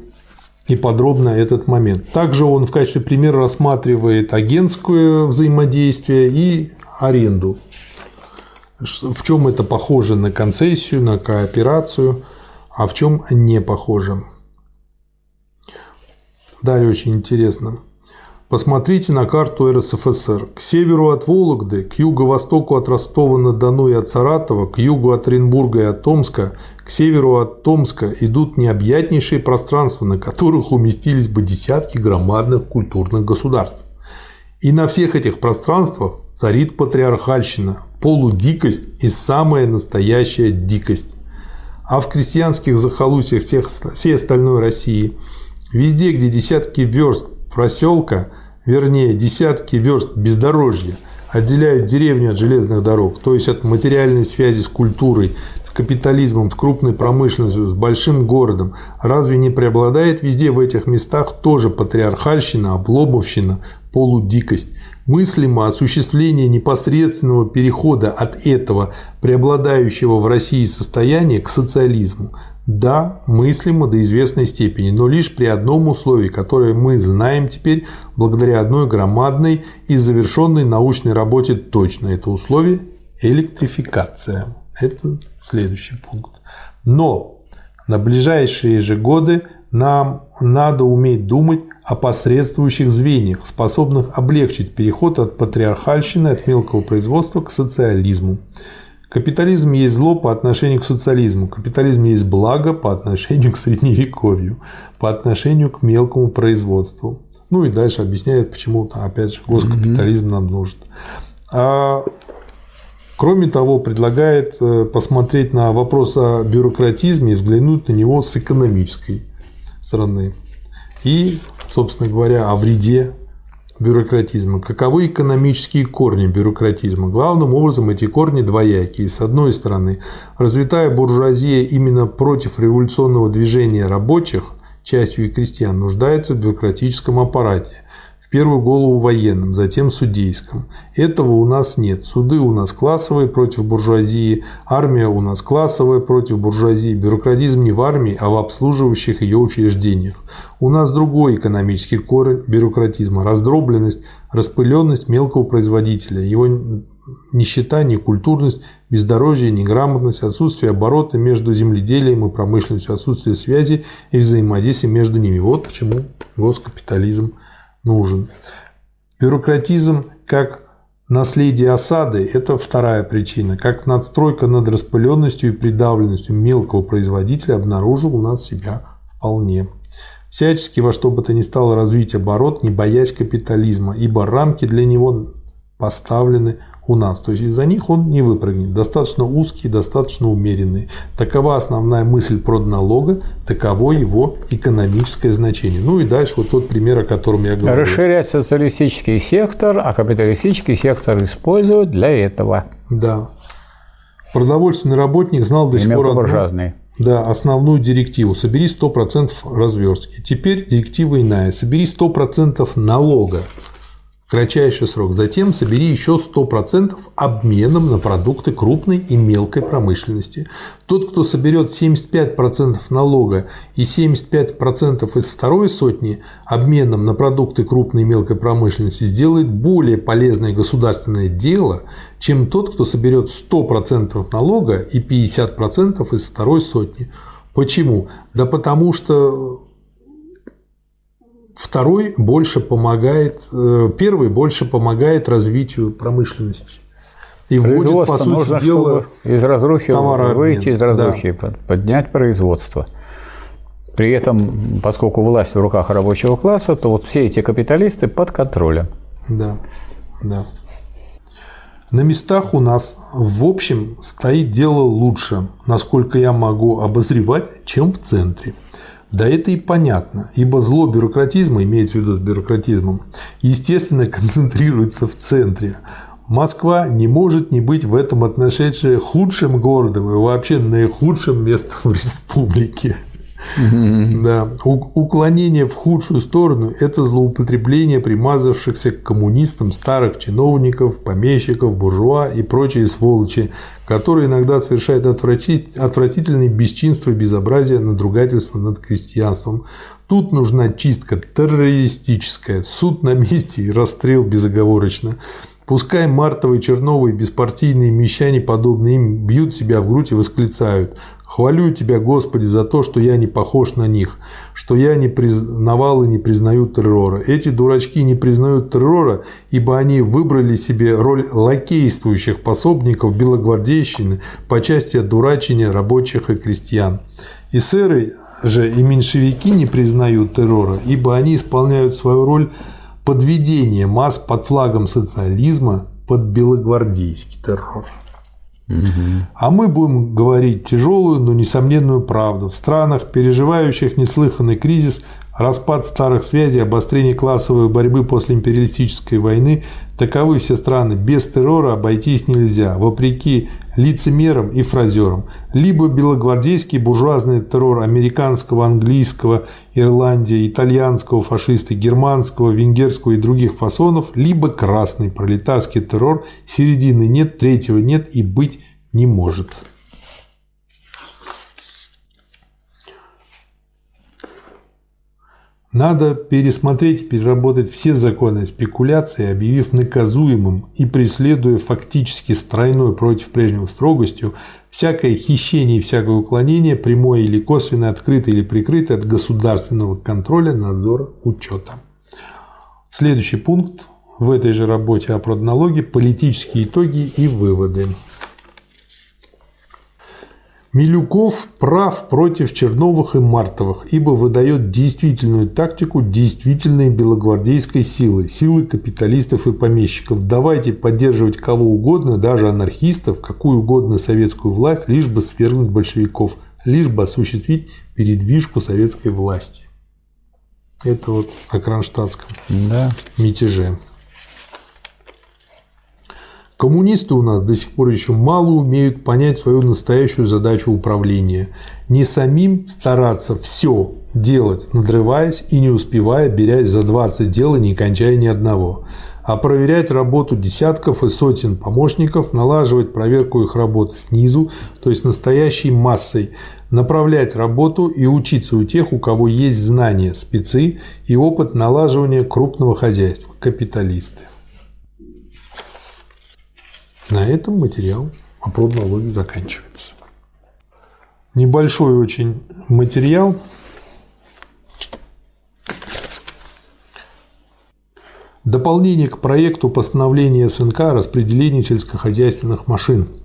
и подробно этот момент. Также он в качестве примера рассматривает агентское взаимодействие и аренду. В чем это похоже на концессию, на кооперацию, а в чем не похоже. Далее очень интересно. Посмотрите на карту РСФСР. К северу от Вологды, к юго-востоку от Ростова-на-Дону и от Саратова, к югу от Оренбурга и от Томска, к северу от Томска идут необъятнейшие пространства, на которых уместились бы десятки громадных культурных государств. И на всех этих пространствах царит патриархальщина, полудикость и самая настоящая дикость. А в крестьянских захолустьях всех, всей остальной России, везде, где десятки верст проселка, вернее десятки верст бездорожья, отделяют деревню от железных дорог, то есть от материальной связи с культурой, с капитализмом, с крупной промышленностью, с большим городом. Разве не преобладает везде в этих местах тоже патриархальщина, обломовщина, полудикость? Мыслимо осуществление непосредственного перехода от этого преобладающего в России состояния к социализму, да, мыслимо до известной степени, но лишь при одном условии, которое мы знаем теперь благодаря одной громадной и завершенной научной работе точно. Это условие – электрификация. Это следующий пункт. Но на ближайшие же годы нам надо уметь думать о посредствующих звеньях, способных облегчить переход от патриархальщины, от мелкого производства к социализму. Капитализм есть зло по отношению к социализму. Капитализм есть благо по отношению к средневековью, по отношению к мелкому производству. Ну и дальше объясняет, почему, опять же, госкапитализм нам нужен. А Кроме того, предлагает э, посмотреть на вопрос о бюрократизме и взглянуть на него с экономической стороны. И, собственно говоря, о вреде бюрократизма. Каковы экономические корни бюрократизма? Главным образом эти корни двоякие. С одной стороны, развитая буржуазия именно против революционного движения рабочих, частью и крестьян, нуждается в бюрократическом аппарате. В первую голову военным, затем судейском. Этого у нас нет. Суды у нас классовые против буржуазии, армия у нас классовая против буржуазии. Бюрократизм не в армии, а в обслуживающих ее учреждениях. У нас другой экономический корень бюрократизма – раздробленность, распыленность мелкого производителя, его нищета, некультурность, бездорожье, неграмотность, отсутствие оборота между земледелием и промышленностью, отсутствие связи и взаимодействия между ними. Вот почему госкапитализм нужен. Бюрократизм как наследие осады – это вторая причина. Как надстройка над распыленностью и придавленностью мелкого производителя обнаружил у нас себя вполне. Всячески во что бы то ни стало развить оборот, не боясь капитализма, ибо рамки для него поставлены у нас. То есть из-за них он не выпрыгнет. Достаточно узкий, достаточно умеренный. Такова основная мысль продналога, таково его экономическое значение. Ну и дальше вот тот пример, о котором я говорил. Расширять социалистический сектор, а капиталистический сектор использовать для этого. Да. Продовольственный работник знал до сих пор одну, да, основную директиву. Собери 100% разверстки. Теперь директива иная. Собери 100% налога кратчайший срок. Затем собери еще 100% обменом на продукты крупной и мелкой промышленности. Тот, кто соберет 75% налога и 75% из второй сотни обменом на продукты крупной и мелкой промышленности, сделает более полезное государственное дело, чем тот, кто соберет 100% налога и 50% из второй сотни. Почему? Да потому что Второй больше помогает, э, первый больше помогает развитию промышленности. И вводит, по сути нужно, дела, из разрухи выйти из разрухи, да. поднять производство. При этом, поскольку власть в руках рабочего класса, то вот все эти капиталисты под контролем. Да, да. На местах у нас, в общем, стоит дело лучше, насколько я могу обозревать, чем в центре. Да это и понятно, ибо зло бюрократизма, имеется в виду с бюрократизмом, естественно концентрируется в центре. Москва не может не быть в этом отношении худшим городом и вообще наихудшим местом в республике. Да. Уклонение в худшую сторону – это злоупотребление примазавшихся к коммунистам старых чиновников, помещиков, буржуа и прочие сволочи, которые иногда совершают отвратительные бесчинства безобразия, надругательства над крестьянством. Тут нужна чистка террористическая, суд на месте и расстрел безоговорочно. Пускай мартовые, черновые, беспартийные мещане, подобные им, бьют себя в грудь и восклицают Хвалю Тебя, Господи, за то, что я не похож на них, что я не признавал и не признаю террора. Эти дурачки не признают террора, ибо они выбрали себе роль лакействующих пособников белогвардейщины по части одурачения рабочих и крестьян. И сэры же и меньшевики не признают террора, ибо они исполняют свою роль подведения масс под флагом социализма под белогвардейский террор. А мы будем говорить тяжелую, но несомненную правду. В странах, переживающих неслыханный кризис, распад старых связей, обострение классовой борьбы после империалистической войны, таковы все страны. Без террора обойтись нельзя, вопреки лицемерам и фразерам. Либо белогвардейский буржуазный террор американского, английского, Ирландии, итальянского фашиста, германского, венгерского и других фасонов, либо красный пролетарский террор, середины нет, третьего нет и быть не может. Надо пересмотреть и переработать все законы спекуляции, объявив наказуемым и преследуя фактически стройной против прежнего строгостью всякое хищение и всякое уклонение, прямое или косвенное, открытое или прикрытое от государственного контроля, надзора, учета. Следующий пункт в этой же работе о продналоге – политические итоги и выводы. Милюков прав против Черновых и Мартовых, ибо выдает действительную тактику действительной белогвардейской силы, силы капиталистов и помещиков. Давайте поддерживать кого угодно, даже анархистов, какую угодно советскую власть, лишь бы свергнуть большевиков, лишь бы осуществить передвижку советской власти. Это вот о кронштадтском да. мятеже. Коммунисты у нас до сих пор еще мало умеют понять свою настоящую задачу управления. Не самим стараться все делать, надрываясь и не успевая, берясь за 20 дел и не кончая ни одного, а проверять работу десятков и сотен помощников, налаживать проверку их работы снизу, то есть настоящей массой, направлять работу и учиться у тех, у кого есть знания, спецы и опыт налаживания крупного хозяйства, капиталисты. На этом материал о пробной заканчивается. Небольшой очень материал. Дополнение к проекту постановления СНК о распределении сельскохозяйственных машин –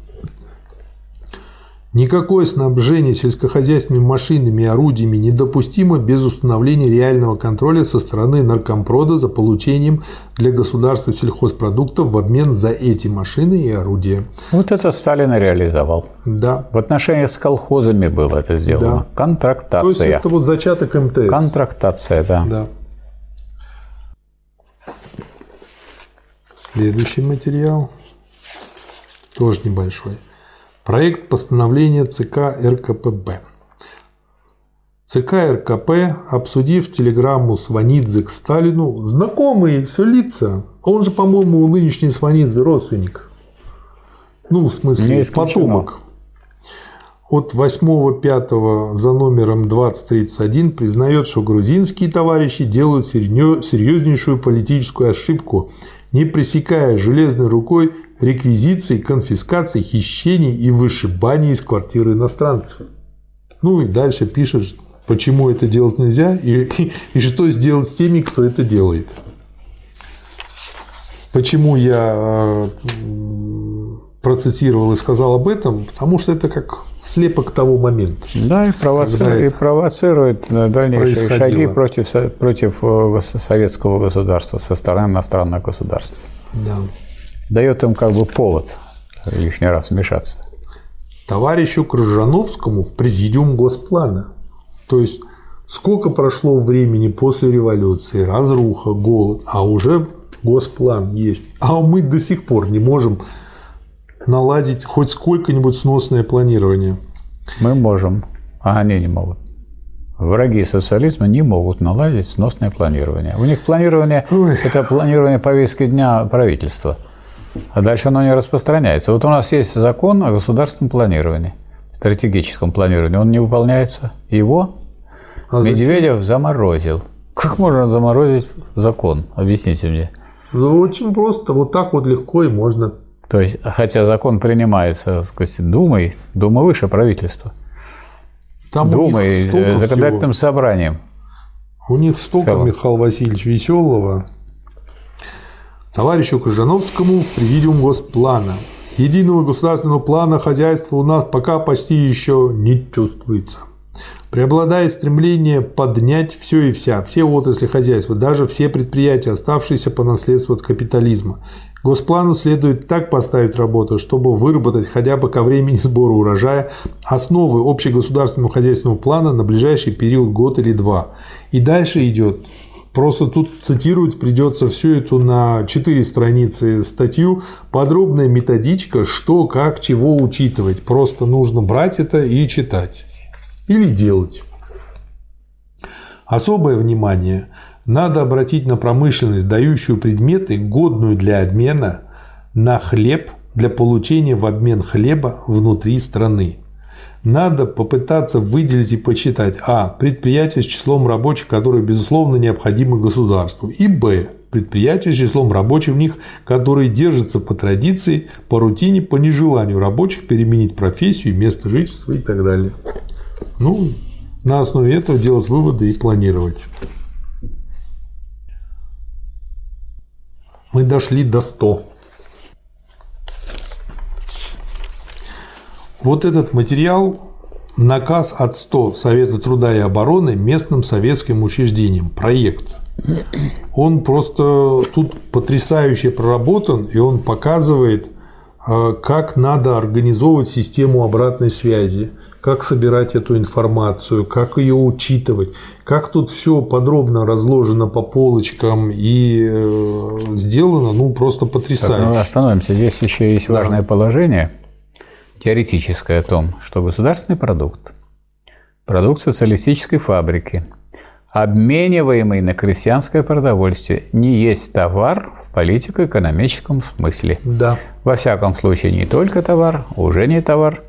Никакое снабжение сельскохозяйственными машинами и орудиями недопустимо без установления реального контроля со стороны наркомпрода за получением для государства сельхозпродуктов в обмен за эти машины и орудия. Вот это Сталин реализовал. Да. В отношении с колхозами было это сделано. Да. Контрактация. То есть это вот зачаток МТС. Контрактация, да. Да. Следующий материал тоже небольшой. Проект постановления ЦК РКПБ. ЦК РКП, обсудив телеграмму Сванидзе к Сталину, знакомые все лица, он же, по-моему, у нынешней Сванидзе родственник. Ну, в смысле, потомок. От 8.5 за номером 2031 признает, что грузинские товарищи делают серьезнейшую политическую ошибку, не пресекая железной рукой реквизиции, конфискации, хищений и вышибаний из квартиры иностранцев. Ну и дальше пишет, почему это делать нельзя и, и, и что сделать с теми, кто это делает. Почему я процитировал и сказал об этом, потому что это как слепок того момента. Да, и, провоци... и провоцирует дальнейшие шаги против, против э, советского государства со стороны иностранных государств. Да дает им как бы повод лишний раз вмешаться. Товарищу Крыжановскому в президиум Госплана. То есть сколько прошло времени после революции, разруха, голод, а уже Госплан есть. А мы до сих пор не можем наладить хоть сколько-нибудь сносное планирование. Мы можем, а они не могут. Враги социализма не могут наладить сносное планирование. У них планирование Ой. – это планирование повестки дня правительства – а дальше оно не распространяется. Вот у нас есть закон о государственном планировании, стратегическом планировании. Он не выполняется. Его а Медведев заморозил. Как можно заморозить закон? Объясните мне. Ну, очень просто. Вот так вот легко и можно. То есть, хотя закон принимается сказать, Думой, Дума выше правительства. Там Думой, законодательным всего. собранием. У них столько, Михаил Васильевич, веселого товарищу Крыжановскому в президиум Госплана. Единого государственного плана хозяйства у нас пока почти еще не чувствуется. Преобладает стремление поднять все и вся, все отрасли хозяйства, даже все предприятия, оставшиеся по наследству от капитализма. Госплану следует так поставить работу, чтобы выработать хотя бы ко времени сбора урожая основы общегосударственного хозяйственного плана на ближайший период год или два. И дальше идет Просто тут цитировать придется всю эту на 4 страницы статью. Подробная методичка, что, как, чего учитывать. Просто нужно брать это и читать. Или делать. Особое внимание надо обратить на промышленность, дающую предметы, годную для обмена, на хлеб для получения в обмен хлеба внутри страны надо попытаться выделить и почитать а. предприятия с числом рабочих, которые, безусловно, необходимы государству, и б. предприятия с числом рабочих в них, которые держатся по традиции, по рутине, по нежеланию рабочих переменить профессию, место жительства и так далее. Ну, на основе этого делать выводы и планировать. Мы дошли до 100. Вот этот материал – наказ от 100 Совета труда и обороны местным советским учреждениям, проект. Он просто тут потрясающе проработан, и он показывает, а, как надо организовывать систему обратной связи, как собирать эту информацию, как ее учитывать, как тут все подробно разложено по полочкам и э, сделано, ну просто потрясающе. Так, ну, остановимся. Здесь еще есть важное да. положение теоретическое о том, что государственный продукт, продукт социалистической фабрики, обмениваемый на крестьянское продовольствие, не есть товар в политико-экономическом смысле. Да. Во всяком случае, не только товар, уже не товар,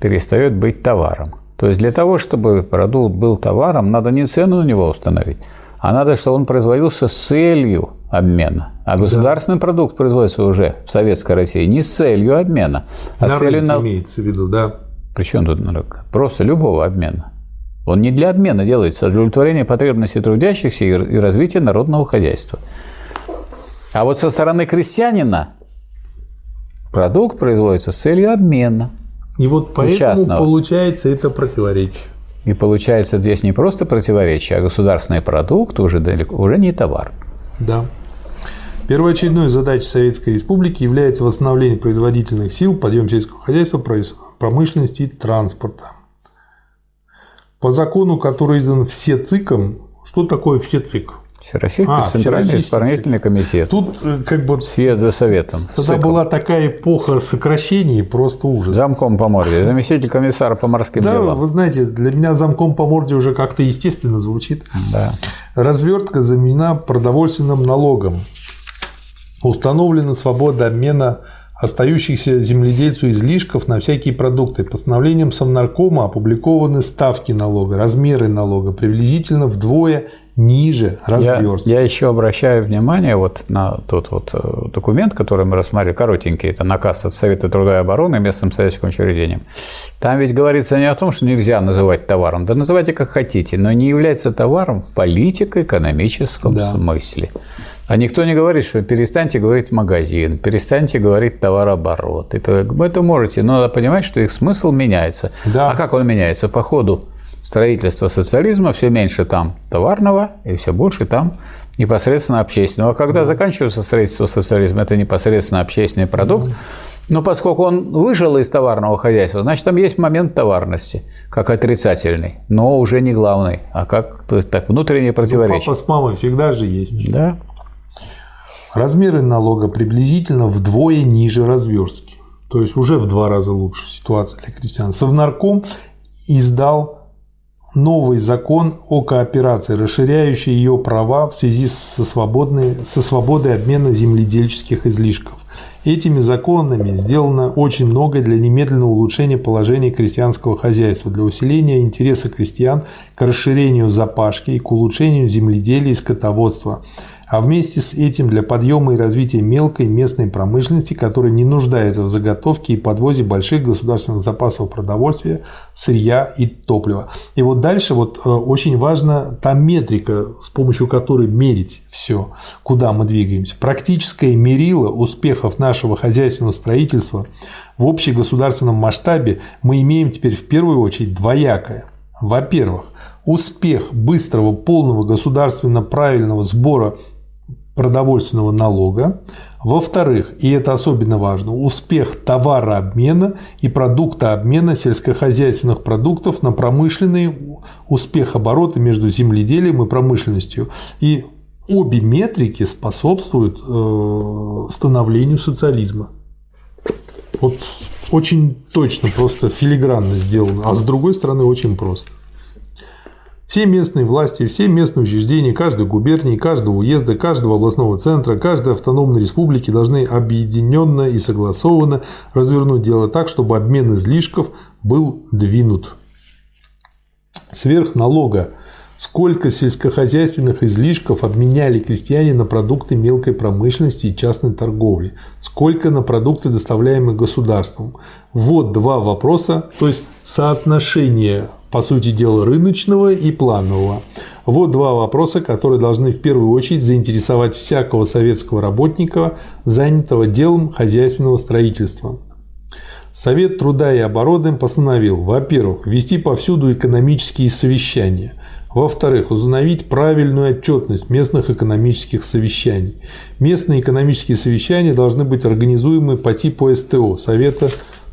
перестает быть товаром. То есть для того, чтобы продукт был товаром, надо не цену на него установить, а надо, чтобы он производился с целью обмена. А государственный да. продукт производится уже в Советской России не с целью обмена, а на с целью... На... имеется в виду, да. Причем тут на рынок? Просто любого обмена. Он не для обмена делается, а для удовлетворения потребностей трудящихся и развития народного хозяйства. А вот со стороны крестьянина продукт производится с целью обмена. И вот поэтому частного. получается это противоречие. И получается здесь не просто противоречие, а государственный продукт уже, далеко, уже не товар. Да. Первоочередной задачей Советской Республики является восстановление производительных сил, подъем сельского хозяйства, промышленности и транспорта. По закону, который издан все ЦИКом, что такое все ЦИК? Всероссийский а, Центральный исполнительный комитет. Тут э, как бы... Съезд за советом. Тогда была такая эпоха сокращений, просто ужас. Замком по морде, заместитель комиссара по морским да, делам. вы знаете, для меня замком по морде уже как-то естественно звучит. Да. Развертка заменена продовольственным налогом. Установлена свобода обмена остающихся земледельцу излишков на всякие продукты. Постановлением Совнаркома опубликованы ставки налога, размеры налога приблизительно вдвое ниже разверстки. Я, я еще обращаю внимание вот на тот вот э, документ, который мы рассмотрели, коротенький, это наказ от Совета труда и обороны местным советским учреждениям. Там ведь говорится не о том, что нельзя называть товаром, да называйте как хотите, но не является товаром в политико-экономическом да. смысле. А никто не говорит, что перестаньте говорить магазин, перестаньте говорить товарооборот. Это, вы это можете, но надо понимать, что их смысл меняется. Да. А как он меняется? По ходу строительства социализма все меньше там товарного и все больше там непосредственно общественного. А когда заканчивается строительство социализма, это непосредственно общественный продукт. Но поскольку он выжил из товарного хозяйства, значит, там есть момент товарности, как отрицательный, но уже не главный, а как то есть, так, внутреннее противоречие. Ну, папа с мамой всегда же есть. Да. Размеры налога приблизительно вдвое ниже разверстки. То есть уже в два раза лучше ситуация для крестьян. Совнарком издал новый закон о кооперации, расширяющий ее права в связи со, свободной, со свободой обмена земледельческих излишков. Этими законами сделано очень многое для немедленного улучшения положения крестьянского хозяйства, для усиления интереса крестьян к расширению запашки и к улучшению земледелия и скотоводства а вместе с этим для подъема и развития мелкой местной промышленности, которая не нуждается в заготовке и подвозе больших государственных запасов продовольствия, сырья и топлива. И вот дальше вот э, очень важна та метрика, с помощью которой мерить все, куда мы двигаемся. Практическое мерило успехов нашего хозяйственного строительства в общегосударственном масштабе мы имеем теперь в первую очередь двоякое. Во-первых, успех быстрого, полного государственно правильного сбора продовольственного налога. Во-вторых, и это особенно важно, успех товарообмена и продуктообмена сельскохозяйственных продуктов на промышленный успех оборота между земледелием и промышленностью. И обе метрики способствуют э, становлению социализма. Вот очень точно, просто филигранно сделано, а с другой стороны очень просто. Все местные власти, все местные учреждения каждой губернии, каждого уезда, каждого областного центра, каждой автономной республики должны объединенно и согласованно развернуть дело так, чтобы обмен излишков был двинут. Сверх налога сколько сельскохозяйственных излишков обменяли крестьяне на продукты мелкой промышленности и частной торговли, сколько на продукты, доставляемые государством. Вот два вопроса, то есть соотношение по сути дела, рыночного и планового. Вот два вопроса, которые должны в первую очередь заинтересовать всякого советского работника, занятого делом хозяйственного строительства. Совет труда и обороны постановил, во-первых, вести повсюду экономические совещания, во-вторых, установить правильную отчетность местных экономических совещаний. Местные экономические совещания должны быть организуемы по типу СТО – Совета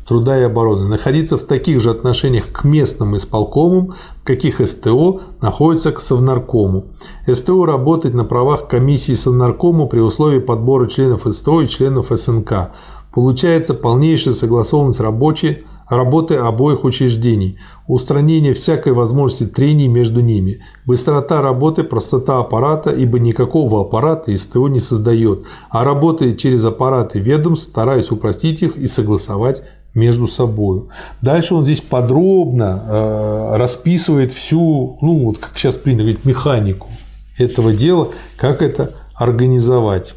труда и обороны находиться в таких же отношениях к местным исполкомам, каких СТО находится к Совнаркому. СТО работать на правах комиссии Совнаркому при условии подбора членов СТО и членов СНК. Получается полнейшая согласованность рабочей работы обоих учреждений, устранение всякой возможности трений между ними, быстрота работы, простота аппарата, ибо никакого аппарата СТО не создает, а работает через аппараты ведомств, стараясь упростить их и согласовать между собой. Дальше он здесь подробно э, расписывает всю, ну вот как сейчас принято говорить, механику этого дела, как это организовать.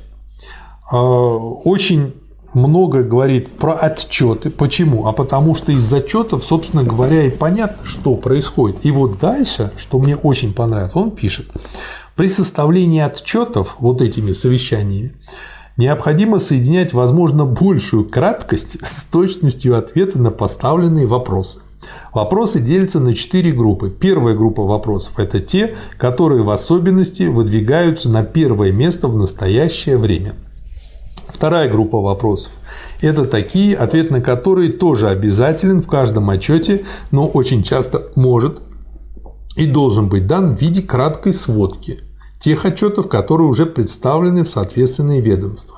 Э, очень много говорит про отчеты. Почему? А потому что из отчетов, собственно говоря, и понятно, что происходит. И вот дальше, что мне очень понравилось, он пишет, при составлении отчетов вот этими совещаниями необходимо соединять, возможно, большую краткость с точностью ответа на поставленные вопросы. Вопросы делятся на четыре группы. Первая группа вопросов – это те, которые в особенности выдвигаются на первое место в настоящее время – Вторая группа вопросов – это такие, ответ на которые тоже обязателен в каждом отчете, но очень часто может и должен быть дан в виде краткой сводки тех отчетов, которые уже представлены в соответственные ведомства.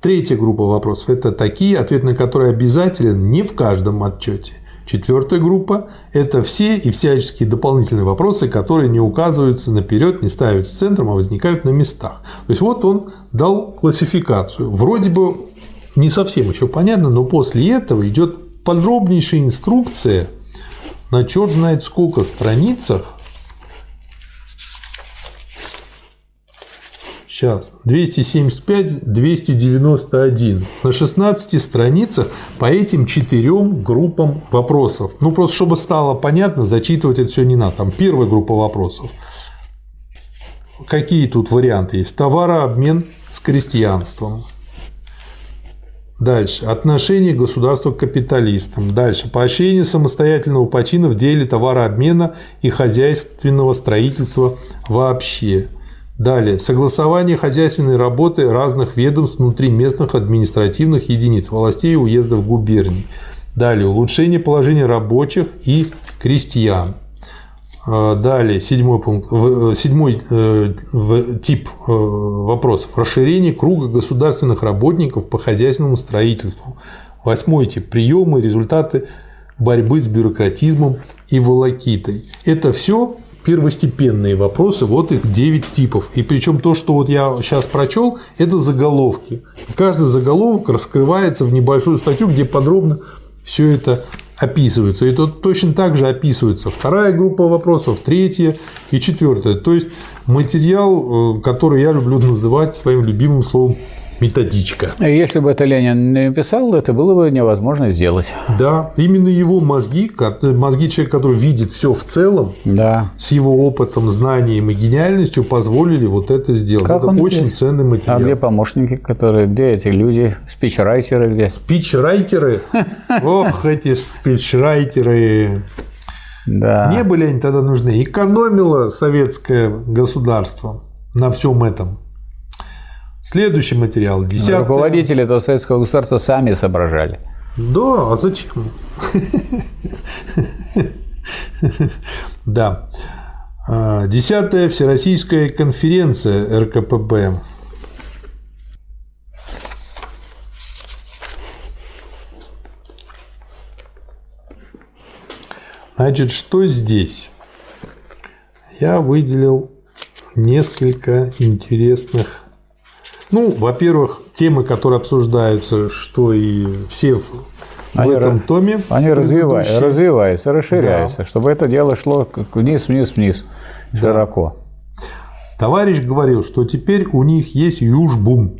Третья группа вопросов – это такие, ответ на которые обязателен не в каждом отчете, Четвертая группа – это все и всяческие дополнительные вопросы, которые не указываются наперед, не ставятся центром, а возникают на местах. То есть вот он дал классификацию. Вроде бы не совсем еще понятно, но после этого идет подробнейшая инструкция на черт знает сколько страницах Сейчас. 275, 291. На 16 страницах по этим четырем группам вопросов. Ну, просто чтобы стало понятно, зачитывать это все не надо. Там первая группа вопросов. Какие тут варианты есть? Товарообмен с крестьянством. Дальше. Отношение государства к капиталистам. Дальше. Поощрение самостоятельного почина в деле товарообмена и хозяйственного строительства вообще. Далее. Согласование хозяйственной работы разных ведомств внутри местных административных единиц, властей и уездов губерний. Далее. Улучшение положения рабочих и крестьян. А, далее, седьмой пункт, э, седьмой э, тип э, вопросов. Расширение круга государственных работников по хозяйственному строительству. Восьмой тип. Приемы, результаты борьбы с бюрократизмом и волокитой. Это все первостепенные вопросы, вот их 9 типов. И причем то, что вот я сейчас прочел, это заголовки. Каждый заголовок раскрывается в небольшую статью, где подробно все это описывается. И тут точно так же описывается вторая группа вопросов, третья и четвертая. То есть материал, э, который я люблю называть своим любимым словом методичка. Если бы это Ленин не писал, это было бы невозможно сделать. Да, именно его мозги, мозги человека, который видит все в целом, да. с его опытом, знанием и гениальностью позволили вот это сделать. Как это он очень где? ценный материал. А где помощники, которые, где эти люди, спичрайтеры где? Спичрайтеры? Ох, эти спичрайтеры. Да. Не были они тогда нужны. Экономило советское государство на всем этом. Следующий материал. Десятое... Руководители этого советского государства сами соображали. Да, а зачем? Да. А, десятая Всероссийская конференция РКПБ. Значит, что здесь? Я выделил несколько интересных ну, во-первых, темы, которые обсуждаются, что и все в они этом томе. Они развиваются, развиваются, расширяются, да. чтобы это дело шло вниз, вниз, вниз, широко. Да. Товарищ говорил, что теперь у них есть южбум,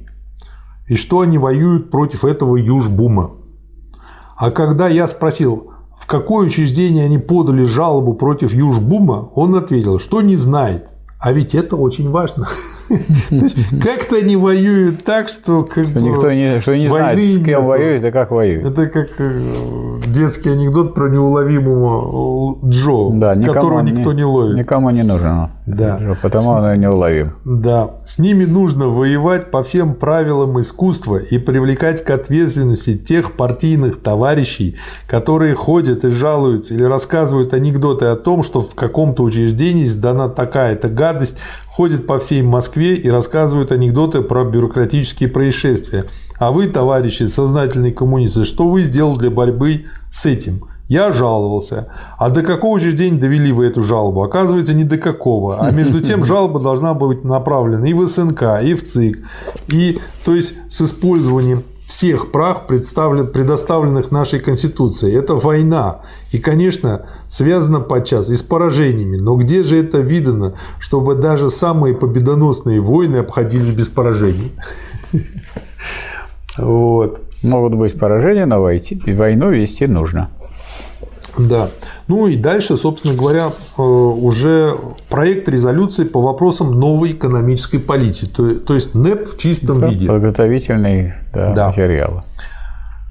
и что они воюют против этого южбума. А когда я спросил, в какое учреждение они подали жалобу против южбума, он ответил, что не знает. А ведь это очень важно. Как-то они воюют так, что как никто не, что не знает, с кем воюет и как воюет. Это как э, детский анекдот про неуловимого Джо, да, которого никто не ловит. Никому не нужен. Да. Джо, потому он и неуловим. Да. С ними нужно воевать по всем правилам искусства и привлекать к ответственности тех партийных товарищей, которые ходят и жалуются или рассказывают анекдоты о том, что в каком-то учреждении сдана такая-то гадость, ходит по всей Москве Москве и рассказывают анекдоты про бюрократические происшествия. А вы, товарищи, сознательные коммунисты, что вы сделали для борьбы с этим? Я жаловался. А до какого же день довели вы эту жалобу? Оказывается, не до какого. А между тем жалоба должна быть направлена и в СНК, и в ЦИК. И, то есть с использованием всех прав, предоставленных нашей Конституцией. Это война. И, конечно, связано подчас и с поражениями. Но где же это видано, чтобы даже самые победоносные войны обходились без поражений? Вот. Могут быть поражения, но войну вести нужно. Да. Ну и дальше, собственно говоря, э, уже проект резолюции по вопросам новой экономической политики, то, есть НЭП в чистом да, виде. Подготовительный да, да. материал.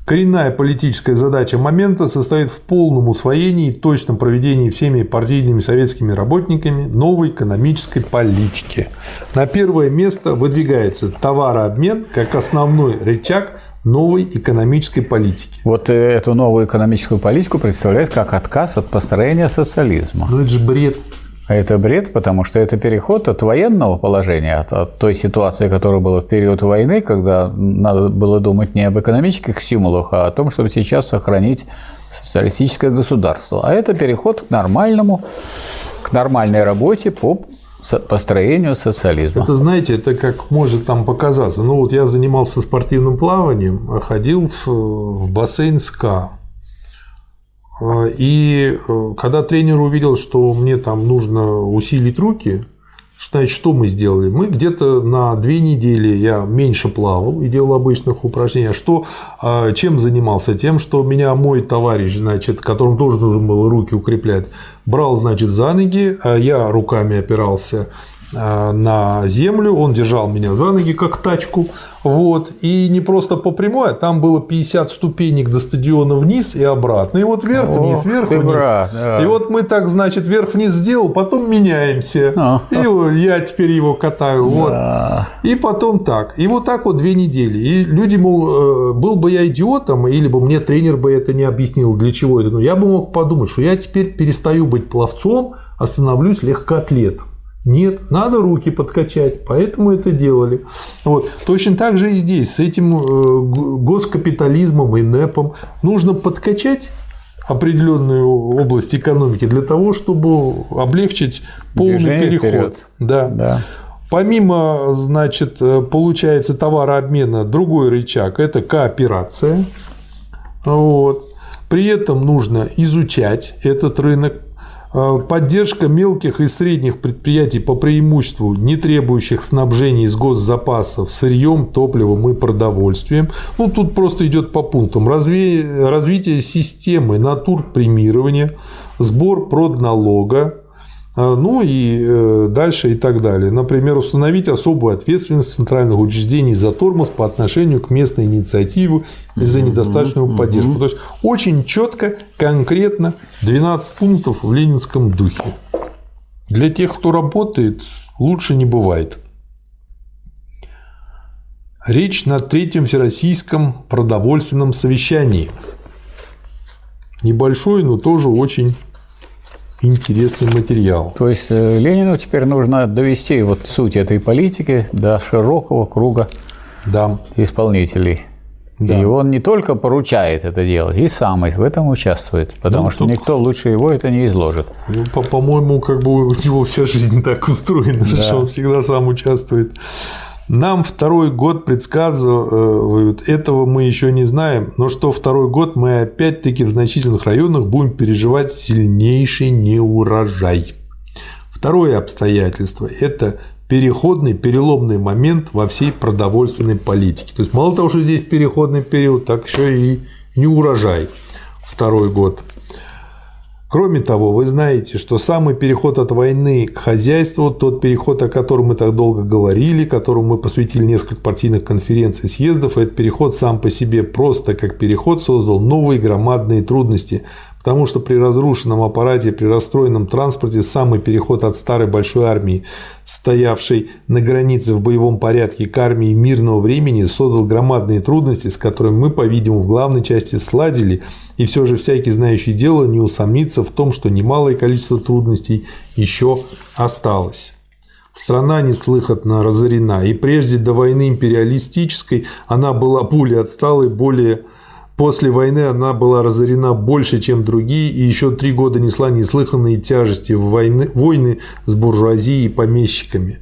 Коренная политическая задача момента состоит в полном усвоении и точном проведении всеми партийными советскими работниками новой экономической политики. На первое место выдвигается товарообмен как основной рычаг новой экономической политики. Вот эту новую экономическую политику представляет как отказ от построения социализма. Ну это же бред. А это бред, потому что это переход от военного положения, от, от той ситуации, которая была в период войны, когда надо было думать не об экономических стимулах, а о том, чтобы сейчас сохранить социалистическое государство. А это переход к нормальному, к нормальной работе по построению социализма. Это, знаете, это как может там показаться. Ну, вот я занимался спортивным плаванием, ходил в, в бассейн СКА. И э, когда тренер увидел, что мне там нужно усилить руки, Значит, что мы сделали? Мы где-то на две недели я меньше плавал и делал обычных упражнений. А что, а, чем занимался? Тем, что меня мой товарищ, значит, которому тоже нужно было руки укреплять, брал, значит, за ноги, а я руками опирался на землю, он держал меня за ноги, как тачку, вот, и не просто по прямой, а там было 50 ступенек до стадиона вниз и обратно, и вот вверх-вниз, вверх-вниз. Да. И вот мы так, значит, вверх-вниз сделал, потом меняемся, а. и я теперь его катаю, да. вот, и потом так, и вот так вот две недели, и люди, мол, э, был бы я идиотом, или бы мне тренер бы это не объяснил, для чего это, но я бы мог подумать, что я теперь перестаю быть пловцом, а становлюсь легкоатлетом. Нет, надо руки подкачать, поэтому это делали. Вот. Точно так же и здесь, с этим э, госкапитализмом и НЭПом нужно подкачать определенную область экономики для того, чтобы облегчить полный Движение переход. Вперед. Да. да. Помимо, значит, э, получается товарообмена, другой рычаг – это кооперация. Вот. При этом нужно изучать этот рынок, поддержка мелких и средних предприятий по преимуществу, не требующих снабжения из госзапасов сырьем, топливом и продовольствием. Ну, тут просто идет по пунктам. Развитие системы натур премирования, сбор продналога, ну и э, дальше и так далее. Например, установить особую ответственность центральных учреждений за тормоз по отношению к местной инициативе и за недостаточную поддержку. То есть очень четко, конкретно 12 пунктов в ленинском духе. Для тех, кто работает, лучше не бывает. Речь на третьем всероссийском продовольственном совещании. Небольшой, но тоже очень интересный материал. То есть э, Ленину теперь нужно довести вот суть этой политики до широкого круга да. исполнителей. Да. И он не только поручает это делать, и сам в этом участвует, потому ну, что тут... никто лучше его это не изложит. Ну, по-моему, как бы у него вся жизнь так устроена, да. что он всегда сам участвует. Нам второй год предсказывают, этого мы еще не знаем, но что второй год мы опять-таки в значительных районах будем переживать сильнейший неурожай. Второе обстоятельство – это переходный, переломный момент во всей продовольственной политике. То есть мало того, что здесь переходный период, так еще и неурожай второй год. Кроме того, вы знаете, что самый переход от войны к хозяйству, тот переход, о котором мы так долго говорили, которому мы посвятили несколько партийных конференций, съездов, этот переход сам по себе просто как переход создал новые громадные трудности, Потому что при разрушенном аппарате, при расстроенном транспорте самый переход от старой большой армии, стоявшей на границе в боевом порядке к армии мирного времени, создал громадные трудности, с которыми мы, по-видимому, в главной части сладили, и все же всякий знающий дело не усомнится в том, что немалое количество трудностей еще осталось. Страна неслыханно разорена. И прежде до войны империалистической она была более отсталой, более После войны она была разорена больше, чем другие, и еще три года несла неслыханные тяжести в войны, войны с буржуазией и помещиками.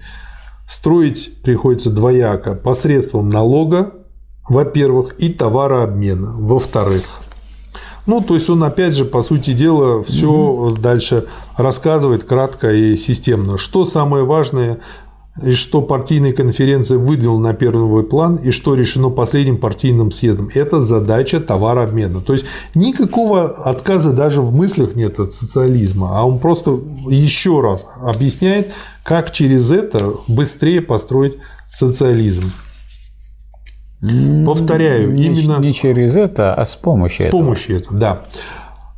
Строить приходится двояко – посредством налога, во-первых, и товарообмена, во-вторых. Ну, то есть он, опять же, по сути дела, все угу. дальше рассказывает кратко и системно. Что самое важное и что партийная конференция выдвинула на первый план, и что решено последним партийным съездом. Это задача товарообмена. То есть никакого отказа даже в мыслях нет от социализма, а он просто еще раз объясняет, как через это быстрее построить социализм. Повторяю, не, именно не через это, а с помощью с помощью этого, да.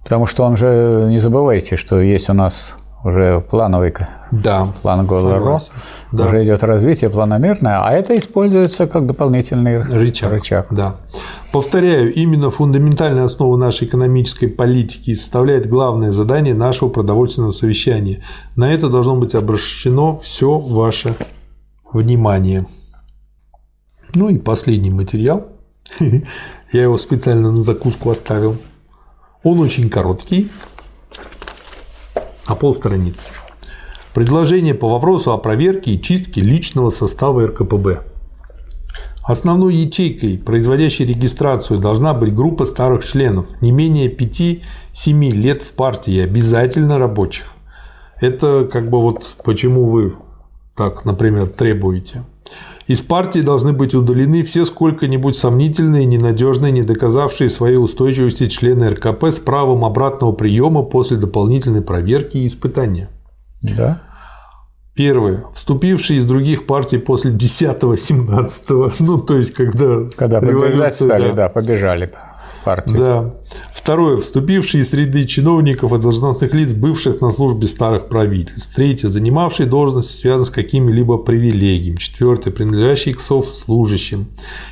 Потому что он же не забывайте, что есть у нас уже плановый да, план ГОЛРО, да. уже идет развитие планомерное, а это используется как дополнительный рычаг. рычаг. Да. Повторяю, именно фундаментальная основа нашей экономической политики составляет главное задание нашего продовольственного совещания. На это должно быть обращено все ваше внимание. Ну и последний материал. Я его специально на закуску оставил. Он очень короткий, на полстраницы. Предложение по вопросу о проверке и чистке личного состава РКПБ. Основной ячейкой, производящей регистрацию, должна быть группа старых членов, не менее 5-7 лет в партии, обязательно рабочих. Это как бы вот почему вы так, например, требуете. Из партии должны быть удалены все сколько-нибудь сомнительные, ненадежные, не доказавшие своей устойчивости члены РКП с правом обратного приема после дополнительной проверки и испытания. Да. Первое. Вступившие из других партий после 10-17, ну, то есть, когда... Когда побежать стали, да, да побежали партию. Да. Второе. Вступившие из среды чиновников и должностных лиц, бывших на службе старых правительств. Третье. Занимавшие должности, связанные с какими-либо привилегиями. Четвертое. Принадлежащие к совслужащим.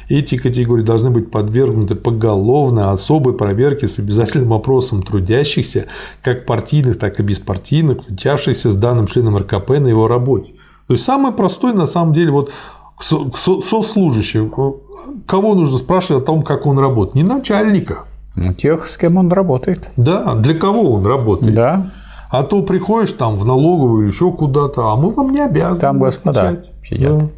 Эти категории должны быть подвергнуты поголовно особой проверке с обязательным опросом трудящихся, как партийных, так и беспартийных, встречавшихся с данным членом РКП на его работе. То есть самый простой на самом деле вот совслужащим. Кого нужно спрашивать о том, как он работает? Не начальника. Ну, тех, с кем он работает. Да, для кого он работает. Да. А то приходишь там в налоговую еще куда-то, а мы вам не обязаны. Там господа сидят. Да.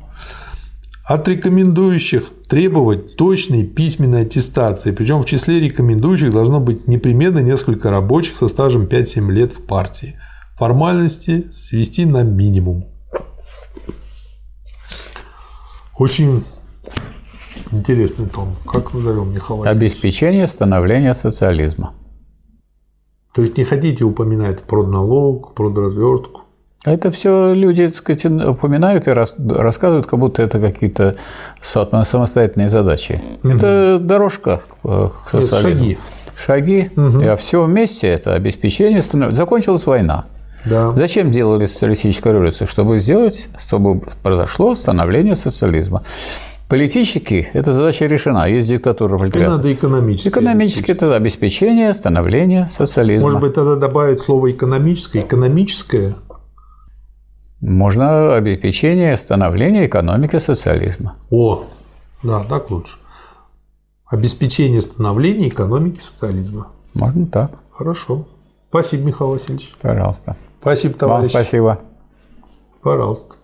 От рекомендующих требовать точной письменной аттестации. Причем в числе рекомендующих должно быть непременно несколько рабочих со стажем 5-7 лет в партии. Формальности свести на минимум. Очень интересный том. Как назовем Михаил Обеспечение становления социализма. То есть не хотите упоминать про налог, про развертку? Это все люди, так сказать, упоминают и рассказывают, как будто это какие-то самостоятельные задачи. Угу. Это дорожка к социализму. Шаги. Шаги. Угу. А все вместе это обеспечение становления. Закончилась война. Да. Зачем делали социалистическую революцию? Чтобы сделать, чтобы произошло становление социализма. Политически эта задача решена, есть диктатура пролетариата. И надо экономически. Экономически это обеспечение становления социализма. Может быть, тогда добавить слово экономическое, экономическое? Можно обеспечение становления экономики социализма. О, да, так лучше. Обеспечение становления экономики социализма. Можно так. Хорошо. Спасибо, Михаил Васильевич. Пожалуйста. Спасибо, товарищ. Вам спасибо. Пожалуйста.